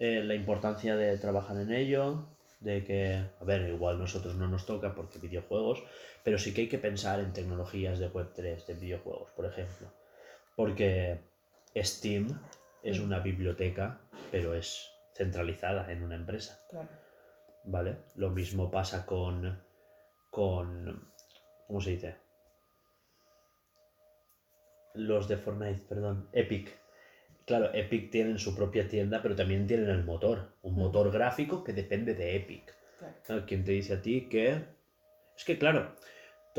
eh, la importancia de trabajar en ello, de que, a ver, igual nosotros no nos toca porque videojuegos, pero sí que hay que pensar en tecnologías de Web3, de videojuegos, por ejemplo. Porque Steam es Mm. una biblioteca, pero es centralizada en una empresa, Claro. ¿vale? Lo mismo pasa con, con, ¿cómo se dice? Los de Fortnite, perdón, Epic. Claro, Epic tienen su propia tienda, pero también tienen el motor, un Mm. motor gráfico que depende de Epic. Claro. Claro, ¿Quién te dice a ti que... Es que claro,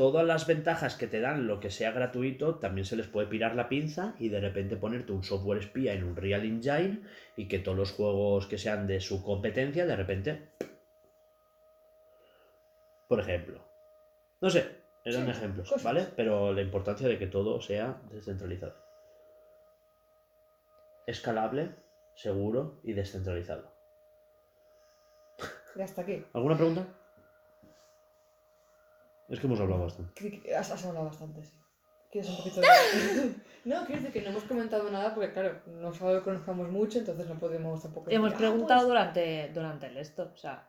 todas las ventajas que te dan lo que sea gratuito, también se les puede pirar la pinza y de repente ponerte un software espía en un Real Engine y que todos los juegos que sean de su competencia, de repente. Por ejemplo. No sé, eran Sí, ejemplos, cosas. ¿vale? Pero la importancia de que todo sea descentralizado. Escalable, seguro y descentralizado. Y hasta aquí. ¿Alguna pregunta? Es que hemos hablado bastante. Has, has hablado bastante, sí. ¿Quieres un poquito de.? no, quiero decir que no hemos comentado nada porque, claro, no es algo que conozcamos mucho, entonces no podemos tampoco. Hemos decir, "Ah, preguntado pues". durante, durante el esto. O sea,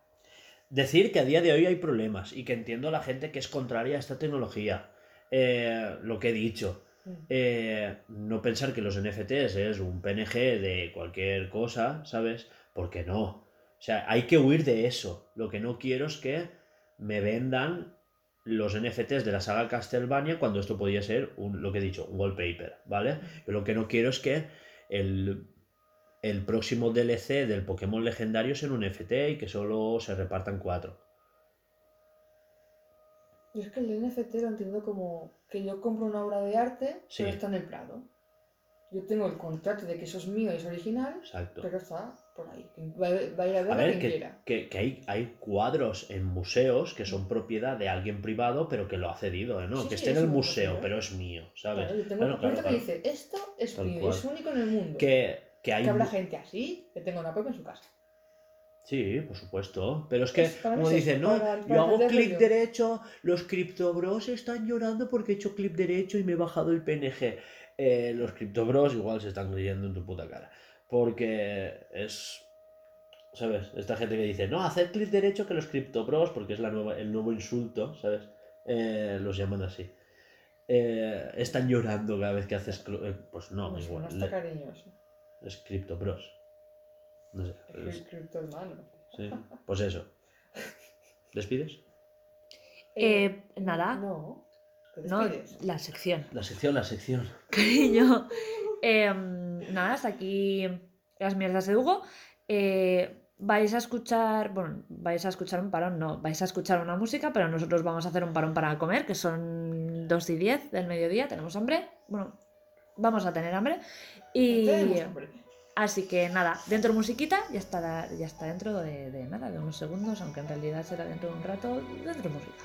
Decir que a día de hoy hay problemas y que entiendo a la gente que es contraria a esta tecnología. Eh, lo que he dicho. Mm. Eh, no pensar que los NFTs es un PNG de cualquier cosa, ¿sabes? Porque no. O sea, hay que huir de eso. Lo que no quiero es que me vendan los NFTs de la saga Castlevania cuando esto podía ser un, lo que he dicho, un wallpaper, ¿vale? Yo lo que no quiero es que el, el próximo DLC del Pokémon legendario sea un NFT y que solo se repartan cuatro. Yo es que el NFT lo entiendo como que yo compro una obra de arte, Sí. pero está en el Prado. Yo tengo el contrato de que eso es mío y es original, Exacto. pero está por ahí. Va, va a ir a ver A a, ver, quien que, quiera. que- que hay, hay cuadros en museos que son propiedad de alguien privado, pero que lo ha cedido, ¿eh? ¿no? Sí, que sí, esté en el museo, museo. pero es mío, ¿sabes? Claro, yo tengo Claro, un claro, que dice, esto es Tal mío, cual. es único en el mundo. Que, que hay... Habrá gente así, que tenga una propia en su casa. Sí, por supuesto. Pero es que, Pues como dicen, no, para- yo hago clic derecho, los criptobros están llorando porque he hecho clic derecho y me he bajado el PNG. Eh, los criptobros igual se están riendo en tu puta cara. Porque es... ¿Sabes? Esta gente que dice, no, hacer clic derecho que los criptobros, porque es la nueva, el nuevo insulto, ¿sabes? Eh, los llaman así. Eh, están llorando cada vez que haces... eh, pues no, No, igual. está le- cariñoso. es criptobros. No sé. El es- cripto hermano. Sí, pues eso. ¿Despides? eh, nada. No. ¿Te No, la sección. La sección, la sección. Cariño. Eh, nada, hasta aquí las mierdas de Hugo. Eh, vais a escuchar, bueno, vais a escuchar un parón, no, vais a escuchar una música, pero nosotros vamos a hacer un parón para comer, que son 2 y 10 del mediodía, tenemos hambre, bueno, vamos a tener hambre. Y hambre. así que nada, dentro musiquita, ya está, ya está dentro de, de nada, de unos segundos, aunque en realidad será dentro de un rato, dentro música.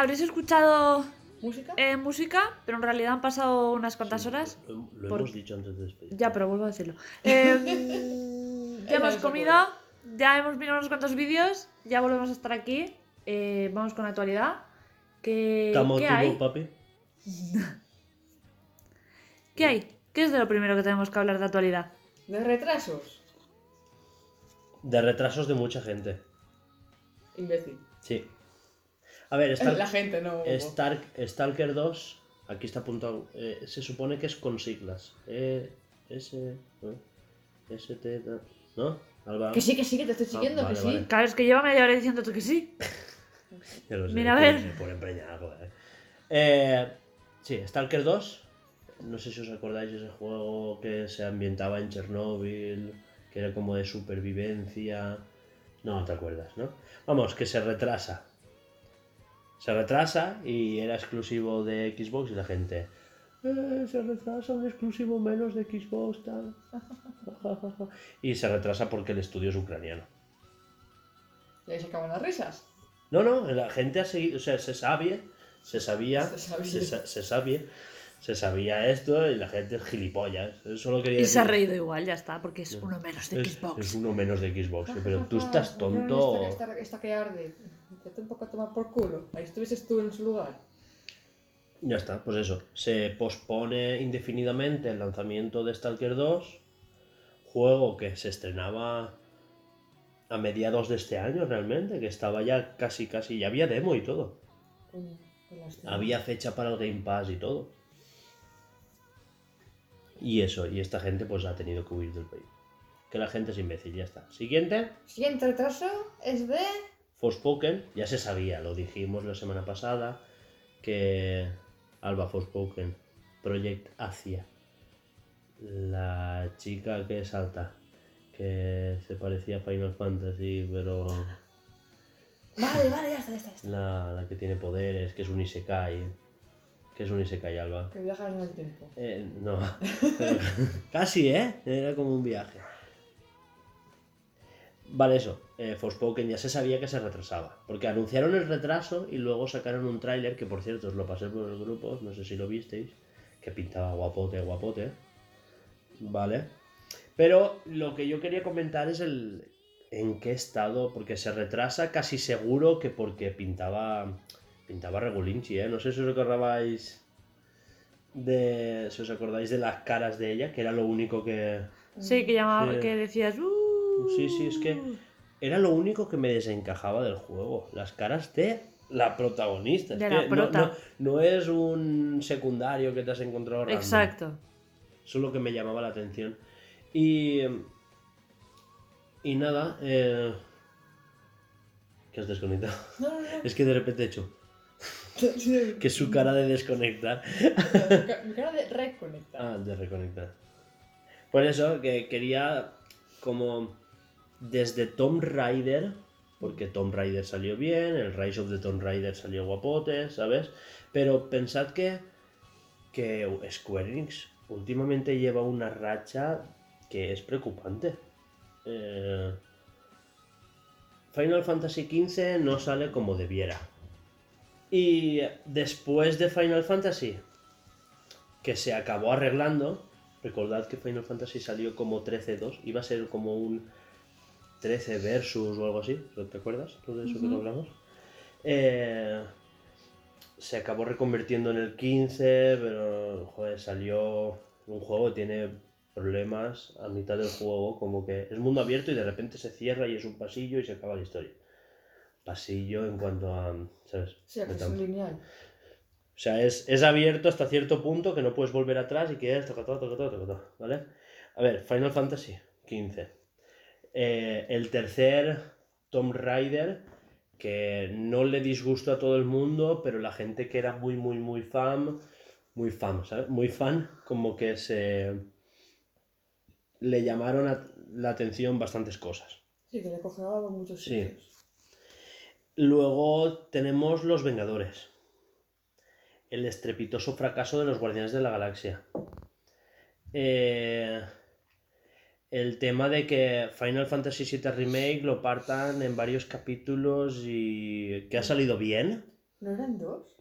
Habréis escuchado ¿Música? eh, música, pero en realidad han pasado unas cuantas horas. Lo, lo Por- hemos dicho antes de despedir. Ya, pero vuelvo a decirlo. Eh, ya hemos comido, ya hemos mirado unos cuantos vídeos, ya volvemos a estar aquí. eh, vamos con la actualidad. ¿Qué, ¿Estamos ¿qué hay? papi? ¿Qué hay? ¿Qué es de lo primero que tenemos que hablar de actualidad? ¿De retrasos? De retrasos de mucha gente. Imbécil. Sí. A ver, Star- La gente, no. Stark- Stalker 2, aquí está apuntado, eh, se supone que es con siglas. E, S, ¿no? S, T, ¿no? Alba. Que sí, que sí, que te estoy siguiendo, Ah, vale, que sí. vale. Claro, es que lleva media hora diciéndote que sí. Ya lo sé, Mira, a por- ver. Por empreñar algo, eh. Eh, sí, Stalker 2. No sé si os acordáis de ese juego que se ambientaba en Chernóbil, que era como de supervivencia. No, te acuerdas, ¿no? Vamos, que se retrasa. Se retrasa y era exclusivo de Xbox y la gente. "Eh, se retrasa un exclusivo menos de Xbox, tal. y se retrasa porque el estudio es ucraniano. Y ahí se acaban las risas. No, no, la gente ha seguido, o sea, se sabía, se sabía, Se sabía. se, sa- se sabía, se sabía esto y la gente es gilipollas. Solo quería Y se ha reído igual, ya está, porque es uno menos de es, Xbox. es uno menos de Xbox, pero tú estás tonto. Esta, esta, esta que arde. Vete un poco a tomar por culo. Ahí estuvieses tú en su lugar. Ya está, pues eso. Se pospone indefinidamente el lanzamiento de Stalker 2, juego que se estrenaba a mediados de este año realmente, que estaba ya casi, casi, ya había demo y todo. Había fecha para el Game Pass y todo. Y eso, y esta gente pues ha tenido que huir del país. Que la gente es imbécil, ya está. Siguiente, Siguiente retraso es de. Forspoken, ya se sabía, lo dijimos la semana pasada, que Alba Forspoken, Project Asia, la chica que salta, que se parecía a Final Fantasy, pero Vale, vale, ya está, ya está. ya está. la, la que tiene poderes, que es un Isekai, que es un Isekai Alba. Que viajas en el tiempo. Eh, no, casi, ¿eh? Era como un viaje. Vale, eso. Eh, Forspoken ya se sabía que se retrasaba. Porque anunciaron el retraso y luego sacaron un tráiler que, por cierto, os lo pasé por los grupos, no sé si lo visteis, que pintaba guapote, guapote. Vale. Pero lo que yo quería comentar es el en qué estado, porque se retrasa casi seguro que porque pintaba pintaba regulinchi, ¿eh? No sé si os acordáis de si os acordáis de las caras de ella, que era lo único que Sí, que llamaba, Sí. que decías. "Uh". Sí, sí, es que era lo único que me desencajaba del juego. Las caras de la protagonista. Es De que la no- prota. No, no es un secundario que te has encontrado random. Exacto. Eso es lo que me llamaba la atención. Y. Y nada. Eh... ¿Qué has desconectado? No, no, no. Es que de repente he hecho. Que su cara de desconectar. Mi cara de reconectar. Ah, de reconectar. Por eso que quería como desde Tomb Raider, porque Tomb Raider salió bien, el Rise of the Tomb Raider salió guapote, ¿sabes? Pero pensad que, que Square Enix últimamente lleva una racha que es preocupante. Eh, Final Fantasy XV no sale como debiera. Y después de Final Fantasy, que se acabó arreglando. Recordad que Final Fantasy salió como 13-2, iba a ser como un 13 versus o algo así, ¿te acuerdas? Todo eso que hablamos. Eh, se acabó reconvirtiendo en el 15, pero joder, salió un juego que tiene problemas a mitad del juego, como que es mundo abierto y de repente se cierra y es un pasillo y se acaba la historia. Pasillo en cuanto a, ¿sabes? O sea, que es un lineal. O sea, es, es abierto hasta cierto punto que no puedes volver atrás y que es toca todo, toca todo, toca todo, ¿vale? A ver, Final Fantasy XV. Eh, el tercer Tomb Raider, que no le disgustó a todo el mundo, pero la gente que era muy, muy, muy fan, muy fan, ¿sabes? Muy fan, como que se... le llamaron a- la atención bastantes cosas. Sí, que le en muchos Sí. Luego tenemos Los Vengadores. El estrepitoso fracaso de los Guardianes de la Galaxia. Eh, el tema de que Final Fantasy VII Remake lo partan en varios capítulos y que ha salido bien. ¿No eran dos?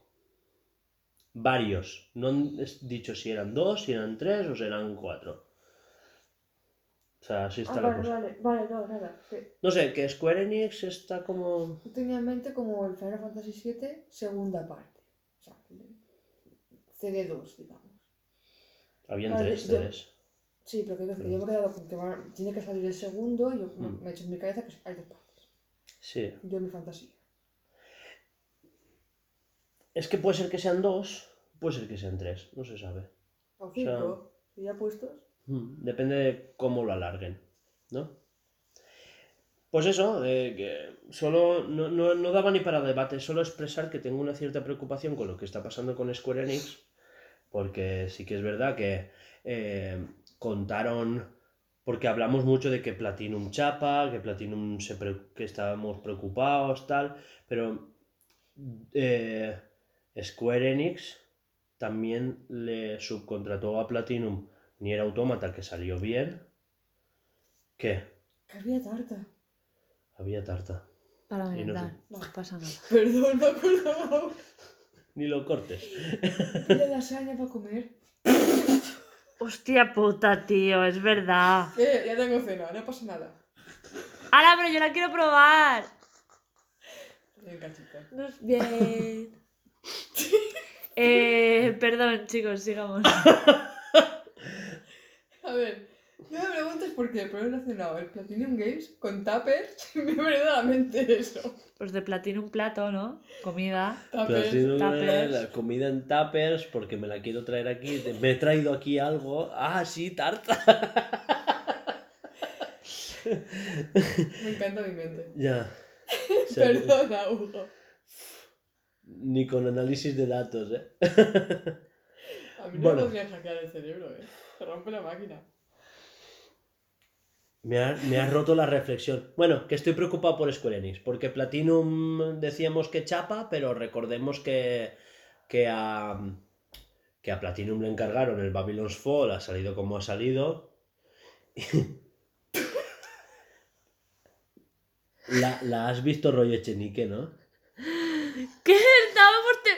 Varios. No han dicho si eran dos, si eran tres o si eran cuatro. O sea, así está Ah, la vale, cosa. vale, vale, no, nada. No sé, que Square Enix está como... yo tenía en mente como el Final Fantasy VII segunda parte. O sea, CD2, digamos. Habían Vale, tres, yo- tres. Sí, pero que, yo me he quedado con que va- tiene que salir el segundo y yo me- Mm. me he hecho en mi cabeza que hay dos partes. Sí. Yo en mi fantasía. Es que puede ser que sean dos, puede ser que sean tres, no se sabe. O cinco, y ya puestos. Mm, Depende de cómo lo alarguen, ¿no? Pues eso, eh, solo no, no, no daba ni para debate, solo expresar que tengo una cierta preocupación con lo que está pasando con Square Enix, porque sí que es verdad que eh, contaron, porque hablamos mucho de que Platinum chapa, que Platinum se que estábamos preocupados, tal, pero eh, Square Enix también le subcontrató a Platinum Nier Automata, que salió bien. ¿Qué? Que había tarta. Había tarta. Para no merendar. No pasa nada. Perdón, me acordaba. Ni lo cortes. Pide lasaña para comer. Hostia puta, tío, es verdad. Eh, ya tengo cena, no pasa nada. ¡Hala, pero yo la quiero probar! Venga, chicas. No es bien. eh, perdón, chicos, sigamos. A ver, no me preguntes por qué, pero he relacionado el Platinum Games con Tuppers. Me venido a la mente eso. Pues de platino un plato, ¿no? Comida. Tuppers. Platinum, tuppers. la comida en tuppers porque me la quiero traer aquí. Me he traído aquí algo. Ah, sí, tarta. Me encanta mi mente. ya. O sea, Perdona, Hugo. Ni con análisis de datos, ¿eh? A mí no Bueno. me podrían hackear el cerebro, eh. Se rompe la máquina. Me ha, me ha roto la reflexión. Bueno, que estoy preocupado por Square Enix, porque Platinum decíamos que chapa, pero recordemos que, que, a, que a Platinum le encargaron el Babylon's Fall, ha salido como ha salido. La, la has visto rollo Echenique, ¿no? ¿Qué?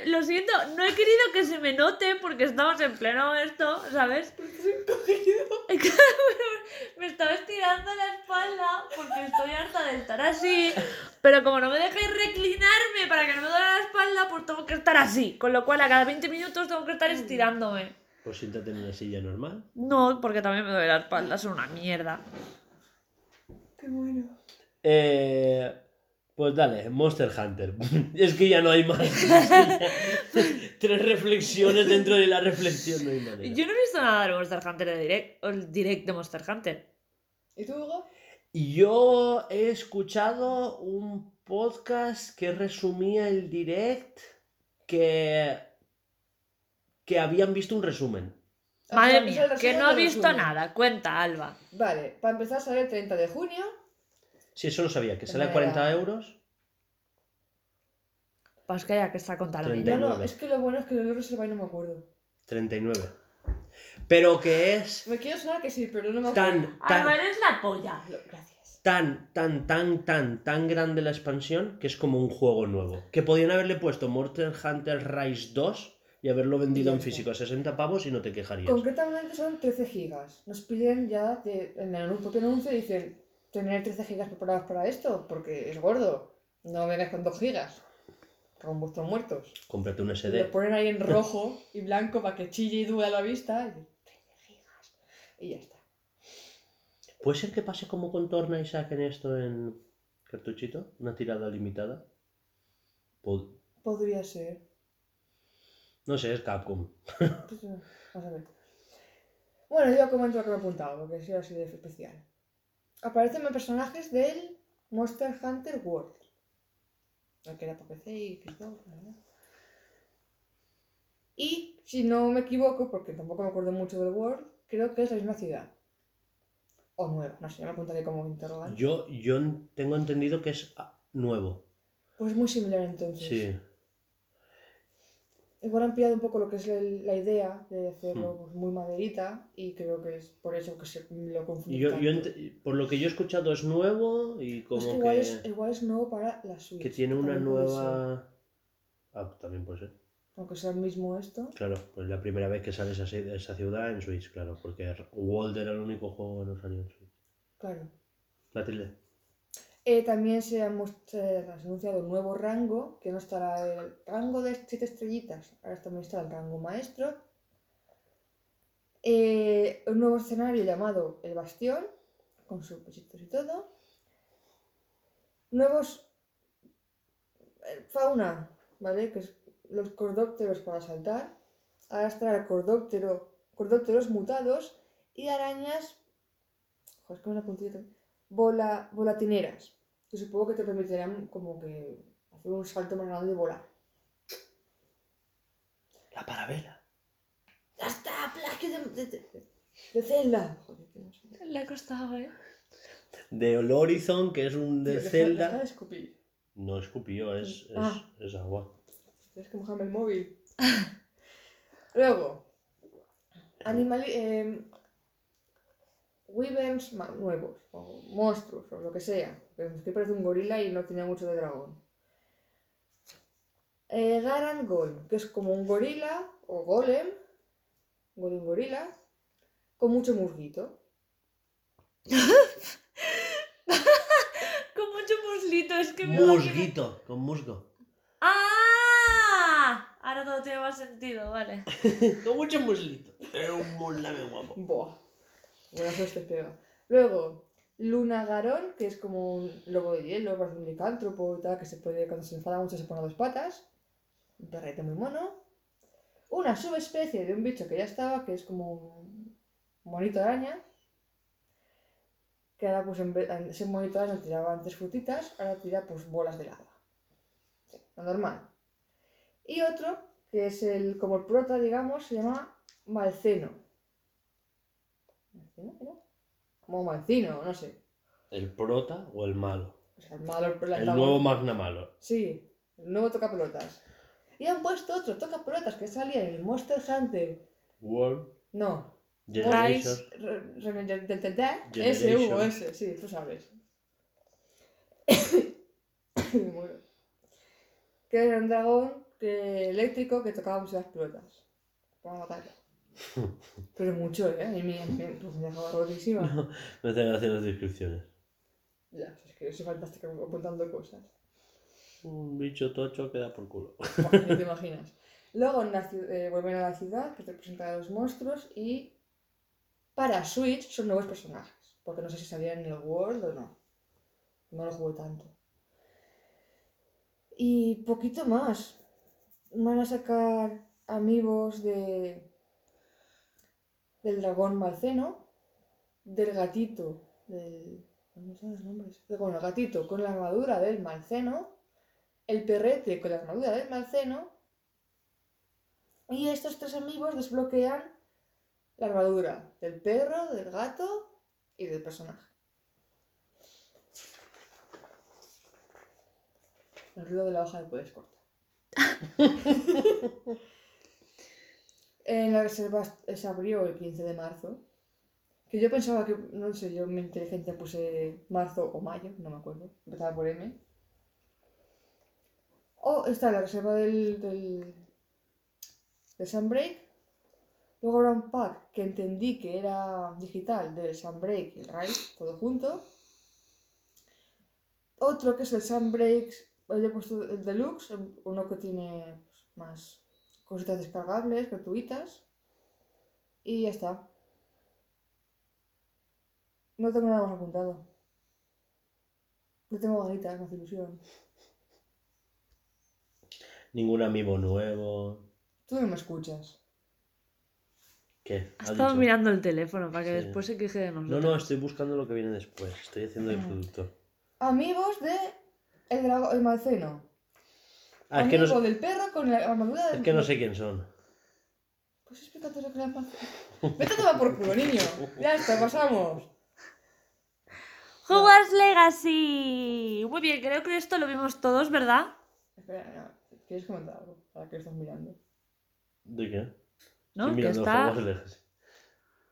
Lo siento, no he querido que se me note porque estamos en pleno esto, ¿sabes? me estaba estirando la espalda porque estoy harta de estar así. Pero como no me dejáis reclinarme para que no me duela la espalda, pues tengo que estar así. Con lo cual, a cada 20 minutos tengo que estar estirándome. Pues siéntate en una silla normal. No, porque también me duele la espalda, es una mierda. Qué bueno. Eh, pues dale, Monster Hunter. es que ya no hay más. Tres reflexiones dentro de la reflexión, no hay manera. Yo no he visto nada de Monster Hunter de direct, o el direct de Monster Hunter. ¿Y tú, Hugo? Yo he escuchado un podcast que resumía el direct que, que habían visto un resumen. Madre mía, que no he del visto resumen. nada. Cuenta, Alba. Vale, para empezar sale el 30 de junio. Sí, eso lo sabía, que sale a Era- 40 euros. Pues que haya que está contando. No, no, 39. es que lo bueno es que lo he reservado y no me acuerdo. 39. Pero que es Me quiero sonar que sí, pero no me acuerdo. tan, tan, eres la polla. Lo- Gracias. tan, tan, tan, tan, tan grande la expansión que es como un juego nuevo. Que podían haberle puesto Monster Hunter Rise 2 y haberlo vendido en físico a 60 pavos y no te quejarías. Concretamente son 13 gigas. Nos piden ya, de- en el propio anuncio dicen, tener 13 gigas preparados para esto, porque es gordo. No vengáis con 2 gigas. Con vuestros muertos. Cómprate un SD. Lo ponen ahí en rojo y blanco para que chille y duela a la vista. Y 13 gigas. Y ya está. ¿Puede ser que pase como con Torna y saquen esto en cartuchito? ¿Una tirada limitada? Pod- Podría ser. No sé, es Capcom. Pues, eh, vamos a ver. Bueno, yo comento lo que me he apuntado, porque ha sido así de especial. Aparecen los personajes del Monster Hunter World. El que era para PC y Xbox, ¿verdad? Y, si no me equivoco, porque tampoco me acuerdo mucho del World, creo que es la misma ciudad. O nueva, no sé, ya me apuntaré como interrogante. Yo, yo tengo entendido que es ah, nuevo. Pues muy similar entonces. Sí. Igual han pillado un poco lo que es la idea de hacerlo Hmm. pues, muy maderita y creo que es por eso que se lo ent- por lo que yo he escuchado es nuevo y Es como que que, igual, es, igual es nuevo para la Switch. que tiene una nueva... Ah, también puede ser. Aunque sea el mismo esto. Claro, pues la primera vez que sale esa, esa ciudad en Switch, claro, porque World era el único juego que no salió en Switch. Claro. Matilde. Eh, también se ha, anunciado un nuevo rango, que no estará el rango de 7 estrellitas, ahora también está el rango maestro. Eh, un nuevo escenario llamado El Bastión, con sus pesitos y todo. Nuevos eh, fauna, ¿vale? Que es los cordópteros para saltar. Ahora estará el cordóptero, cordópteros mutados y arañas. Joder, es que me también. Bola, volatineras. Que supongo que te permitirán como que hacer un salto más grande y volar. La parabela. ¡Ya está! ¡Plagio de, de, de, de Zelda! Joder, que no sé. Le ha costado, ¿eh? De Horizon, que es un de deja- deja de Zelda. escupir. No escupió, es, es, Ah. es agua. Tienes que mojarme el móvil. Luego, animal, eh, Wyverns nuevos, o monstruos, o lo que sea. Pero es que parece un gorila y no tiene mucho de dragón. Eh, Garan Golem, que es como un gorila, o golem, golem gorila, con mucho musguito. Con mucho muslito, es que me imagino- Musguito, con musgo. ¡Ah! Ahora todo tiene más sentido, vale. Con mucho muslito. Es un muslame guapo. Buah. Luego, Luna Garón, que es como un lobo de hielo, un licántropo que se puede, cuando se enfada mucho, se pone a dos patas. Un perrete muy mono. Una subespecie de un bicho que ya estaba, que es como un monito araña. Que ahora, pues, en vez, en ese monito araña tiraba antes frutitas, ahora tira, pues, bolas de lava. Lo normal. Y otro, que es el, como el prota, digamos, se llama Malceno. Como Malcino, no sé. ¿El prota o el malo? O sea, el malo, el, nuevo Magna Malo. Sí, el nuevo toca pelotas. Y han puesto otro toca pelotas que salía en el Monster Hunter. World. No. Generation. Generation. Hugo, ese, sí, tú sabes. Que era un dragón que, eléctrico que tocaba mucho las pelotas. Para matarlo. Pero mucho, ¿eh? A mí me, me, pues me dejaba rotísima. Me hacen las descripciones. Ya, es que soy fantástica apuntando cosas. Un bicho tocho que da por culo. Buah, ni te imaginas. Luego en la ciu- eh, vuelven a la ciudad, que te presentan a los monstruos, y para Switch son nuevos personajes. Porque no sé si salían en el World o no. No lo jugué tanto. Y poquito más. Van a sacar amigos de del dragón malceno, del gatito, del... ¿Cómo son los nombres? Bueno, el gatito con la armadura del malceno, el perrete con la armadura del malceno, y estos tres amigos desbloquean la armadura del perro, del gato y del personaje. El ruido de la hoja de puedes cortar. en la reserva se abrió el 15 de marzo. Que yo pensaba que, no sé, yo mi inteligencia puse marzo o mayo, no me acuerdo. Empezaba por M. O está la reserva del, del, del Sunbreak. Luego habrá un pack que entendí que era digital del Sunbreak y el Raid, todo junto. Otro que es el Sunbreak, le he puesto el Deluxe, uno que tiene pues, más cositas descargables, gratuitas. Y ya está. No tengo nada más apuntado. No tengo ganitas, más ilusión. Ningún amigo nuevo. Tú no me escuchas. ¿Qué? Ha ¿Has estado dicho? mirando el teléfono para que Sí. después se queje de No, nosotros. no, estoy buscando lo que viene después. Estoy haciendo el productor. Amigos de el, drago- el malceno. Ah, es que, no, del perro con la armadura del es que no sé quién son. Pues explícate lo que le ha pasado. Vete a tomar por culo, niño. Ya está, pasamos. Hogwarts Legacy. Muy bien, creo que esto lo vimos todos, ¿verdad? Espera, no. ¿Quieres comentar algo? ¿Para qué estás mirando? ¿De qué? ¿No? Estoy Que mirando está... Hogwarts Legacy.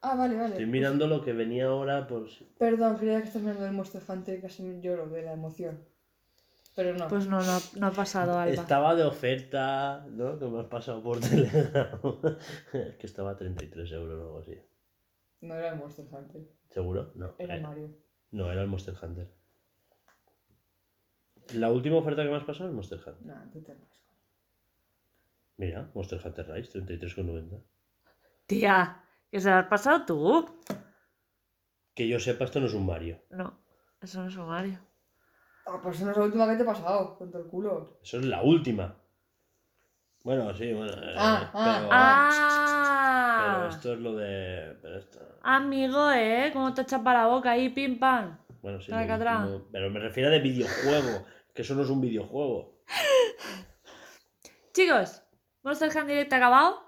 Ah, vale, vale. Estoy Pues- mirando lo que venía ahora, pues. Perdón, creía que estás mirando el Monster Hunter y casi me lloro de la emoción. Pero no. Pues no, no, no ha pasado, Alba. Estaba de oferta, ¿no? Que me has pasado por Telegram. es que estaba a 33 euros o algo así. No era el Monster Hunter. ¿Seguro? No. Era eh, Mario. No, era el Monster Hunter. La última oferta que me has pasado es Monster Hunter. No, tú te vas. Mira, Monster Hunter Rise, 33,90. Tía, ¿que se lo has pasado tú? Que yo sepa, esto no es un Mario. No, eso no es un Mario. Ah, pues no es la última que te he pasado. Con todo el culo. Eso es la última. Bueno, sí, bueno. eh, Ah, ah, pero, ¡Ah! pero esto es lo de. Pero esto... Amigo, ¿eh? ¿Cómo te echa para la boca ahí, pim pam? Bueno, sí. Pero me refiero a de videojuego, que eso no es un videojuego. Chicos, Monster Hunter Direct acabado.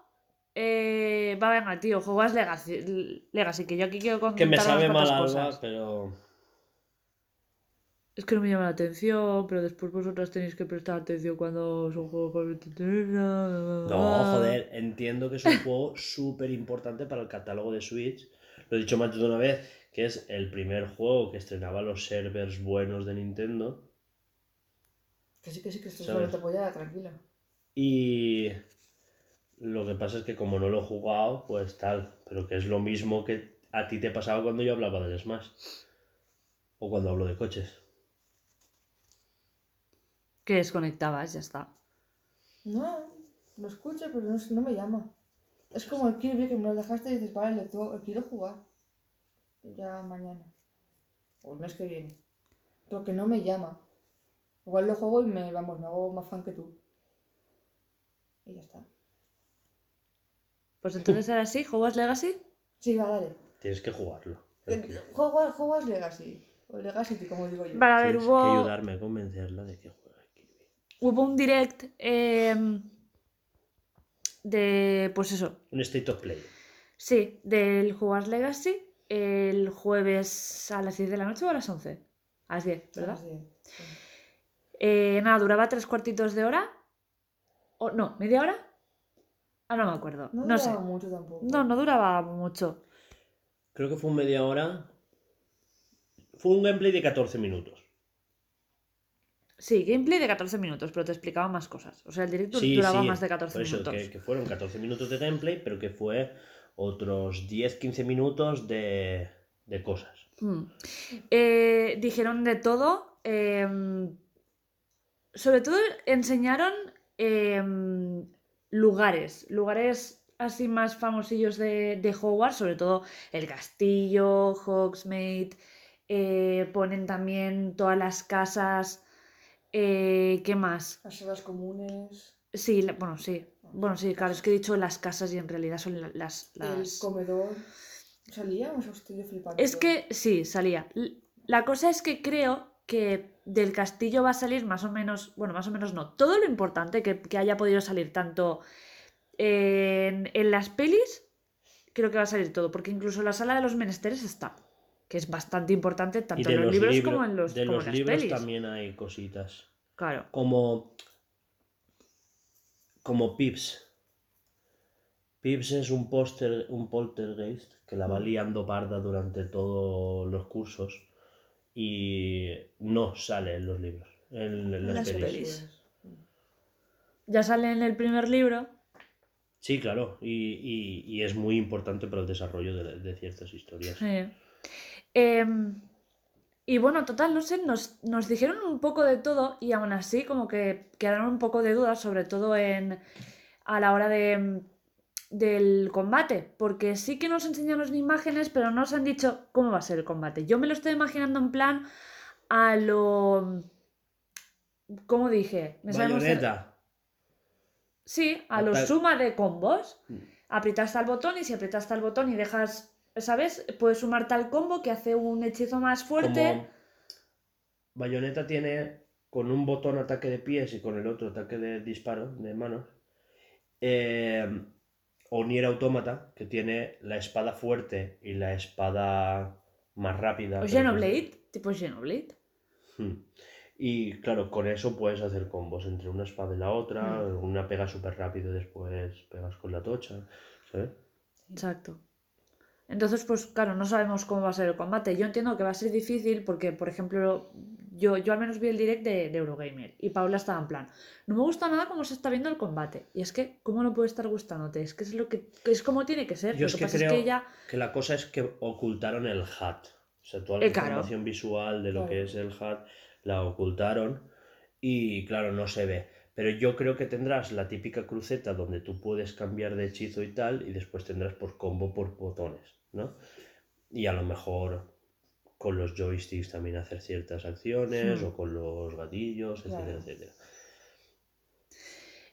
Eh, va, venga, tío, juegas Legacy, Legacy, que yo aquí quiero contar Que me sabe mal cuantas Alba, cosas. pero... Es que no me llama la atención, pero después vosotras tenéis que prestar atención cuando son juegos con No, No, joder, entiendo que es un juego súper importante para el catálogo de Switch. Lo he dicho más de una vez, que es el primer juego que estrenaba los servers buenos de Nintendo. Que sí, que sí, que estoy ¿Sabes? sobre apoyada, tranquila. Y lo que pasa es que como no lo he jugado, pues tal. Pero que es lo mismo que a ti te pasaba cuando yo hablaba del Smash. O cuando hablo de coches. Que desconectabas, ya está. No, lo escucho, pero no, no me llama. Es como el Kirby que me lo dejaste y dices, vale, le tengo- quiero jugar. Ya mañana. O el mes que viene. Pero que no me llama. Igual lo juego y me, vamos, me hago más fan que tú. Y ya está. Pues entonces era así, ¿juegas Legacy? Sí, va, dale. Tienes que jugarlo. Eh. Juego, juegas Legacy. O Legacy, como digo yo. Vale, a ver, Tienes que ayudarme a convencerla de que juegue. Hubo un direct em, de, pues eso, Un State of Play. sí, del jugar Legacy el jueves a las 10 de la noche o a las 11. A las 10, ¿verdad? Ah, sí, sí. Eh, nada, duraba tres cuartitos de hora. O no, media hora. Ah, no me acuerdo. No, No, sé. duraba mucho tampoco. No, no duraba mucho. Creo que fue media hora. Fue un gameplay de 14 minutos. Sí, gameplay de 14 minutos, pero te explicaba más cosas. O sea, el directo Sí, duraba sí, más de 14 por eso, minutos. Que, que fueron 14 minutos de gameplay, pero que fue otros 10-15 minutos de, de cosas. Mm. Eh, dijeron de todo. em, sobre todo enseñaron em, lugares, lugares así más famosillos de, de Hogwarts, sobre todo el castillo, Hogsmeade. eh, ponen también todas las casas. Eh, ¿Qué más? Las salas comunes. Sí, la- bueno, sí. Bueno, sí, claro, es que he dicho las casas y en realidad son la- las... El las... comedor. ¿Salía o estoy flipando? Es que sí, salía. La cosa es que creo que del castillo va a salir más o menos, bueno, más o menos no, todo lo importante que, que haya podido salir tanto en, en las pelis, creo que va a salir todo, porque incluso la sala de los menesteres está, que es bastante importante tanto en los, los libros como en, los, de como los en las libros pelis. también hay cositas. Claro. Como. Como Pips. Pips es un póster, un poltergeist que la va liando parda durante todos los cursos y no sale en los libros, en, en las, las pelis. pelis. Ya sale en el primer libro. Sí, claro, y, y- y es muy importante para el desarrollo de, de ciertas historias. Sí. Em, y bueno, total, no sé, nos, nos dijeron un poco de todo y aún así como que quedaron un poco de dudas, sobre todo en, a la hora de, del combate, porque sí que nos enseñaron imágenes, pero no nos han dicho cómo va a ser el combate. Yo me lo estoy imaginando en plan a lo... ¿Cómo dije? Me. Sí, a lo suma de combos. Mm. Aprietas al botón y si aprietas al botón y dejas, ¿sabes? Puedes sumarte al combo que hace un hechizo más fuerte. Como Bayonetta tiene con un botón ataque de pies y con el otro ataque de disparo de manos. Eh, o Nier Automata, que tiene la espada fuerte y la espada más rápida. O Xenoblade, tipo Xenoblade. que- Hmm. Y claro, con eso puedes hacer combos entre una espada y la otra. Hmm. Una pega súper rápido y después pegas con la tocha. ¿sabes? Exacto. Entonces, pues claro, no sabemos cómo va a ser el combate. Yo entiendo que va a ser difícil porque, por ejemplo, yo, yo al menos vi el direct de, de Eurogamer y Paula estaba en plan, no me gusta nada cómo se está viendo el combate. Y es que, ¿cómo no puede estar gustándote? Es que es lo que es como tiene que ser. Yo lo es que pasa creo es que ella... que la cosa es que ocultaron el HUD. O sea, toda la Eh, claro. información visual de lo Claro. que es el HUD la ocultaron y claro, no se ve. Pero yo creo que tendrás la típica cruceta donde tú puedes cambiar de hechizo y tal y después tendrás por combo por botones, ¿no? Y a lo mejor con los joysticks también hacer ciertas acciones Hmm. o con los gatillos, etcétera, Claro. etcétera.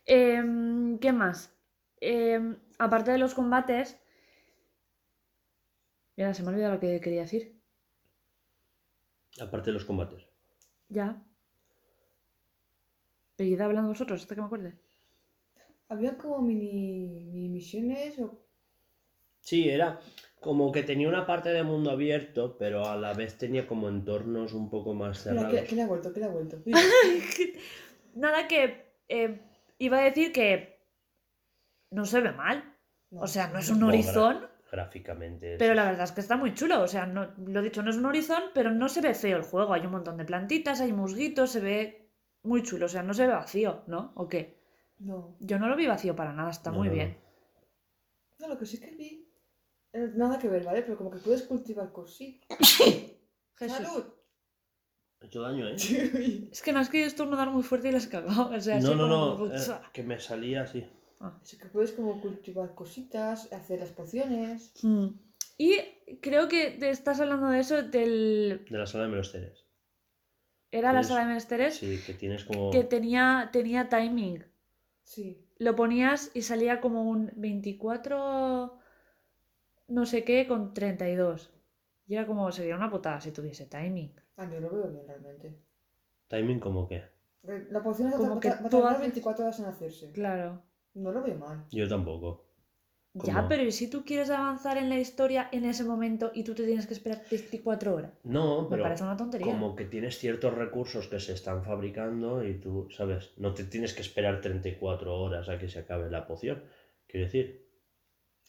Em, ¿qué más? Em, aparte de los combates... Mira, se me ha olvidado lo que quería decir. Aparte de los combates. Ya. Pero id hablando vosotros, hasta que me acuerde. Había como mini, mini misiones o... Sí, era como que tenía una parte de mundo abierto, pero a la vez tenía como entornos un poco más cerrados. ¿qué, qué le ha vuelto? ¿Qué le ha vuelto? Nada que eh, iba a decir que no se ve mal. No, O sea, no es un horizon, Gráficamente. es- pero la verdad es que está muy chulo. O sea, no, lo dicho, no es un horizon, pero no se ve feo el juego. Hay un montón de plantitas, hay musguitos, se ve muy chulo. O sea, no se ve vacío, ¿no? ¿O qué? No. Yo no lo vi vacío para nada, está No, muy bien. No, lo que sí que vi... Nada que ver, ¿vale? Pero como que puedes cultivar cositas. Jesús. ¡Salud! Ha hecho daño, ¿eh? Es que no has querido estornudar muy fuerte y las has cagado. O sea, No, no, como- no. eh, que me salía así. Así que puedes como cultivar cositas, hacer las pociones. Mm. Y creo que te estás hablando de eso, del... De la sala de menesteres. Era la sala de menesteres Sí, que tienes como. que tenía, tenía timing. Sí. Lo ponías y salía como un 24 no sé qué con 32. Y era como, sería una putada si tuviese timing. Ah, yo lo veo bien realmente. Timing como que. Re- La poción a Como que va a tú tardar haces- 24 horas en hacerse. Claro. No lo veo mal. Yo tampoco. Ya, pero ¿y si tú quieres avanzar en la historia en ese momento y tú te tienes que esperar 24 horas? No, Me pero. parece una tontería. Como que tienes ciertos recursos que se están fabricando y tú, ¿sabes? No te tienes que esperar 34 horas a que se acabe la poción. Quiero decir,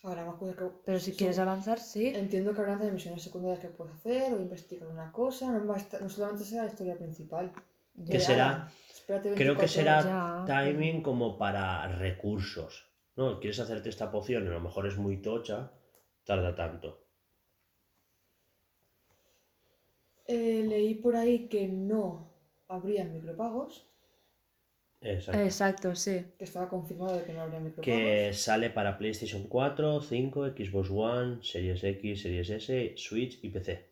Ahora, más cosas que... Pero si quieres avanzar, sí. Entiendo que habrán de misiones secundarias que puedes hacer o investigar una cosa. No, va a estar- no solamente será la historia principal. que será. Creo que 24 será. Ya. timing como para recursos. ¿No? Quieres hacerte esta poción y a lo mejor es muy tocha, tarda tanto. Eh, leí por ahí que no habría micropagos. Exacto. Exacto, sí. Que estaba confirmado de que no habría micropagos. que sale para PlayStation 4, 5, Xbox One, Series X, Series S, Switch y PC.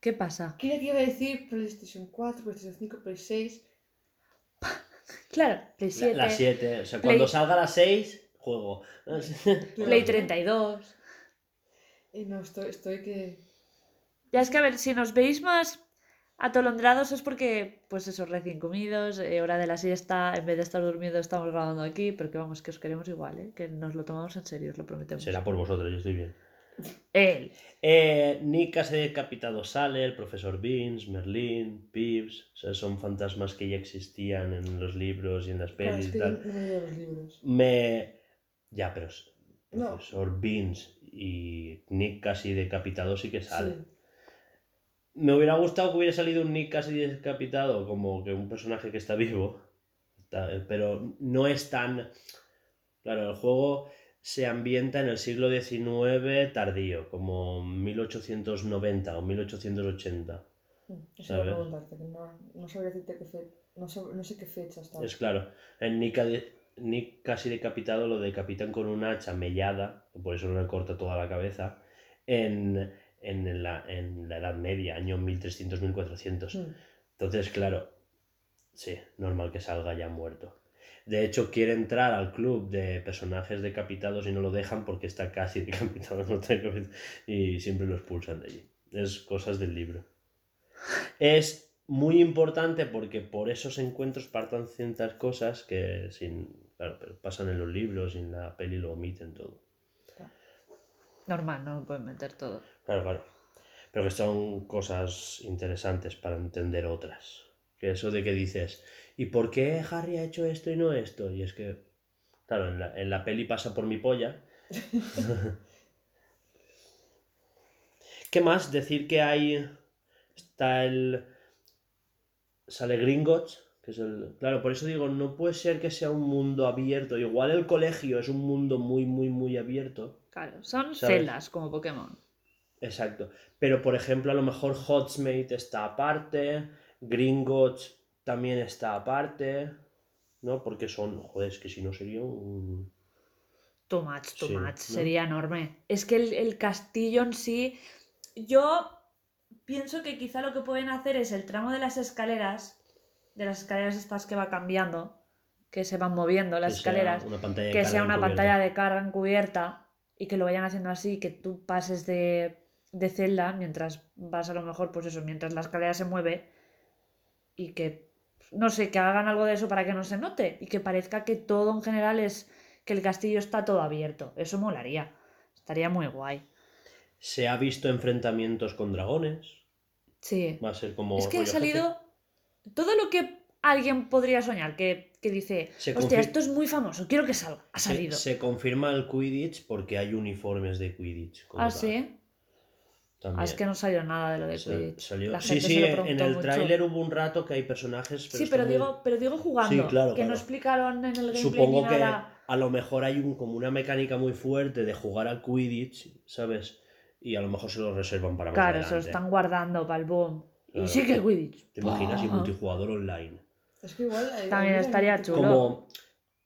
¿Qué pasa? Creía que iba a decir PlayStation 4, PlayStation 5, Play 6. Claro, Play La, 7, la 7, o sea, Play- cuando salga la 6, juego. Play 32. Y no, estoy, estoy que. Ya es que a ver, si nos veis más atolondrados es porque, pues eso, recién comidos, eh, hora de la siesta, en vez de estar durmiendo estamos grabando aquí, pero que vamos, que os queremos igual, ¿eh? que nos lo tomamos en serio, os lo prometemos. Será por vosotros, yo estoy bien. Él. Eh, Nick casi decapitado sale, el profesor Beans, Merlin, Pips, o sea, son fantasmas que ya existían en los libros y en las pelis y tal. me. Ya, pero. es- No. Profesor Beans y Nick casi decapitado sí que sale. Sí. Me hubiera gustado que hubiera salido un Nick casi decapitado, como que un personaje que está vivo. Pero no es tan. Claro, el juego se ambienta en el siglo XIX tardío, como 1890 o 1880. Mm, Eso iba a preguntarte, que no, no sabría decirte qué fe... no, sab- no sé qué fecha está. Es claro, en Nick, Nick casi decapitado lo decapitan con una hacha mellada, por eso no le corta toda la cabeza, en, en, la, en la Edad Media, año 1300-1400. Mm. Entonces, claro, sí, normal que salga ya muerto. De hecho, quiere entrar al club de personajes decapitados y no lo dejan porque está casi decapitado, no está decapitado, y siempre lo expulsan de allí. Es cosas del libro. Es muy importante porque por esos encuentros partan ciertas cosas que sin, claro, pero pasan en los libros y en la peli lo omiten todo. Normal, no pueden meter todo. Claro, claro. Pero que son cosas interesantes para entender otras. Que eso de que dices, ¿y por qué Harry ha hecho esto y no esto? Y es que, claro, en la, en la peli pasa por mi polla. ¿Qué más? Decir que hay. Está el. Sale Gringotts, que es el. Claro, por eso digo, no puede ser que sea un mundo abierto. Igual el colegio es un mundo muy, muy, muy abierto. Claro, son ¿Sabes? celdas como Pokémon. Exacto. Pero por ejemplo, a lo mejor Hotsmate está aparte, Gringotts también está aparte, ¿no? Porque son, joder, es que si no sería un... Too much, too Sí, much. ¿no? Sería enorme. Es que el, el castillo en sí. Yo pienso que quizá lo que pueden hacer es el tramo de las escaleras. De las escaleras estas que va cambiando. Que se van moviendo las que escaleras. Que sea una encubierta. pantalla de carga encubierta. Y que lo vayan haciendo así. Que tú pases de de Zelda mientras vas a lo mejor, pues eso, mientras la escalera se mueve y que, no sé, que hagan algo de eso para que no se note y que parezca que todo en general es que el castillo está todo abierto. Eso molaría. Estaría muy guay. Se ha visto enfrentamientos con dragones. Sí. Va a ser como. Es que ha salido todo lo que alguien podría soñar, que, que dice, Se hostia, esto es muy famoso, quiero que salga. Ha salido. Se, se confirma el Quidditch porque hay uniformes de Quidditch. como ah, tal, sí. También. Ah, es que no salió nada de lo de Se- Quidditch. salió- La Sí, gente sí, se lo en el tráiler hubo un rato que hay personajes. Sí, está pero muy- digo, pero digo jugando. Sí, claro, que no explicaron en el gameplay Supongo ni que nada. a lo mejor hay un, como una mecánica muy fuerte de jugar al Quidditch, ¿sabes? Y a lo mejor se lo reservan para más Claro, se lo están guardando para el boom. Claro. Y sí que Quidditch. ¿Te imaginas? Y multijugador online. Es que igual. También hay- estaría chulo. Como,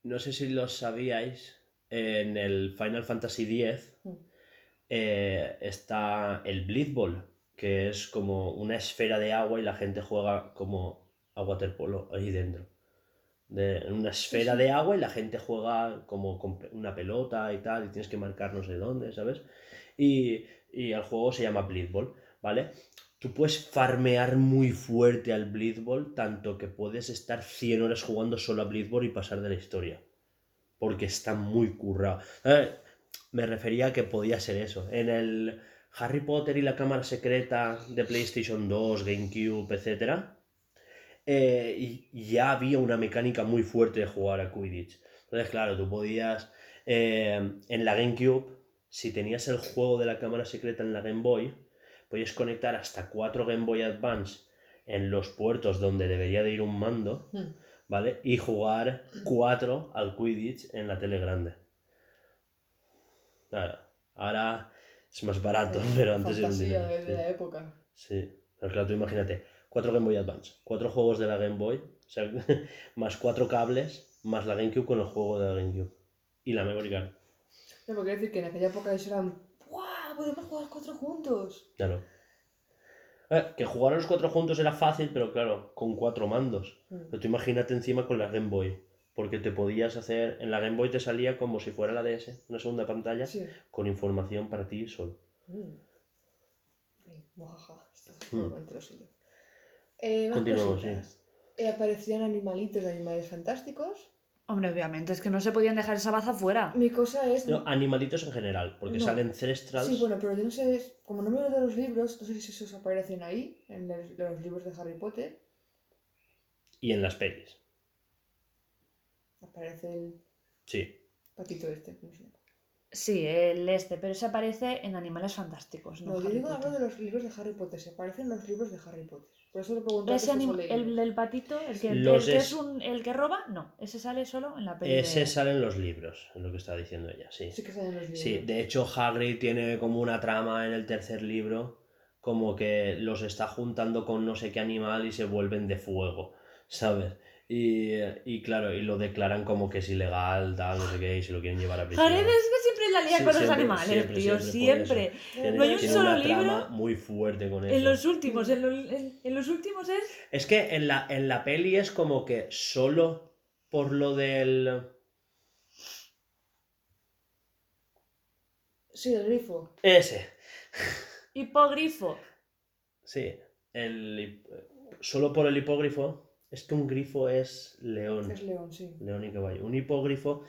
no sé si lo sabíais, en el Final Fantasy X Mm. Eh, está el Bleed Ball, que es como una esfera de agua y la gente juega como a waterpolo ahí dentro. De, en una esfera sí. de agua y la gente juega como con una pelota y tal, y tienes que marcar no sé dónde, ¿sabes? Y, y el juego se llama Bleed Ball, ¿vale? Tú puedes farmear muy fuerte al Bleed Ball, tanto que puedes estar 100 horas jugando solo a Bleed Ball y pasar de la historia. Porque está muy currado. Eh, Me refería a que podía ser eso. En el Harry Potter y la Cámara Secreta de PlayStation 2, GameCube, etc. eh, ya había una mecánica muy fuerte de jugar a Quidditch. Entonces, claro, tú podías. eh, en la GameCube, si tenías el juego de la Cámara Secreta en la Game Boy, podías conectar hasta cuatro Game Boy Advance en los puertos donde debería de ir un mando, Hmm. ¿vale? Y jugar cuatro al Quidditch en la tele grande. Claro, ahora es más barato, pero antes era un dinero. de, la Sí, época. sí. Pero claro, tú imagínate, cuatro Game Boy Advance, cuatro juegos de la Game Boy, o sea, más cuatro cables, más la GameCube con el juego de la GameCube. Y la memory card, No, porque quiero decir que en aquella época eso eran. ¡Guau! Podemos jugar cuatro juntos. claro. Eh, que jugar a los cuatro juntos era fácil, pero claro, con cuatro mandos. Mm. Pero tú imagínate encima con la Game Boy. Porque te podías hacer. En la Game Boy te salía como si fuera la DS, una segunda pantalla, Sí. con información para ti solo. Mm. Mm. Eh, Continuamos, cositas. Eh, aparecían animalitos de animales fantásticos. Hombre, obviamente, es que no se podían dejar esa baza fuera. Mi cosa es. No, animalitos en general, porque No. salen Cerestrals. Sí, bueno, pero yo no sé, como no me lo de los libros, no sé si esos aparecen ahí, en los libros de Harry Potter. Y en las pelis. Aparece el Sí. patito este, ¿cómo se llama? Sí, el este, pero ese aparece en Animales Fantásticos. No, No, yo digo hablo Potter. de los libros de Harry Potter, se aparecen los libros de Harry Potter. Por eso le pregunto Ese anim- el del patito, el que, el Los que es- es un, el que roba, no, ese sale solo en la peli. Ese de- sale en los libros, es lo que está diciendo ella, sí. Sí que salen los libros. Sí, de hecho Hagrid tiene como una trama en el tercer libro, como que los está juntando con no sé qué animal y se vuelven de fuego, ¿sabes? Y, y claro, y lo declaran como que es ilegal, tal, no sé qué, y se lo quieren llevar a prisión. Harry es que siempre la lía Sí, con los animales, siempre, tío, siempre, No hay un tiene solo una libro trama muy fuerte con eso. En los últimos, en, lo- en- en los últimos es. Es que en la, en la peli es como que solo por lo del... Sí, el grifo. Ese. Hipogrifo. Sí, el, solo por el hipógrifo. Es que un grifo es león. Es león, sí. León y caballo. Un hipógrifo.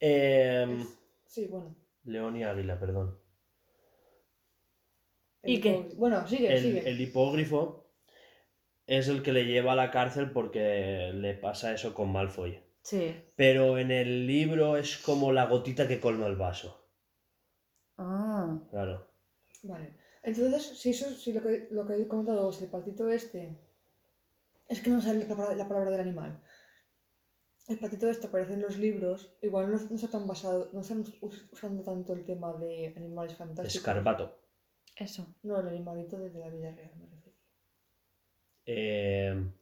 em, Es- Sí, bueno. León y águila, perdón. ¿Y qué? Bueno, sigue, El, sigue. el hipógrifo es el que le lleva a la cárcel porque le pasa eso con Malfoy. Sí. Pero en el libro es como la gotita que colma el vaso. Ah. Claro. Vale. Entonces, si eso, si lo que, lo que he comentado es el patito este, es que no sale la palabra, la palabra del animal. El patito este aparece en los libros, igual no, no está tan basado, no están us- usando tanto el tema de animales fantásticos. Escarbato. Eso. No, el animalito de, de la vida real, me refiero. Em,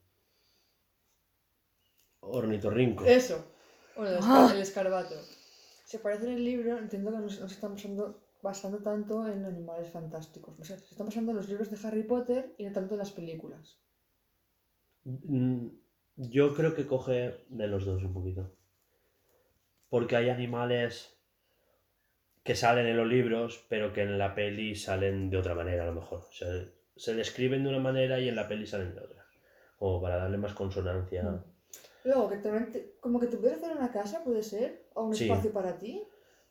ornitorrinco. Eso. Bueno, el, Ah. el escarbato. Si aparece en el libro, entiendo que no, se no se están basando, basando tanto en animales fantásticos. O sea, se están basando en los libros de Harry Potter y no tanto en las películas. Mm, Yo creo que coge de los dos un poquito. Porque hay animales que salen en los libros, pero que en la peli salen de otra manera a lo mejor. O sea, se describen de una manera y en la peli salen de otra. O para darle más consonancia. Mm. Luego, que también te- como que te pudieras hacer una casa, puede ser, o un Sí. espacio para ti.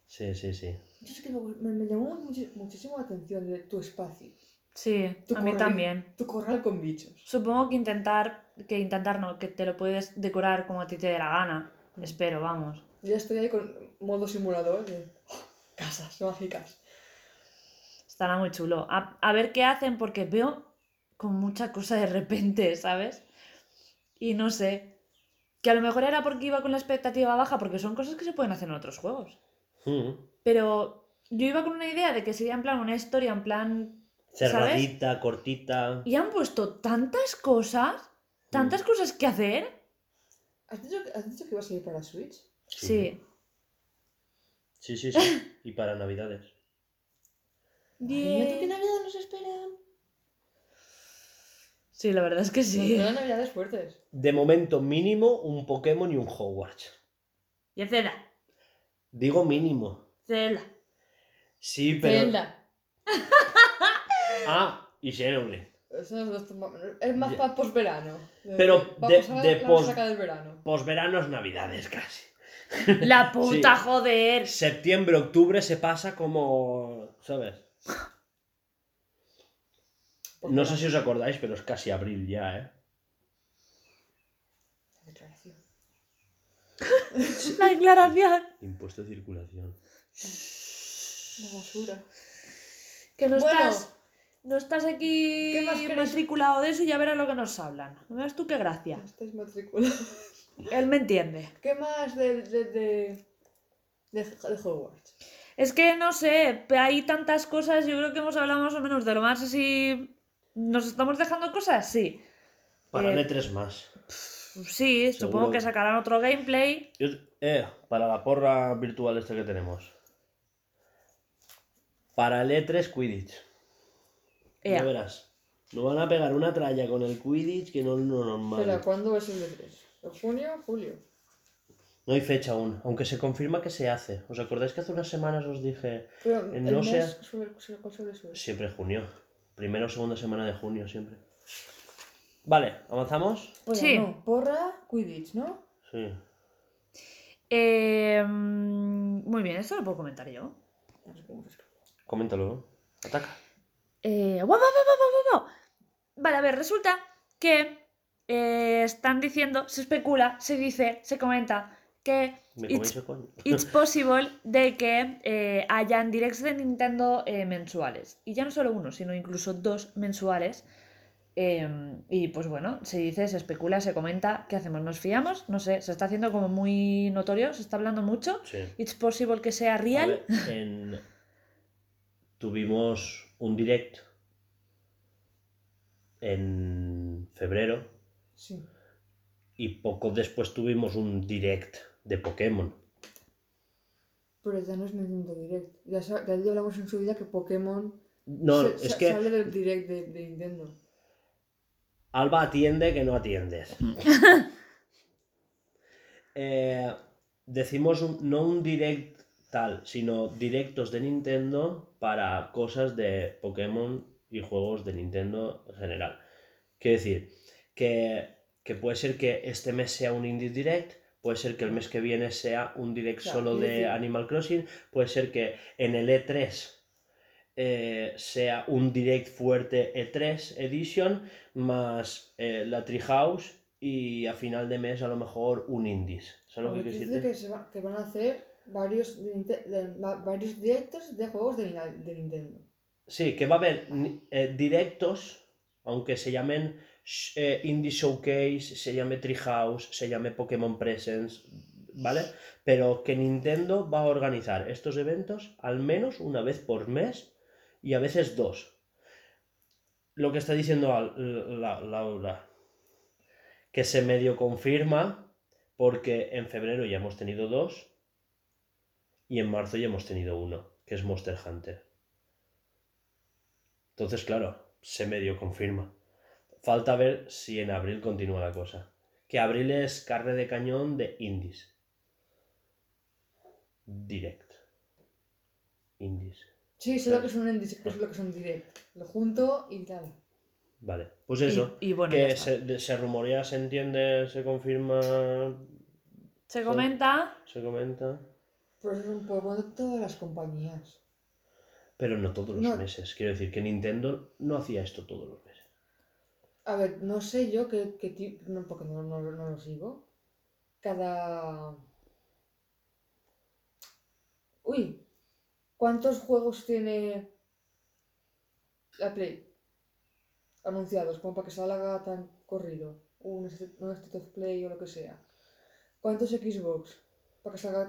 Sí, sí, sí. Yo es que me, me- me llamó muchísimo la atención de tu espacio. Sí, Tu a mí también. Tu corral con bichos. Supongo que intentar, que intentar no, que te lo puedes decorar como a ti te dé la gana. Espero, vamos. Ya estoy ahí con modo simulador de oh, casas mágicas. Estará muy chulo. A, a ver qué hacen porque veo con mucha cosa de repente, ¿sabes? Y no sé. Que a lo mejor era porque iba con la expectativa baja, porque son cosas que se pueden hacer en otros juegos. Mm. Pero yo iba con una idea de que sería en plan una historia, en plan. ¿Sabes? Cerradita, cortita. Y han puesto tantas cosas, tantas cosas que hacer. ¿Has dicho, que- has dicho que ibas a ir para Switch? Sí. Sí, sí, sí. Y para Navidades. ¿tú qué Bien. navidad nos esperan? Sí, la verdad es que sí. Eran navidades fuertes. De momento, mínimo un Pokémon y un Hogwarts. Y Zelda. Digo mínimo. Zelda. Sí, pero. Zelda. Ah, y Xenoblade. Es, es más para posverano. Pero de- de la pos- del verano. Posveranos, Navidades casi. La puta, Sí. joder. Septiembre, octubre se pasa como. ¿Sabes? No sé si os acordáis, pero es casi abril ya, ¿eh? Declaración. La declaración. Impuesto de circulación. La basura. Que no Bueno. estás. No estás aquí matriculado de eso y ya verás lo que nos hablan. ¿No ves tú qué gracia? Estáis matriculados. Él me entiende. ¿Qué más de, de, de, de, de Hogwarts? Es que no sé, hay tantas cosas, yo creo que hemos hablado más o menos de lo más así. ¿Nos estamos dejando cosas? Sí. Para Eh, E3 más. Sí, supongo que sacarán otro gameplay. Yo- eh, para la porra virtual esta que tenemos. Para el E3 Quidditch. Ea. Ya verás. Nos van a pegar una tralla con el Quidditch que no es lo normal. Espera, ¿cuándo es el de 3? ¿En junio? ¿Julio? No hay fecha aún, aunque se confirma que se hace. ¿Os acordáis que hace unas semanas os dije Pero Eh, el no mes sé- suele, suele, ¿cuál suele ser? siempre junio? Primera o segunda semana de junio siempre. Vale, ¿avanzamos? Pues Sí. no, porra, Quidditch, ¿no? Sí. Eh, mm, muy bien, esto lo puedo comentar yo. No sé cómo se escribe. Coméntalo. Ataca. Eh, guau, guau, guau, guau. Vale, a ver, resulta que eh, están diciendo, se especula, se dice, se comenta que ¿Me It's- it's possible de que eh, hayan directs de Nintendo eh, mensuales. Y ya no solo uno, sino incluso dos mensuales. Eh, y pues bueno, se dice, se especula, se comenta, ¿qué hacemos? ¿Nos fiamos? No sé, se está haciendo como muy notorio, se está hablando mucho. Sí. It's possible que sea real. ver, en- Tuvimos un direct en febrero Sí. y poco después tuvimos un direct de Pokémon. Pero ya no es Nintendo Direct. Ya, ya hablamos en su vida que Pokémon No, se- es sa- que sale del Direct de, de Nintendo. Alba atiende que no atiendes. Eh, decimos un- no un direct tal, sino directos de Nintendo para cosas de Pokémon y juegos de Nintendo en general. Quiero decir, que, que puede ser que este mes sea un Indie Direct, puede ser que el mes que viene sea un direct Claro, solo de decir- Animal Crossing, puede ser que en el E3 eh, sea un direct fuerte E3 Edition más eh, la Treehouse y a final de mes a lo mejor un Indies. ¿Sabes lo que que van a hacer varios, varios directos de juegos de, de Nintendo. Sí, que va a haber eh, directos, aunque se llamen eh, Indie Showcase, se llame Treehouse, se llame Pokémon Presents, ¿vale? Pero que Nintendo va a organizar estos eventos al menos una vez por mes y a veces dos. Lo que está diciendo Al- la- Laura, que se medio confirma porque en febrero ya hemos tenido dos y en marzo ya hemos tenido uno, que es Monster Hunter. Entonces, claro, se medio confirma. Falta ver si en abril continúa la cosa. Que abril es carne de cañón de indies. Direct. indies. Sí, sé lo que son indies, sé lo que son direct. Lo junto y tal. Vale, pues eso. Y, y bueno, ya que se, se rumorea, se entiende, se confirma, Se comenta. se comenta. Pero eso es un poco de todas las compañías. Pero no todos los No. meses. Quiero decir que Nintendo no hacía esto todos los meses. A ver, no sé yo qué, qué tipo, no, porque no, no, no lo sigo. Cada... Uy, ¿cuántos juegos tiene la Play? Anunciados, como para que salga tan corrido. Un, un State of Play o lo que sea. ¿Cuántos Xbox? Para que salga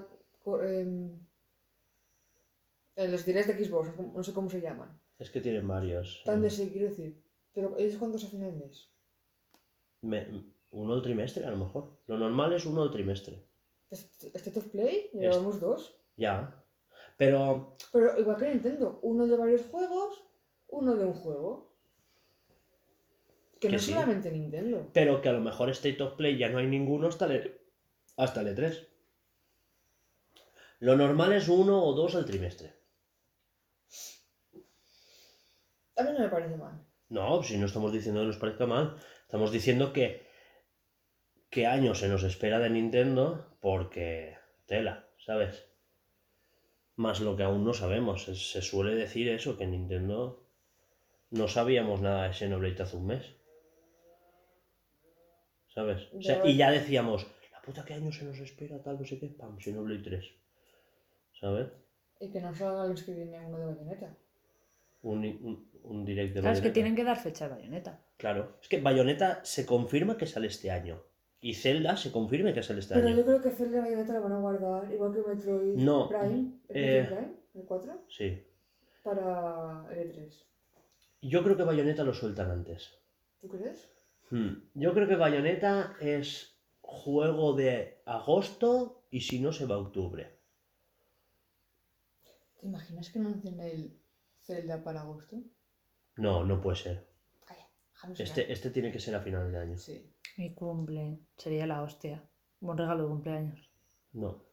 en los directs de Xbox, no sé cómo- se llaman. Es que tienen varios. Tan de sí, quiero decir. Pero ellos cuántos hacen al mes. Me- uno al trimestre, a lo mejor. Lo normal es uno al trimestre. State of Play, llevamos dos. Ya. Pero Pero igual que Nintendo, uno de varios juegos, uno de un juego. Que, Que no sí. solamente Nintendo. pero que a lo mejor State of Play ya no hay ninguno hasta el, hasta el E3. Lo normal es uno o dos al trimestre. A mí no me parece mal. No, si no estamos diciendo que nos parezca mal, estamos diciendo que qué año se nos espera de Nintendo porque tela, ¿sabes? Más lo que aún no sabemos. Se, se suele decir eso, que Nintendo no sabíamos nada de Xenoblade hace un mes. ¿Sabes? O sea, Ya. y ya decíamos, la puta qué año se nos espera, tal, no sé qué, pam, Xenoblade 3. ¿Sabes? Y que no salga el mes que viene uno de Bayonetta. Un, un, un direct de Claro, es que tienen que dar fecha de bayoneta. Claro, es que Bayonetta se confirma que sale este año. Y Zelda se confirma que sale este Pero año. yo creo que Zelda y Bayonetta lo van a guardar, igual que Metroid No, Prime, el eh, Metroid Prime, el 4, Sí. para el E3. Yo creo que Bayonetta lo sueltan antes. ¿Tú crees? Hmm. Yo creo que Bayonetta es juego de agosto y si no se va a octubre. ¿Te imaginas que anuncien el Zelda para agosto? No, no puede ser. Calla. Este, este tiene que ser a final de año. Sí. Mi cumple. Sería la hostia. Buen regalo de cumpleaños. No.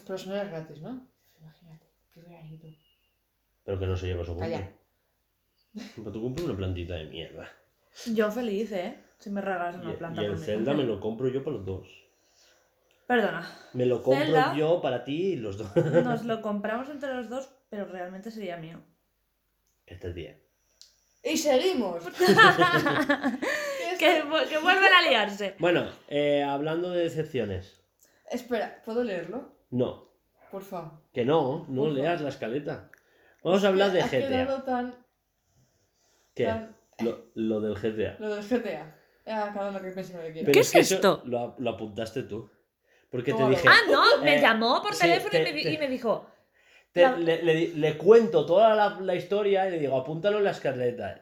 Pero eso no es gratis, ¿no? Imagínate, qué veranito. Pero que no se lleva su cumple. Calla. Pero tu cumple una plantita de mierda. Yo feliz, ¿eh? Si me regalas Y, una planta y el Zelda me lo compro yo para los dos. Perdona. Me lo compro Zelda. yo para ti y los dos. Nos lo compramos entre los dos, pero realmente sería mío. Este día. ¡Y seguimos! que, vu- que vuelven a liarse. Bueno, eh, hablando de decepciones. Espera, ¿puedo leerlo? No, Por favor. que no, no leas la escaleta. Vamos a hablar de Has quedado GTA. tan... ¿Qué? tan- Lo, lo del GTA. Lo del GTA. Ah, que que ¿Qué es que esto? Lo, ap- lo apuntaste tú. Porque te dije. Ah, no, me Eh, llamó por sí, teléfono y, te- me, di- te- y me dijo, te- la- le, le di- le cuento toda la, la historia y le digo, apúntalo en la escaleta.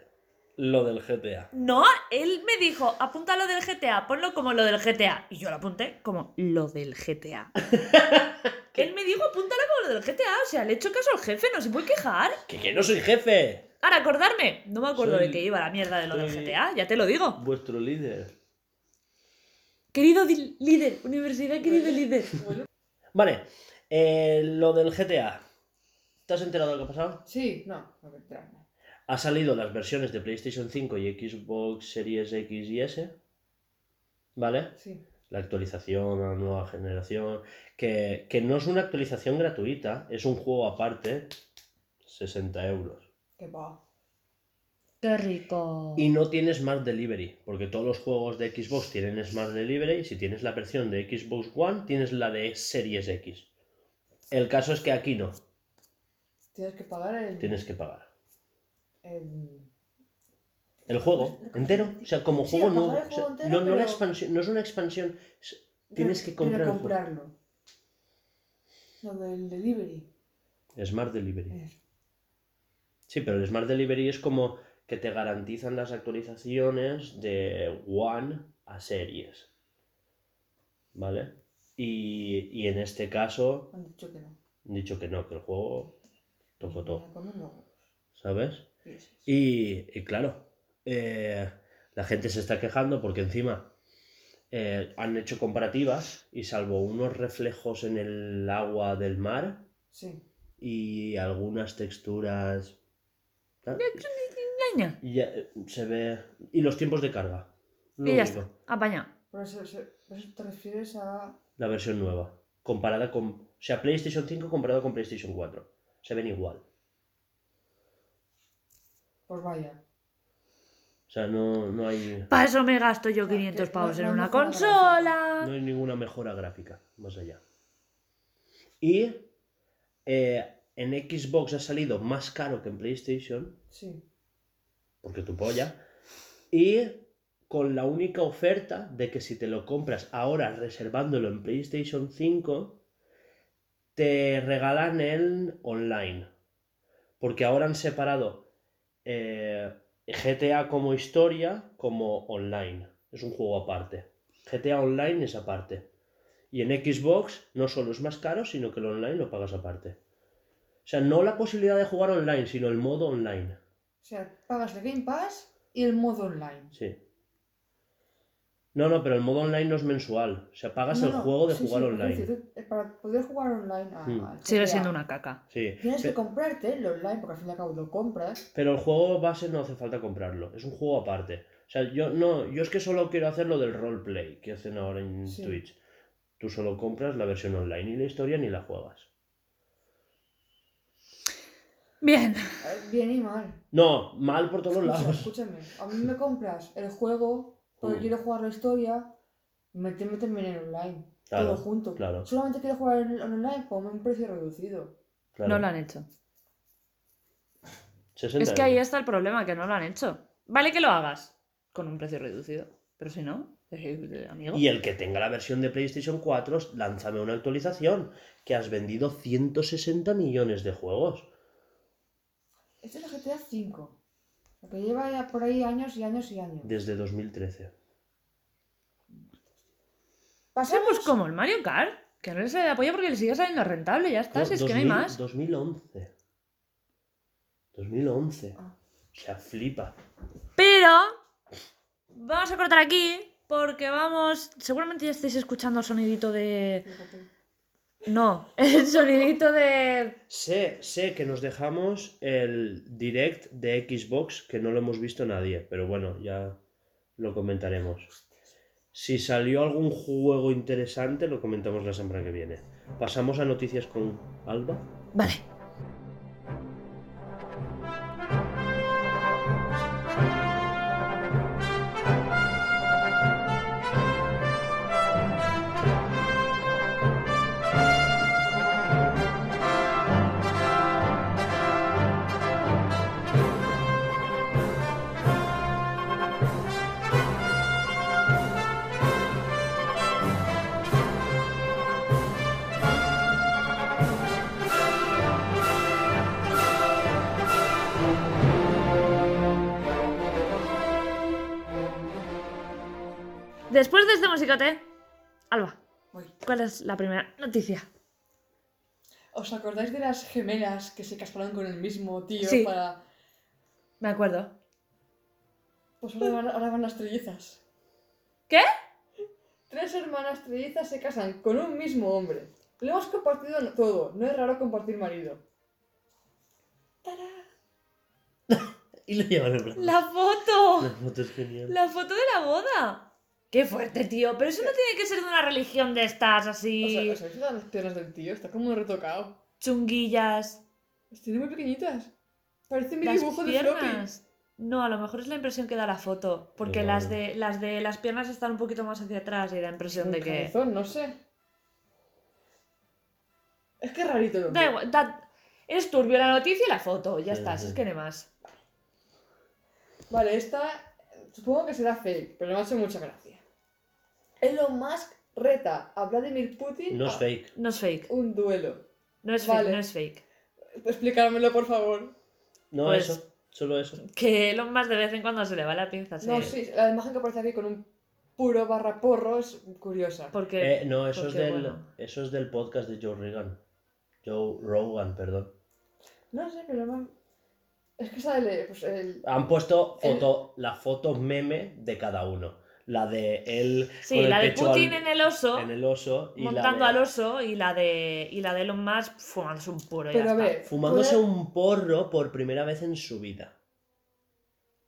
Lo del GTA. no, él me dijo, apunta lo del GTA, ponlo como lo del GTA. Y yo lo apunté como lo del GTA. él me dijo, apúntalo como lo del GTA. O sea, le he hecho caso al jefe, no se puede quejar. ¡Que, que no soy jefe! Ahora, acordarme, no me acuerdo Soy- de qué iba la mierda de lo del GTA, ya te lo digo. Vuestro líder. Querido líder, universidad, querido líder. Vale, eh, lo del GTA. ¿Te has enterado de lo que ha pasado? Sí, no, no me enterarme. Ha salido las versiones de PlayStation 5 y Xbox Series X y S. ¿Vale? Sí. La actualización a la nueva generación. Que, que no es una actualización gratuita, es un juego aparte. 60 euros. Qué va. Qué rico. Y no tienes Smart Delivery, porque todos los juegos de Xbox tienen Smart Delivery. Y si tienes la versión de Xbox One, tienes la de Series X. El caso es que aquí no, Tienes que pagar el... tienes que pagar. el- El juego entero, o sea, como Sí, juego nuevo. o sea, no, no la expansión, no es una expansión. es- Tienes que comprar comprarlo. Lo del delivery. Smart Delivery. Eso. Sí, pero el Smart Delivery es como que te garantizan las actualizaciones de One a series. ¿Vale? Y, y en este caso, Han dicho que no. han dicho que no, que el juego huevos. ¿sabes? Y, y claro, eh, la gente se está quejando porque encima eh, han hecho comparativas y salvo unos reflejos en el agua del mar Sí. y algunas texturas. Y ya, eh, se ve. Y los tiempos de carga. Lo Y ya único. está. Apañado. Por eso, se- por eso te refieres a. La versión nueva. Comparada con. O sea, PlayStation 5 comparado con PlayStation 4. Se ven igual. Pues vaya. O sea, no, no hay. Para eso me gasto yo O sea, 500 que pavos no- en una consola. No hay ninguna mejora gráfica más allá. Y eh, en Xbox ha salido más caro que en PlayStation, Sí. porque tu polla. Y con la única oferta de que si te lo compras ahora reservándolo en PlayStation 5, te regalan el online. Porque ahora han separado eh, GTA como historia como online. Es un juego aparte. GTA Online es aparte. Y en Xbox no solo es más caro, sino que el online lo pagas aparte. O sea, no la posibilidad de jugar online, sino el modo online. O sea, pagas el Game Pass y el modo online. Sí. No, no, pero el modo online no es mensual. O sea, pagas No, el no, juego de sí, jugar sí, online. para poder jugar online a, Hmm. al Sigue siendo una caca. Sí. Tienes que comprarte el online porque al fin y al cabo lo compras. Pero el juego base no hace falta comprarlo. Es un juego aparte. O sea, yo no, yo es que solo quiero hacer lo del roleplay que hacen ahora en Sí. Twitch. Tú solo compras la versión online y la historia ni la juegas. Bien. Eh, Bien y mal. No, mal por todos Escucha, lados. escúchame, a mí me compras el juego porque mm. quiero jugar la historia, meterme también en online. Todo junto. Solamente quiero jugar en, online con un precio reducido. No lo han hecho. Es que ahí está el problema, que no lo han hecho. Vale que lo hagas con un precio reducido, pero si no, eh, amigo. Y el que tenga la versión de PlayStation 4, lánzame una actualización, que has vendido 160 millones de juegos. Esto es la GTA 5. Porque lleva ya por ahí años y años y años. Desde 2013. Pasemos como el Mario Kart, que no se le apoya porque le sigue saliendo rentable, ya está, no, es que no hay más. 2011. 2011. Ah. O sea, flipa. Pero vamos a cortar aquí porque vamos, seguramente ya estáis escuchando el sonidito de... No, el sonidito de. Sé, sé que nos dejamos el direct de Xbox que no lo hemos visto nadie, pero bueno, ya lo comentaremos. Si salió algún juego interesante, lo comentamos la semana que viene. Pasamos a noticias con Alba. Vale. ¿Cuál es la primera noticia? ¿Os acordáis de las gemelas que se casaron con el mismo tío Sí. para... Me acuerdo. Pues ahora van, ahora van las trellizas. ¿Qué? Tres hermanas trellizas se casan con un mismo hombre. Lo hemos compartido todo. No es raro compartir marido. Y le llevan el brazo. ¡La foto! La foto es genial. La foto de la boda. Qué fuerte, tío. Pero eso no tiene que ser de una religión de estas así. O sea, ¿os habéis fijado en las piernas del tío? Está como retocado. chunguillas. Las tiene muy pequeñitas. Parece mi Las dibujo de floppy. piernas. No, a lo mejor es la impresión que da la foto. Porque las de, las de las piernas están un poquito más hacia atrás y da impresión de Un que. cabezón, no sé. Es que es rarito el hombre. Da igual. da- Es turbio la noticia y la foto. Ya Sí, está, sí. es que no hay más. Vale, esta supongo que será fake, pero me ha hecho mucha gracia. Elon Musk reta a Vladimir Putin No es a fake. No es fake. un duelo. No es Vale. fake, no es fake. Explícamelo, por favor. No Pues- eso. Solo eso. Que lo más de vez en cuando se le va la pinza, sí. No, sí, la imagen que aparece aquí con un puro barra porro es curiosa. Porque. Eh, no, eso es, del, bueno. eso es del podcast de Joe Rogan. Joe Rogan, perdón. No sé, pero no... Es que sale pues, el... Han puesto El- foto, la foto meme de cada uno. La de él Sí, con el la de pecho Putin al- en el oso, en el oso y la montando de- al oso, y la de, y la de Elon Musk fumándose un ya Pero a está. fumándose un porro por primera vez en su vida.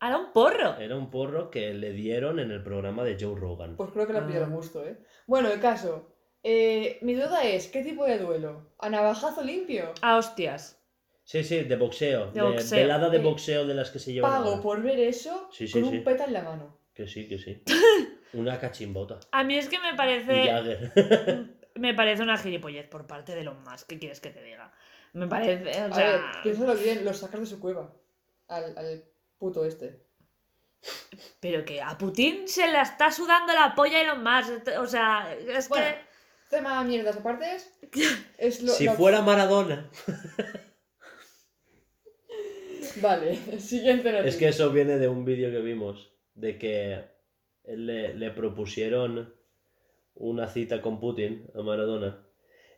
Era un porro. Era un porro que le dieron en el programa de Joe Rogan. Pues creo que le ha pillado Ah. gusto, ¿eh? Bueno, el caso. Eh, mi duda es, ¿qué tipo de duelo? ¿A navajazo limpio? A hostias. Sí, sí, de boxeo. De De, boxeo. velada de boxeo de las que se llevan. Pago por ver eso Sí, sí, con sí. un peta en la mano. Que sí, que sí. Una cachimbota. A mí es que me Y parece. Me parece una gilipollez por parte de Elon Musk. ¿Qué quieres que te diga? Me parece. O A ver, sea. piénsalo bien, lo sacas de su cueva. Al, al puto este. Pero que a Putin se le está sudando la polla a Elon Musk. O sea, es Bueno, que. tema mierdas aparte. Es lo, si la- fuera Maradona. Vale, siguiente noticia. Es que eso viene de un vídeo que vimos. De que él le, le propusieron una cita con Putin a Maradona.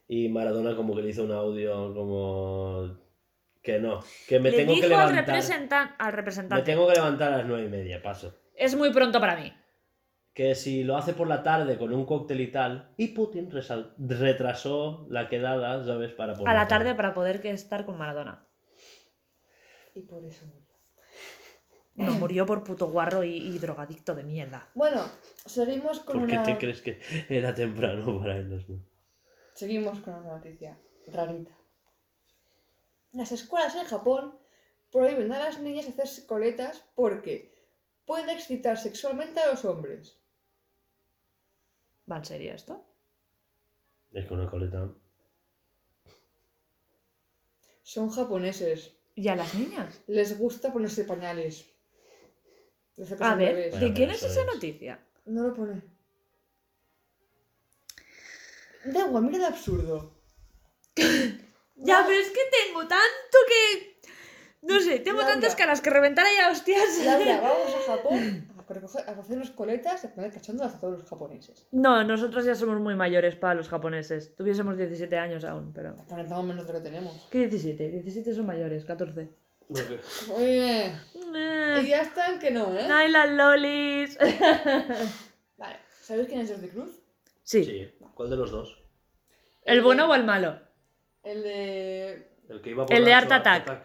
Y Maradona como que le hizo un audio como... Que no. Que me le tengo dijo que al, levantar. representan- al Me representante. tengo que levantar a las nueve y media, paso. Es muy pronto para mí. que si lo hace por la tarde con un cóctel y tal, y Putin retrasó la quedada, ¿sabes? Para por A la tarde para poder estar con Maradona. Y por eso murió. No, murió por puto guarro y, y drogadicto de mierda. Bueno, seguimos con ¿Por qué una... te crees que era temprano para ellos? no? Seguimos con una noticia rarita. Las escuelas en Japón prohíben a las niñas hacerse coletas porque puede excitar sexualmente a los hombres. ¿Va en serio esto? Es con una coleta. Son japoneses. ¿Y a las niñas? Les gusta ponerse pañales. A ver. Bueno, ¿de quién es esa es- noticia? No lo pone. Da igual, mira de absurdo. Ya, pero es que tengo tanto que. No sé, tengo Laura. tantas caras que reventar ahí a hostias. Laura, vamos a Japón a, recoger- a hacernos coletas y a poner cachándolas a todos los japoneses. No, nosotros ya somos muy mayores para los japoneses. Tuviésemos 17 años aún, pero. Aparentamos menos de lo que tenemos. ¿Qué 17? 17 son mayores, 14. Muy bien. Y ya están que no, ¿eh? ¡Ay, las lolis! Vale. ¿Sabéis quién es Jordi Cruz? Sí. Sí. ¿Cuál de los dos? ¿El bueno o el malo? El de... El que iba El de Art Attack.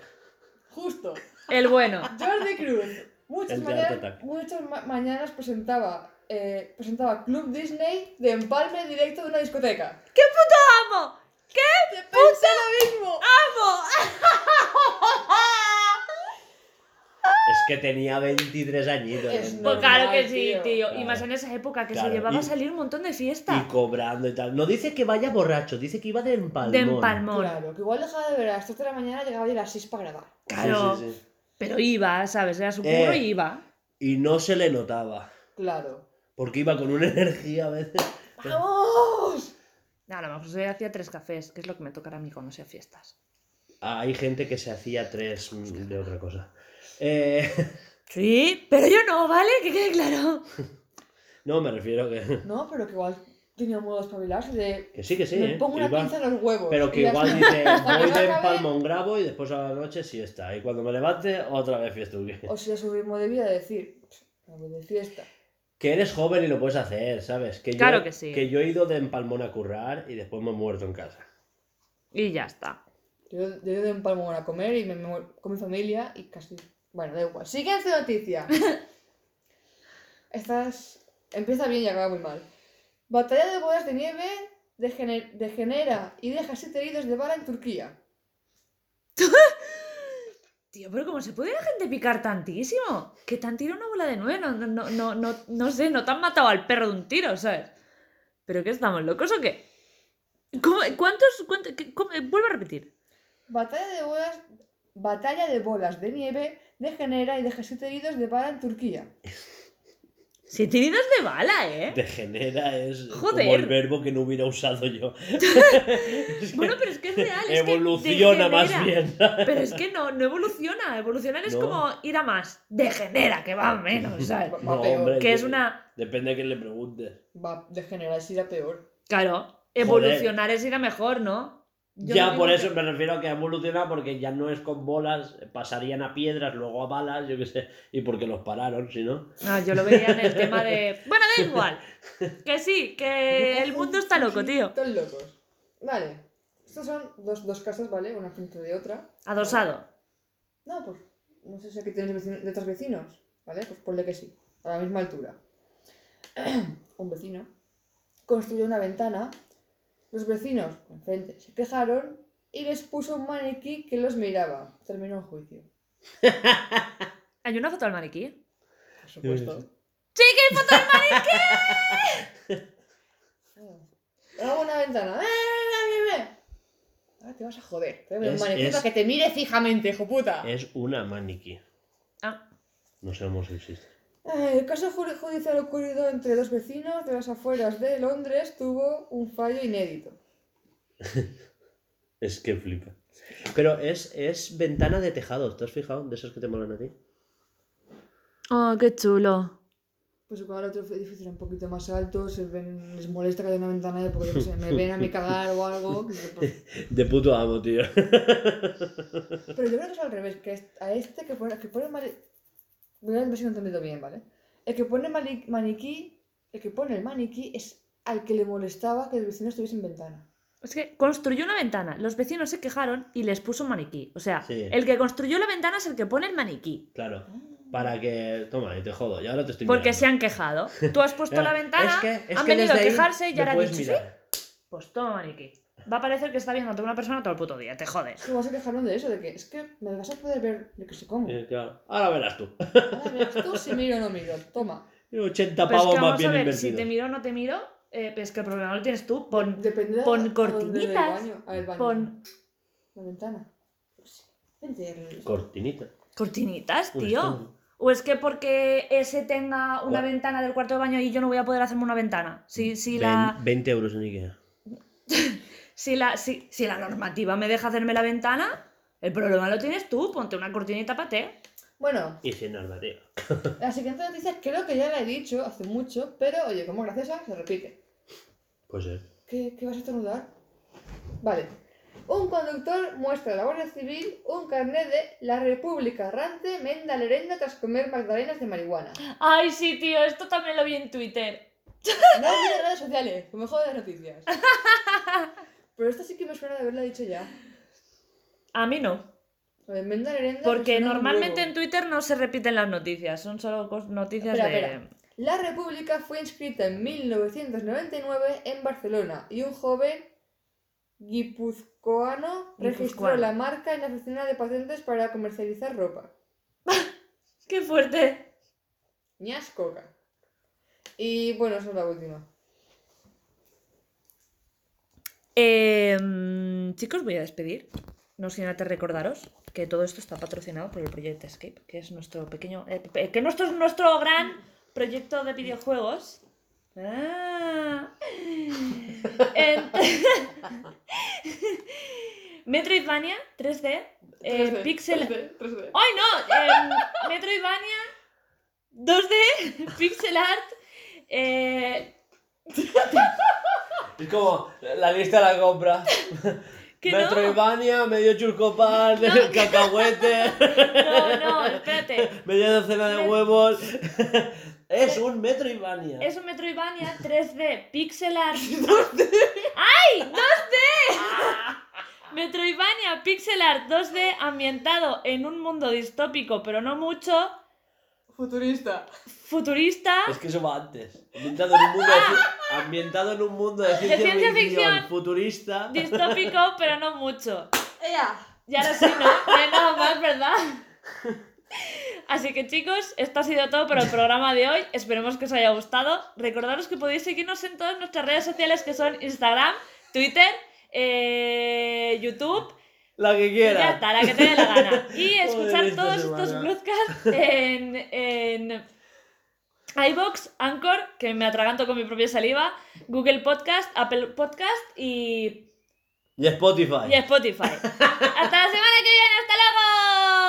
Justo. El bueno. Jordi Cruz. Muchas, El de mañanas, Art Attack. muchas ma- mañanas presentaba, eh, presentaba Club Disney de empalme directo de una discoteca. ¡Qué puto amo! ¡Te pensé lo mismo! ¡Amo! Es que tenía 23 añitos. Es ¿no? Pues claro que Normal, sí, tío. tío. Y Claro. más en esa época que Claro, se llevaba y- a salir un montón de Y fiesta. cobrando y tal. No dice que vaya borracho, dice que iba de empalmón. De empalmón. Claro, que igual dejaba de ver a las 3 de la mañana llegaba a las 6 para grabar. Sí, Claro. sí, sí. Pero iba, ¿sabes? Era su curro Eh. y iba. Y no se le notaba. Claro. Porque iba con una energía a veces. ¡Vamos! A lo mejor se hacía tres cafés, que es lo que me tocará a mí cuando sea fiestas. Ah, Hay gente que se hacía tres mm, de otra cosa. Eh, Sí, pero yo no, ¿vale? Que quede claro. no, me refiero que. No, pero que igual tenía modo de espabilarse de... Que sí, que sí, me ¿eh? pongo una pinza en los huevos. Pero que igual dice, voy de acabe, empalmón grabo y después a la noche siesta. Y cuando me levante, otra vez fiestuque. O sea, su ritmo de vida de decir, "Pff, me voy de fiesta. Que eres joven y lo puedes hacer, ¿sabes? Que yo, Claro que sí. Que yo he ido de empalmón a currar y después me he muerto en casa. Y ya está. Yo, yo he ido de empalmón a comer y me, me con mi familia y casi... Bueno, da igual. Siguiente noticia. Estas... Empieza bien y acaba muy mal. Batalla de bolas de nieve degener- degenera y deja siete heridos de bala en Turquía. Tío, pero ¿cómo se puede la gente picar tantísimo? Que te han tirado una bola de nueve, no, no, no, no, no, sé, no te han matado al perro de un tiro, ¿sabes? ¿Pero qué estamos locos o qué? ¿Cómo- ¿Cuántos? cuánto- qué- cómo- eh, vuelvo a repetir. Batalla de bolas... Batalla de bolas de nieve degenera y deja siete heridos de bala en Turquía. Si heridos de bala, ¿eh? Degenera es Joder. como el verbo que no hubiera usado yo. Es Bueno, pero es que es real. Es que evoluciona más bien. Pero es que no, no evoluciona. Evolucionar es No. como ir a más. Degenera, que va a menos, ¿sabes? Va No, peor. hombre. Que es una. Depende a quién le preguntes. Va degenerar y irá peor. Claro, evolucionar es ir a mejor, ¿no? Yo ya por eso que- me refiero a que ha evolucionado porque ya no es con bolas, pasarían a piedras, luego a balas, yo qué sé, y porque los pararon, si no. No, yo lo veía en el tema de. Bueno, da igual. Que sí, que el mundo está loco, tío. Todos locos. Vale. Estos son dos, dos casas, ¿vale? Una frente de otra. Adosado. No, pues no sé si aquí tienes vecino- de otros vecinos, ¿vale? Pues ponle que sí, a la misma altura. Un vecino construyó una ventana, los vecinos enfrente se quejaron y les puso un maniquí que los miraba. Terminó el juicio. Hay una foto del maniquí. Por supuesto. ¡Sí, que hay foto del maniquí! Hago una ventana. ¡Eh, eh! Ahora te vas a joder. Te Es- un maniquí es- para que te mire fijamente, hijo puta. Es una maniquí. Ah, No sabemos si existe. El caso ju- judicial ocurrido entre dos vecinos de las afueras de Londres tuvo un fallo inédito. Es que flipa. Pero es, es ventana de tejado, ¿te has fijado? De esas que te molan a ti. Oh, qué chulo. Pues igual el otro edificio era un poquito más alto, se ven, les molesta que haya una ventana ahí porque qué sé, me ven a mí cagar o algo. De puto amo, tío. Pero yo creo que es al revés, que es- a este que pone, que pone mani- Voy a ver si lo he entendido bien, ¿vale? El que pone mani- maniquí, el que pone el maniquí es al que le molestaba que el vecino estuviese en ventana. Es que construyó una ventana, los vecinos se quejaron y les puso un maniquí. O sea, Sí. el que construyó la ventana es el que pone el maniquí. Claro. Para que. Toma, y te jodo. Y ahora te estoy Porque mirando. se han quejado. Tú has puesto la ventana, Es que, es han que venido a quejarse y ahora han dicho, mirar. sí, pues toma maniquí. Va a parecer que está viendo a toda una persona todo el puto día, te jodes. Es que igual se quejaron de eso, de que es que me vas a poder ver de que se como. Eh, claro. Ahora verás tú. Ahora verás tú si miro o no miro. Toma. 80 Pero es pavos que más vamos a bien ver, invertidos. si te miro o no te miro, eh, pues que el problema lo tienes tú. Pon, Depende de pon a- a cortinitas, el baño. A ver, baño. pon La ventana. Pues, cortinitas, Un tío. ¿O es que porque ese tenga una ventana del cuarto de baño y yo no voy a poder hacerme una ventana? Si, si, la, Ven- 20 euros en Ikea. si, la, si, si la normativa me deja hacerme la ventana, el problema lo tienes tú. Ponte una cortinita para té. Bueno, Y sin normativa. la siguiente noticia creo que ya la he dicho hace mucho, pero oye, como graciosa, se repite. Pues es. ¿Qué, qué vas a estornudar? Vale. Un conductor muestra a la Guardia Civil un carnet de La República Errante Menda Lerenda tras comer magdalenas de marihuana. Ay, sí, tío, esto también lo vi en Twitter. No olvides redes sociales, que me jodo de noticias. Pero esto sí que me suena de haberla dicho ya. A mí no. Lo de Menda Lerenda me Porque suena un normalmente huevo. en Twitter no se repiten las noticias, son solo cos- noticias Espera, de... espera. La República fue inscrita en 1999 en Barcelona y un joven guipuzcoano registró Guipuzcoano. la marca en la oficina de patentes para comercializar ropa. ¡Qué fuerte! Ñas coca. Y bueno, esa es la última. Eh, chicos, voy a despedir. No sin antes recordaros que todo esto está patrocinado por el Project Escape, que es nuestro pequeño. eh, que nuestro es nuestro gran proyecto de videojuegos. Ah. Metroidvania 3D, eh, Pixel. 3D, 3D. ¡Ay, no! em, Metroidvania 2D, Pixel Art. Es como la lista de la compra. que no. Metroidvania, medio churcopar, cacahuete, No, no, espérate. media docena de huevos. es un Metroidvania. Es un Metroidvania 3D, pixel art. ¡Ay! ¡2D! Metroidvania pixel art 2D ambientado en un mundo distópico, pero no mucho, Futurista. futurista. Es que eso va antes. Ambientado en un mundo de, ci- ambientado en un mundo de ciencia, ciencia ficción, ficción. futurista. Distópico, pero no mucho. ¡Ea! Y ahora sí, ¿no? No hay nada más, ¿verdad? Así que chicos, esto ha sido todo por el programa de hoy. Esperemos que os haya gustado. Recordaros que podéis seguirnos en todas nuestras redes sociales que son Instagram, Twitter, eh, YouTube La que y ya está, la que te dé la gana. Y escuchar todos estos podcasts en, en iBox, Anchor, que me atraganto con mi propia saliva, Google Podcast, Apple Podcast y, Y Spotify. y Spotify. ¡Hasta la semana que viene! ¡Hasta luego!